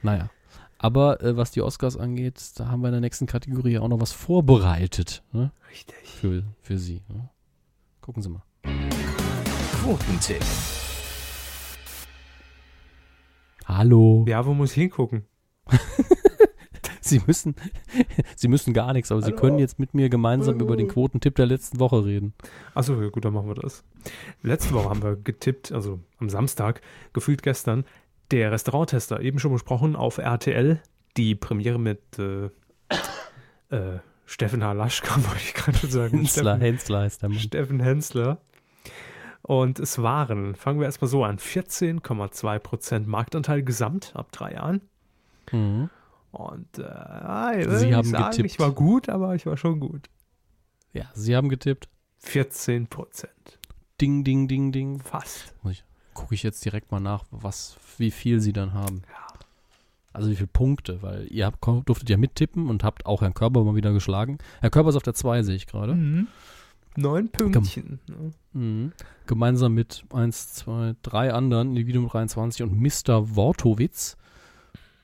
Naja. Aber äh, was die Oscars angeht, da haben wir in der nächsten Kategorie auch noch was vorbereitet. Ne? Richtig. für, für Sie. Ne? Gucken Sie mal. Quotentipp. Hallo. Ja, wo muss ich hingucken? Sie müssen, *laughs* Sie müssen gar nichts, aber Sie Hallo. können jetzt mit mir gemeinsam Hallo. über den Quotentipp der letzten Woche reden. Achso, ja, gut, dann machen wir das. Letzte Woche haben wir getippt, also am Samstag, gefühlt gestern, der Restauranttester, eben schon besprochen, auf RTL, die Premiere mit äh, äh, Steffen Halaschka, *laughs* wollte ich gerade sagen. Hensler, Steffen, Hensler heißt der Mann. Steffen Hensler. Und es waren, fangen wir erstmal so an, 14,2% Marktanteil gesamt ab drei Jahren. Mhm. Und äh, ich Sie haben sagen, getippt. Ich war gut, aber ich war schon gut. Ja, Sie haben getippt. 14%. Ding, ding, ding, ding. Fast. Gucke ich jetzt direkt mal nach, was, wie viel Sie dann haben. Also wie viele Punkte, weil ihr habt, durftet ja mittippen und habt auch Herrn Körber mal wieder geschlagen. Herr Körber ist auf der 2, sehe ich gerade. Mhm. Neun Pünktchen. ne? Mhm. Gemeinsam mit 1, 2, 3 anderen, Individuum 23 und Mr. Wortowitz.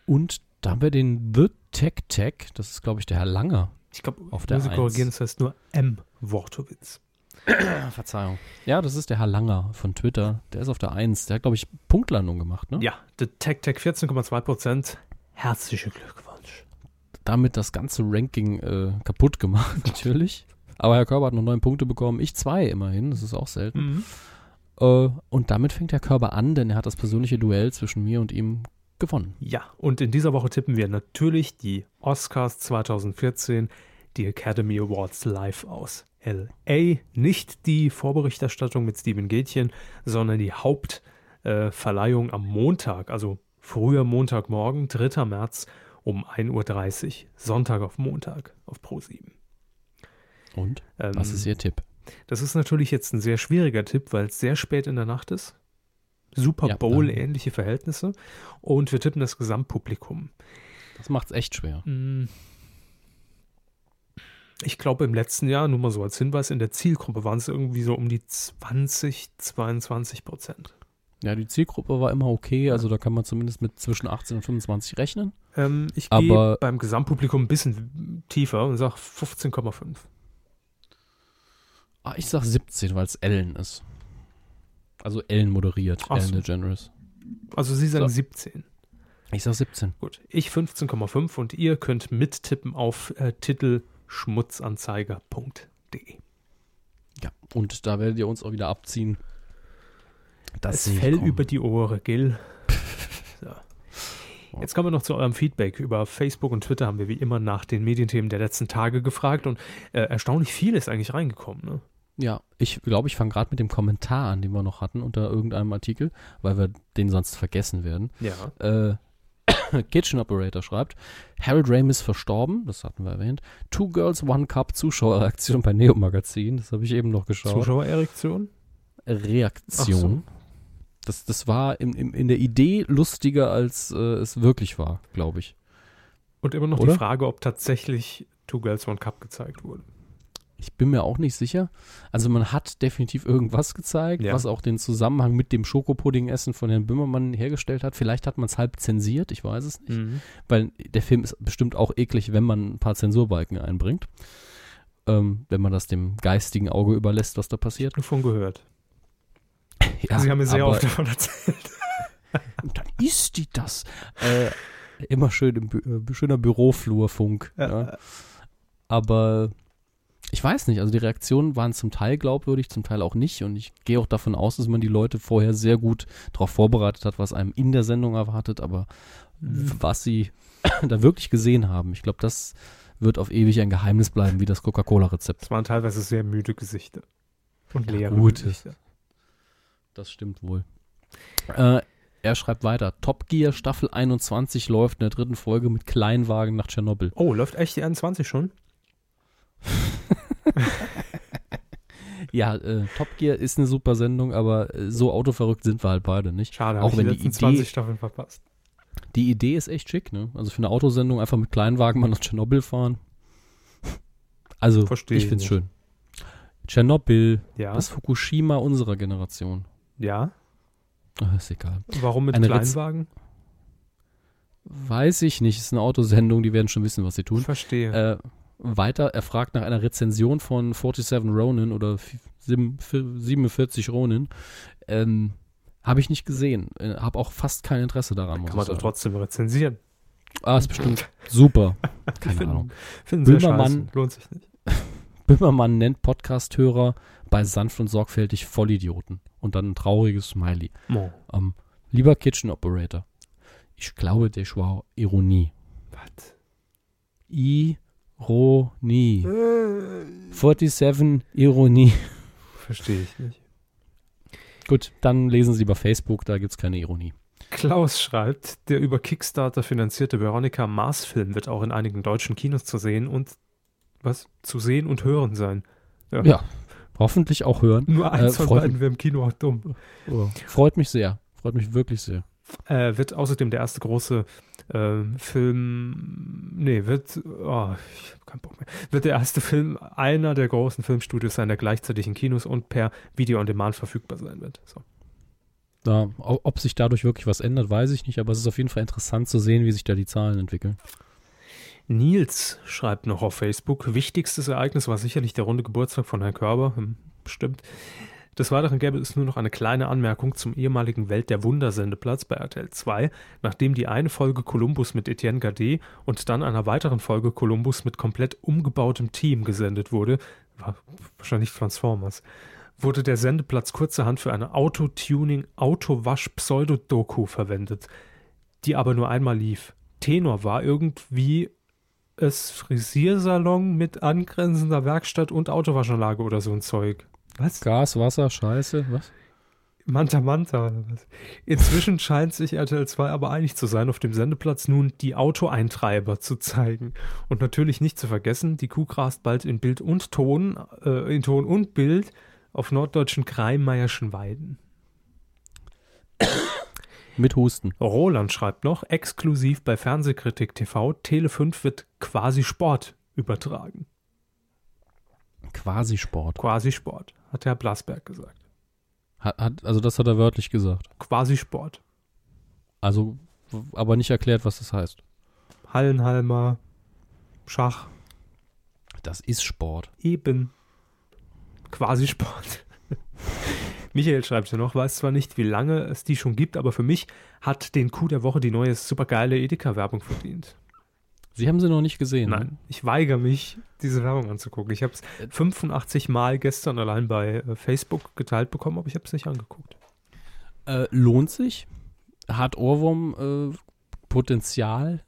Und da haben wir den The Tech Tech, das ist glaube ich der Herr Langer. Ich glaube, Auf der muss korrigieren, das heißt nur M. Wortowitz. *clears throat* Verzeihung. Ja, das ist der Herr Langer von Twitter. Der ist auf der 1. Der hat glaube ich Punktlandung gemacht, ne? Ja, The Tech Tech 14,2%. Herzlichen Glückwunsch. Damit das ganze Ranking äh, kaputt gemacht, *laughs* natürlich. Aber Herr Körber hat noch neun Punkte bekommen. Ich zwei immerhin, das ist auch selten. Mhm. Äh, und damit fängt Herr Körber an, denn er hat das persönliche Duell zwischen mir und ihm gewonnen. Ja, und in dieser Woche tippen wir natürlich die Oscars 2014, die Academy Awards live aus LA. Nicht die Vorberichterstattung mit Steven Gätchen, sondern die Hauptverleihung äh, am Montag, also früher Montagmorgen, 3. März um 1.30 Uhr, Sonntag auf Montag auf Pro7. Und? Ähm, Was ist Ihr Tipp? Das ist natürlich jetzt ein sehr schwieriger Tipp, weil es sehr spät in der Nacht ist. Super Ja, Bowl, dann- ähnliche Verhältnisse. Und wir tippen das Gesamtpublikum. Das macht's echt schwer. Mm. Ich glaube, im letzten Jahr, nur mal so als Hinweis, in der Zielgruppe waren es irgendwie so um die 20, 22 Prozent. Ja, die Zielgruppe war immer okay, also da kann man zumindest mit zwischen 18 und 25 rechnen. Ähm, ich gehe beim Gesamtpublikum ein bisschen tiefer und sage 15,5. Ah, ich sag 17, weil es Ellen ist. Also Ellen moderiert, Ach Ellen so. DeGeneres. Also Sie sagen So. 17. Ich sag 17. Gut, ich 15,5 und ihr könnt mittippen auf äh, titelschmutzanzeiger.de. Ja, und da werdet ihr uns auch wieder abziehen. Das Es kommen. über die Ohren, Gil. *laughs* So. Jetzt kommen wir noch zu eurem Feedback. Über Facebook und Twitter haben wir wie immer nach den Medienthemen der letzten Tage gefragt und äh, erstaunlich viel ist eigentlich reingekommen. Ne? Ja, ich glaube, ich fange gerade mit dem Kommentar an, den wir noch hatten unter irgendeinem Artikel, weil wir den sonst vergessen werden. Ja. Äh, *coughs* Kitchen Operator schreibt, Harold Ramis verstorben, das hatten wir erwähnt. Two Girls, One Cup Zuschauerreaktion bei Neo Magazin, das habe ich eben noch geschaut. Zuschauererektion? Reaktion. Das, das war im, im, in der Idee lustiger, als äh, es wirklich war, glaube ich. Und immer noch Oder? die Frage, ob tatsächlich Two Girls One Cup gezeigt wurde. Ich bin mir auch nicht sicher. Also man hat definitiv irgendwas gezeigt, Ja. was auch den Zusammenhang mit dem Schokopudding-Essen von Herrn Böhmermann hergestellt hat. Vielleicht hat man es halb zensiert, ich weiß es nicht. Weil der Film ist bestimmt auch eklig, wenn man ein paar Zensurbalken einbringt. Ähm, wenn man das dem geistigen Auge überlässt, was da passiert. Davon gehört. *laughs* Ja, Sie haben mir sehr oft davon erzählt. Und *laughs* dann isst die das. Äh, immer schön im Bü äh, schöner Büroflurfunk. Ja. Aber ich weiß nicht, also die Reaktionen waren zum Teil glaubwürdig, zum Teil auch nicht. Und ich gehe auch davon aus, dass man die Leute vorher sehr gut darauf vorbereitet hat, was einem in der Sendung erwartet. Aber was sie *coughs* da wirklich gesehen haben, ich glaube, das wird auf ewig ein Geheimnis bleiben, wie das Coca-Cola-Rezept. Es waren teilweise sehr müde Gesichter. Und Ja, leere gut. Gesichter. Das stimmt wohl. Äh, er schreibt weiter. Top Gear Staffel 21 läuft in der dritten Folge mit Kleinwagen nach Tschernobyl. Oh, läuft echt die 21 schon? *laughs* Ja, äh, Top Gear ist eine super Sendung, aber äh, so autoverrückt sind wir halt beide nicht. Schade, Auch wenn die die Idee, 20 Staffeln verpasst. die Idee ist echt schick, ne? Also für eine Autosendung einfach mit Kleinwagen mal nach Tschernobyl fahren. *laughs* Also, Verstehe ich find's nicht. schön. Tschernobyl, Ja. das Fukushima unserer Generation. ja. Ach, ist egal. Warum mit Eine Kleinwagen? Weiß ich nicht, ist eine Autosendung, die werden schon wissen, was sie tun. Verstehe. Äh, weiter, er fragt nach einer Rezension von 47 Ronin oder 47 Ronin. Ähm, Habe ich nicht gesehen. Äh, Habe auch fast kein Interesse daran. Kann man doch trotzdem rezensieren. Ah, ist bestimmt super. *laughs* Keine Finden- Ahnung. Finden Böhmermann-. Lohnt sich nicht. *laughs* Böhmermann nennt Podcast-Hörer bei sanft und sorgfältig Vollidioten. Und dann ein trauriges Smiley. Oh. Ähm, lieber Kitchen Operator, ich glaube, das war Ironie. Was? Ironie. Ironie. 47 Ironie. Verstehe ich nicht. Gut, dann lesen Sie bei Facebook, da gibt es keine Ironie. Klaus schreibt, der über Kickstarter finanzierte Veronica Mars-Film wird auch in einigen deutschen Kinos zu sehen und was? Zu sehen und hören sein. Ja, hoffentlich auch hören. Nur eins Äh, von beiden wäre im Kino auch dumm. Oh, freut mich sehr. Freut mich wirklich sehr. Äh, wird außerdem der erste große ähm, Film, nee, wird, oh, ich hab keinen Bock mehr, wird der erste Film einer der großen Filmstudios sein, der gleichzeitig in Kinos und per Video on Demand verfügbar sein wird. So. O- ob sich dadurch wirklich was ändert, weiß ich nicht, aber es ist auf jeden Fall interessant zu sehen, wie sich da die Zahlen entwickeln. Nils schreibt noch auf Facebook, wichtigstes Ereignis war sicherlich der runde Geburtstag von Herrn Körber, hm, bestimmt. Des Weiteren gäbe es nur noch eine kleine Anmerkung zum ehemaligen Welt der Wunder-Sendeplatz bei RTL 2, nachdem die eine Folge Columbus mit Etienne Gade und dann einer weiteren Folge Columbus mit komplett umgebautem Team gesendet wurde, war wahrscheinlich Transformers, wurde der Sendeplatz kurzerhand für eine Autotuning-Autowasch-Pseudodoku verwendet, die aber nur einmal lief. Tenor war irgendwie es Frisiersalon mit angrenzender Werkstatt und Autowaschanlage oder so ein Zeug. Was? Gas, Wasser, Scheiße, was? Manta Manta oder was? Inzwischen scheint sich RTL 2 aber einig zu sein, auf dem Sendeplatz nun die Autoeintreiber zu zeigen. Und natürlich nicht zu vergessen, die Kuh grast bald in Bild und Ton, äh, in Ton und Bild auf norddeutschen Kreimeierschen Weiden. Mit Husten. Roland schreibt noch, exklusiv bei Fernsehkritik TV, Tele 5 wird quasi Sport übertragen. Quasi Sport. Quasi Sport, hat Herr Blasberg gesagt. Hat, hat, also das hat er wörtlich gesagt. Quasi Sport. Also, aber nicht erklärt, was das heißt. Hallenhalmer, Schach, Das ist Sport. eben. Quasi Sport. *laughs* Michael schreibt ja noch, weiß zwar nicht, wie lange es die schon gibt, aber für mich hat den Coup der Woche die neue supergeile Edeka-Werbung verdient. Sie haben sie noch nicht gesehen. ne? Nein, ich weigere mich, diese Werbung anzugucken. Ich habe es 85 Mal gestern allein bei äh, Facebook geteilt bekommen, aber ich habe es nicht angeguckt. Äh, lohnt sich. Hat Ohrwurm-Potenzial.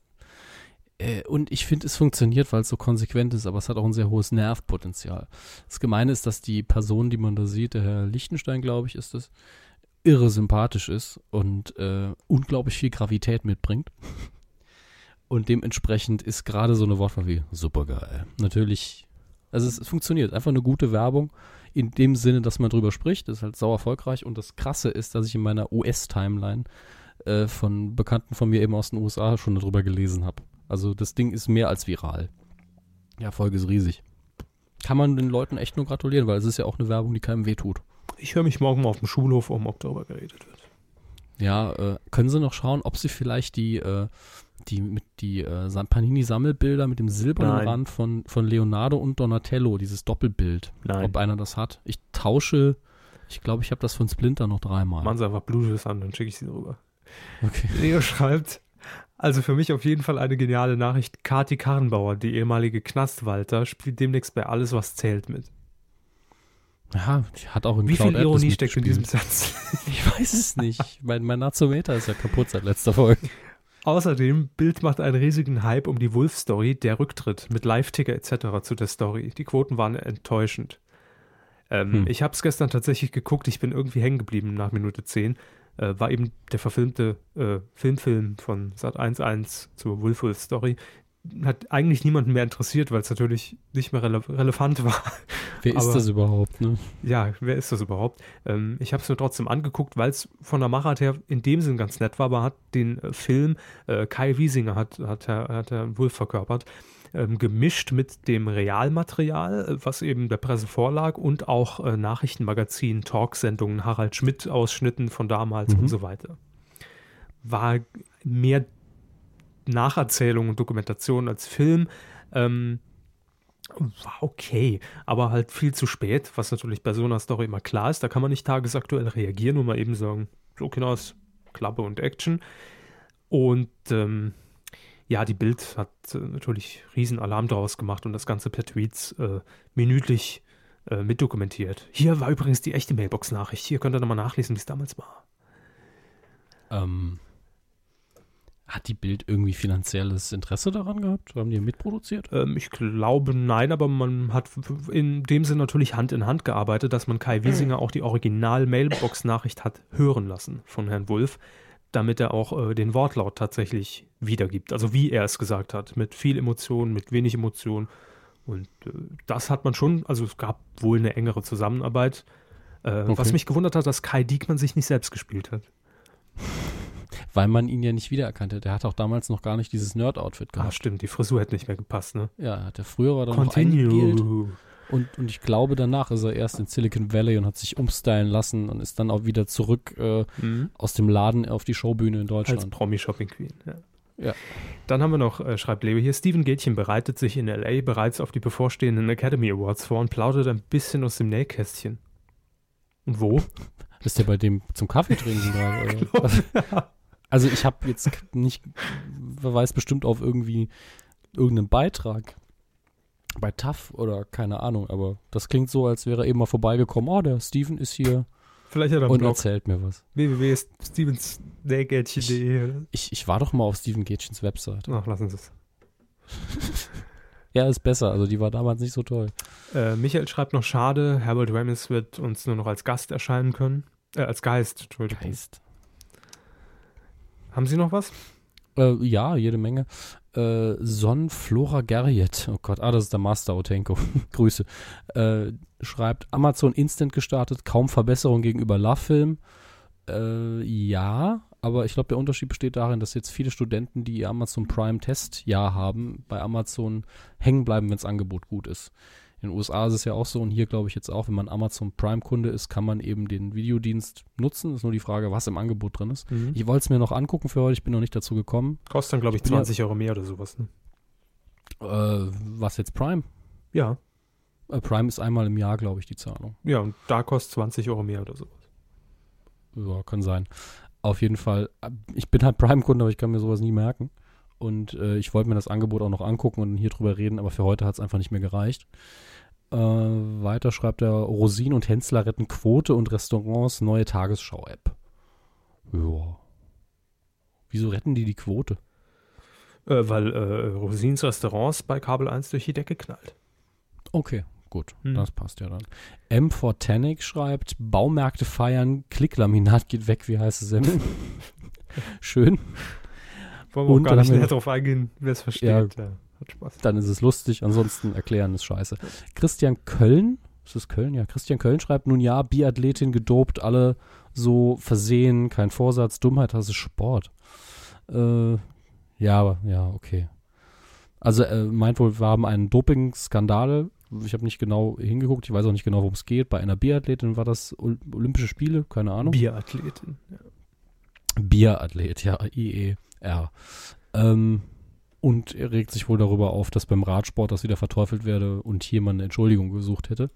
Äh, und ich finde, es funktioniert, weil es so konsequent ist, aber es hat auch ein sehr hohes Nervpotenzial. Das Gemeine ist, dass die Person, die man da sieht, der Herr Lichtenstein, glaube ich, ist es, irre sympathisch ist und äh, unglaublich viel Gravität mitbringt. Und dementsprechend ist gerade so eine Wortwahl wie supergeil. Natürlich, also es, es funktioniert. Einfach eine gute Werbung in dem Sinne, dass man drüber spricht. Das ist halt sau erfolgreich. Und das Krasse ist, dass ich in meiner US-Timeline äh, von Bekannten von mir eben aus den USA schon darüber gelesen habe. Also das Ding ist mehr als viral. Der Erfolg ist riesig. Kann man den Leuten echt nur gratulieren, weil es ist ja auch eine Werbung, die keinem wehtut. Ich höre mich morgen mal auf dem Schulhof um, ob darüber geredet wird. Ja, äh, können Sie noch schauen, ob Sie vielleicht die, äh, die mit die äh, San- Panini-Sammelbilder mit dem silbernen Nein. Rand von, von Leonardo und Donatello, dieses Doppelbild, Nein. ob einer das hat. Ich tausche, ich glaube, ich habe das von Splinter noch dreimal. Machen Sie einfach Bluetooth an, dann schicke ich sie rüber. Okay. Leo schreibt, also für mich auf jeden Fall eine geniale Nachricht. Kati Karrenbauer, die ehemalige Knastwalter, spielt demnächst bei Alles, was zählt mit. Ja, die hat auch in Wie Cloud viel Ironie steckt in diesem. Satz? *laughs* Ich weiß es nicht. mein, mein Nazometer ist ja kaputt seit letzter Folge. Außerdem, Bild macht einen riesigen Hype um die Wolf-Story, der Rücktritt mit Live-Ticker etc. zu der Story. Die Quoten waren enttäuschend. Ähm, Hm. Ich habe es gestern tatsächlich geguckt, ich bin irgendwie hängen geblieben nach Minute 10. Äh, war eben der verfilmte äh, Filmfilm von Sat 1.1 zur Wolf Wolf Story. Hat eigentlich niemanden mehr interessiert, weil es natürlich nicht mehr rele relevant war. Wer ist Aber- das überhaupt? Ne? Ja, wer ist das überhaupt? Ähm, ich habe es mir trotzdem angeguckt, weil es von der Machart her in dem Sinn ganz nett war, aber hat den äh, Film, äh, Kai Wiesinger hat, hat, Herr, hat Herr Wolf verkörpert, ähm, gemischt mit dem Realmaterial, was eben der Presse vorlag und auch äh, Nachrichtenmagazin, Talksendungen, Harald Schmidt Ausschnitten von damals Mhm. und so weiter. War mehr Nacherzählung und Dokumentation als Film. Ähm, war okay, aber halt viel zu spät, was natürlich bei so einer Story immer klar ist. Da kann man nicht tagesaktuell reagieren und mal eben sagen, so ist Klappe und Action. Und ähm, ja, die Bild hat äh, natürlich riesen Alarm draus gemacht und das Ganze per Tweets äh, minütlich äh, mitdokumentiert. Hier war übrigens die echte Mailbox-Nachricht. Hier könnt ihr nochmal nachlesen, wie es damals war. Ähm, Hat die Bild irgendwie finanzielles Interesse daran gehabt? Haben die mitproduziert? Ähm, ich glaube nein, aber man hat in dem Sinn natürlich Hand in Hand gearbeitet, dass man Kai Wiesinger auch die Original-Mailbox-Nachricht hat hören lassen von Herrn Wulff, damit er auch äh, den Wortlaut tatsächlich wiedergibt. Also wie er es gesagt hat, mit viel Emotion, mit wenig Emotion. Und äh, das hat man schon, also es gab wohl eine engere Zusammenarbeit. Äh, Okay. Was mich gewundert hat, dass Kai Diekmann sich nicht selbst gespielt hat. Weil man ihn ja nicht wiedererkannt hat. Der hat auch damals noch gar nicht dieses Nerd-Outfit Ah, gehabt. stimmt, die Frisur hätte nicht mehr gepasst, ne? Ja, hat er früher war dann noch eingegelt. Continue. Und, und ich glaube, danach ist er erst in Silicon Valley und hat sich umstylen lassen und ist dann auch wieder zurück äh, Mhm. aus dem Laden auf die Showbühne in Als Deutschland. Promi-Shopping-Queen, ja. Ja. Dann haben wir noch, äh, schreibt Leo hier, Steven Gätchen bereitet sich in L.A. bereits auf die bevorstehenden Academy Awards vor und plaudert ein bisschen aus dem Nähkästchen. Und wo? *laughs* Ist der bei dem zum Kaffee trinken *laughs* gerade? oder? Also ich habe jetzt nicht, verweist bestimmt auf irgendwie irgendeinen Beitrag bei TAF oder keine Ahnung, aber das klingt so, als wäre er eben mal vorbeigekommen. Oh, der Steven ist hier Vielleicht hat er einen und Blog erzählt mir was. www.stevensnähgätchen.de. Ich, ich war doch mal auf Steven Gätchens Website. Ach, lassen Sie es. *laughs* Ja, ist besser. Also die war damals nicht so toll. Äh, Michael schreibt noch, schade, Herbert Ramis wird uns nur noch als Gast erscheinen können. Äh, als Geist, Entschuldigung. Geist. Haben Sie noch was? Äh, ja, jede Menge. Äh, Son Flora Gerriet, oh Gott, ah, das ist der Master Otenko. *laughs* Grüße. Äh, schreibt Amazon Instant gestartet, kaum Verbesserung gegenüber Love-Film. Äh, ja, aber ich glaube, der Unterschied besteht darin, dass jetzt viele Studenten, die ihr Amazon Prime Testjahr haben, bei Amazon hängen bleiben, wenn das Angebot gut ist. In den USA ist es ja auch so und hier glaube ich jetzt auch, wenn man Amazon Prime-Kunde ist, kann man eben den Videodienst nutzen. Ist nur die Frage, was im Angebot drin ist. Ich wollte es mir noch angucken für heute, ich bin noch nicht dazu gekommen. Kostet dann, glaube ich, Ich bin ja- 20 Euro mehr oder sowas. Ne? Äh, was jetzt Prime? Ja. Äh, Prime ist einmal im Jahr, glaube ich, die Zahlung. Ja, und da kostet 20 Euro mehr oder sowas. Ja, kann sein. Auf jeden Fall, äh, ich bin halt Prime-Kunde, aber ich kann mir sowas nie merken. Und äh, ich wollte mir das Angebot auch noch angucken und hier drüber reden, aber für heute hat es einfach nicht mehr gereicht. Äh, weiter schreibt er, Rosin und Hensler retten Quote und Restaurants neue Tagesschau-App. Ja. Wieso retten die die Quote? Äh, weil äh, Rosins Restaurants bei Kabel 1 durch die Decke knallt. Okay, gut, Hm. das passt ja dann. M. Fortanic schreibt, Baumärkte feiern, Klicklaminat geht weg wie heiße Semmeln. *laughs* Schön. Wollen wir Und auch gar dann nicht näher drauf eingehen, wer es versteht. Ja. Hat Spaß. Dann ist es lustig, ansonsten erklären ist scheiße. Christian Köln, ist das Köln? Ja, Christian Köln schreibt nun ja, Biathletin gedopt, alle so versehen, kein Vorsatz, Dummheit, das ist Sport. Äh, ja, aber, ja, okay. Also äh, meint wohl, wir haben einen Doping-Skandal. Ich habe nicht genau hingeguckt, ich weiß auch nicht genau, worum es geht. Bei einer Biathletin war das Ol- Olympische Spiele, keine Ahnung. Bierathletin. Ja. Bierathlet, ja, IER. Ähm, und er regt sich wohl darüber auf, dass beim Radsport das wieder verteufelt werde und hier man eine Entschuldigung gesucht hätte.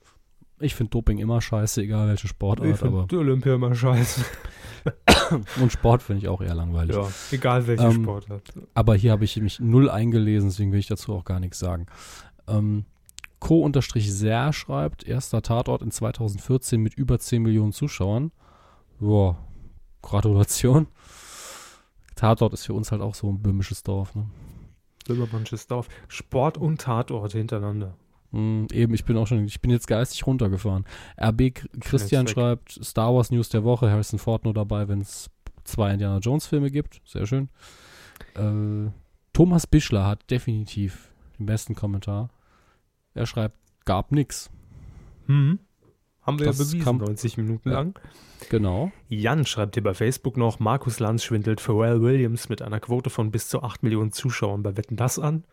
Ich finde Doping immer scheiße, egal welche Ich Sportart, aber finde Olympia immer scheiße. *coughs* und Sport finde ich auch eher langweilig. Ja, egal welche Ähm, Sportart. Aber hier habe ich mich null eingelesen, deswegen will ich dazu auch gar nichts sagen. Ähm, Co-Ser schreibt, erster Tatort in 2014 mit über 10 Millionen Zuschauern. Boah, Gratulation. Tatort ist für uns halt auch so ein böhmisches Dorf. Ne? Silbermannsches Dorf. Sport und Tatorte hintereinander. Hm, eben, ich bin auch schon, ich bin jetzt geistig runtergefahren. RB Christian schreibt, Star Wars News der Woche, Harrison Ford nur dabei, wenn es zwei Indiana Jones Filme gibt. Sehr schön. Äh, Thomas Bischler hat definitiv den besten Kommentar. Er schreibt, gab nix. Hm. Haben wir Das ja bewiesen, kam- 90 Minuten Ja. lang. Genau. Jan schreibt hier bei Facebook noch, Markus Lanz schwindelt Pharrell Williams mit einer Quote von bis zu 8 Millionen Zuschauern bei Wetten das an.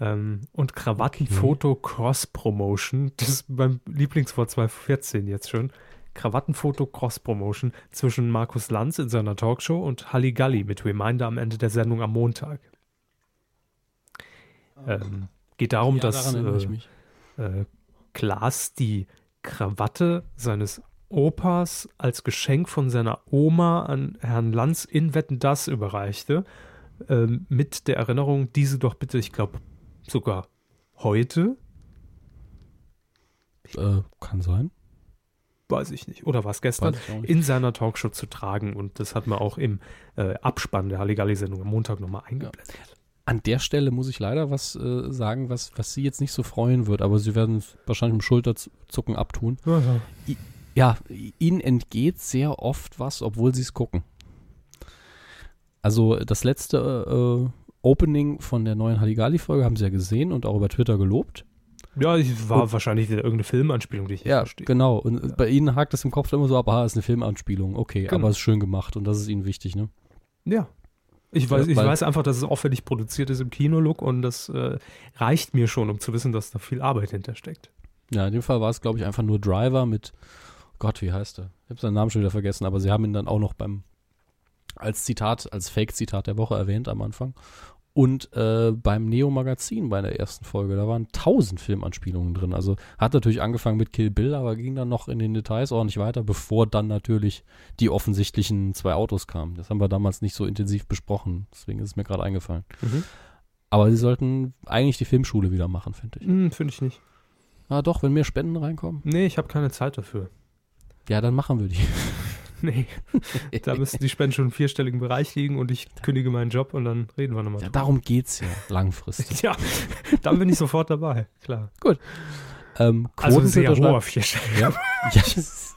Ähm, und Krawattenfoto Cross Promotion, das ist mein Lieblingswort 2014 jetzt schon. Krawattenfoto Cross Promotion zwischen Markus Lanz in seiner Talkshow und Halligalli mit Reminder am Ende der Sendung am Montag. Ähm, geht darum, ja, dass äh, äh, Klaas die Krawatte seines Opas als Geschenk von seiner Oma an Herrn Lanz in Wetten das überreichte, ähm, mit der Erinnerung, diese doch bitte, ich glaube, sogar heute. Äh, kann sein. weiß ich nicht. Oder war es gestern? In seiner Talkshow zu tragen. Und das hat man auch im äh, Abspann der Halligalli-Sendung am Montag nochmal eingeblendet. An der Stelle muss ich leider was äh, sagen, was, was sie jetzt nicht so freuen wird, aber sie werden es wahrscheinlich im Schulterzucken abtun. Ja. ja. Ja, ihnen entgeht sehr oft was, obwohl sie es gucken. Also das letzte äh, Opening von der neuen Halligalli-Folge haben sie ja gesehen und auch über Twitter gelobt. Ja, ich war Und- wahrscheinlich wieder irgendeine Filmanspielung, die ich Ja, verstehe. genau. Und bei ihnen hakt es im Kopf immer so ab, ah, ist eine Filmanspielung. Okay, Genau. aber ist schön gemacht und das ist ihnen wichtig, ne? Ja. Ich weiß, ich weiß einfach, dass es aufwendig produziert ist im Kinolook und das äh, reicht mir schon, um zu wissen, dass da viel Arbeit hintersteckt. Ja, in dem Fall war es, glaube ich, einfach nur Driver mit, Gott, wie heißt er? Ich habe seinen Namen schon wieder vergessen, aber sie haben ihn dann auch noch beim, als Zitat, als Fake-Zitat der Woche erwähnt am Anfang. Und äh, beim Neo-Magazin bei der ersten Folge, da waren tausend Filmanspielungen drin. Also hat natürlich angefangen mit Kill Bill, aber ging dann noch in den Details ordentlich weiter, bevor dann natürlich die offensichtlichen zwei Autos kamen. Das haben wir damals nicht so intensiv besprochen, deswegen ist es mir gerade eingefallen. Aber sie sollten eigentlich die Filmschule wieder machen, finde ich. Hm, Finde ich nicht. Ah doch, wenn mehr Spenden reinkommen. Nee, ich habe keine Zeit dafür. Ja, dann machen wir die. *laughs* *laughs* Nee, da müssten die Spenden schon im vierstelligen Bereich liegen und ich kündige meinen Job und dann reden wir nochmal Ja, darum geht's ja langfristig. *laughs* Ja, dann bin ich sofort dabei, klar. ähm, Also sehr Quotentwitter hoher schreibt- vierstelliger. Ja, das ist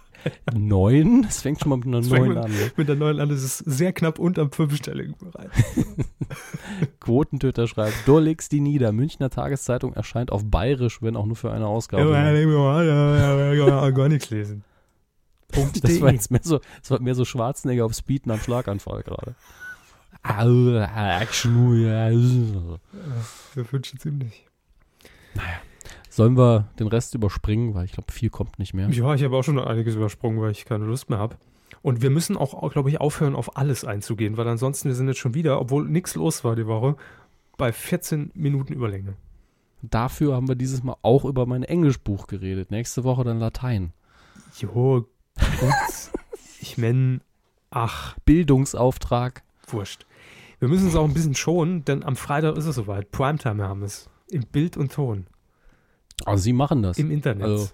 neun. Das fängt schon mal mit einer Das mit- an. Ne? Mit der neuen Land ist es sehr knapp unterm fünfstelligen Bereich. *laughs* Quotentöter schreibt, du legst die nieder. Münchner Tageszeitung erscheint auf Bayerisch, wenn auch nur für eine Ausgabe. Ja, gar nichts lesen. Punkt das war jetzt mehr so, das war mehr so Schwarzenegger auf Speed nach Schlaganfall gerade. Action, ja. Wir wünschen ziemlich. Sollen wir den Rest überspringen, weil ich glaube, viel kommt nicht mehr. Ja, ich habe auch schon einiges übersprungen, weil ich keine Lust mehr habe. Und wir müssen auch, auch glaube ich, aufhören, auf alles einzugehen, weil ansonsten wir sind jetzt schon wieder, obwohl nichts los war die Woche, bei 14 Minuten Überlänge. Dafür haben wir dieses Mal auch über mein Englischbuch geredet. Nächste Woche dann Latein. Jo, gut. ich meine, ach, Bildungsauftrag. wurscht. Wir müssen uns auch ein bisschen schonen, denn am Freitag ist es soweit. Primetime haben wir es. Im Bild und Ton. Also sie machen das. Im Internet. Also,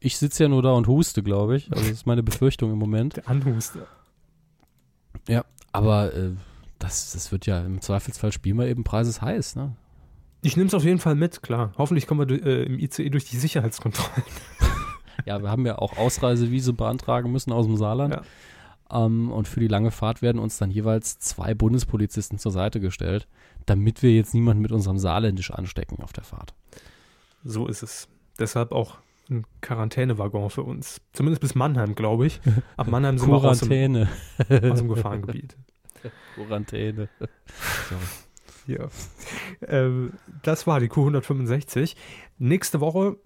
Ich sitze ja nur da und huste, glaube ich. Also das ist meine Befürchtung im Moment. der Anhuster. Aber äh, das, das wird ja im Zweifelsfall spielen wir eben Preises heiß, ne? Ich nehme es auf jeden Fall mit, klar. Hoffentlich kommen wir äh, im ICE durch die Sicherheitskontrollen. *laughs* Ja, wir haben ja auch Ausreisevise beantragen müssen aus dem Saarland. Ähm, und für die lange Fahrt werden uns dann jeweils zwei Bundespolizisten zur Seite gestellt, damit wir jetzt niemanden mit unserem Saarländisch anstecken auf der Fahrt. So ist es. Deshalb auch ein Quarantänewaggon für uns. Zumindest bis Mannheim, glaube ich. Ab Mannheim sind wir aus dem, Quarantäne. aus dem Gefahrengebiet. *laughs* Quarantäne. Ja. Ähm, das war die Q165. Nächste Woche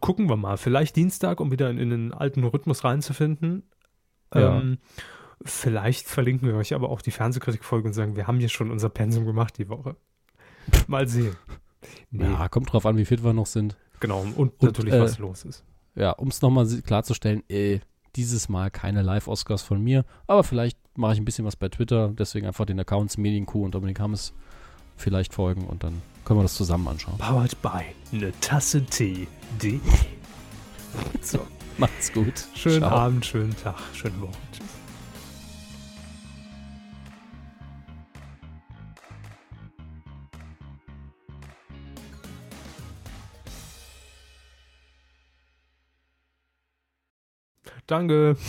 gucken wir mal. Vielleicht Dienstag, um wieder in, in den alten Rhythmus reinzufinden. Ja. Ähm, vielleicht verlinken wir euch aber auch die Fernsehkritikfolge und sagen, wir haben hier schon unser Pensum gemacht die Woche. Mal sehen. Nee, Ja, kommt drauf an, wie fit wir noch sind. genau. Und, Und, natürlich, äh, was los ist. Ja, um es nochmal klarzustellen, äh, dieses Mal keine Live-Oscars von mir, aber vielleicht mache ich ein bisschen was bei Twitter, deswegen einfach den Accounts Medienkuh und Dominik Hammes vielleicht folgen und dann können wir das zusammen anschauen. Powered by eine Tasse Tee. D. *laughs* So, Macht's gut. schönen Ciao. Abend, schönen Tag, schönen Wochen. Tschüss. Danke. *laughs*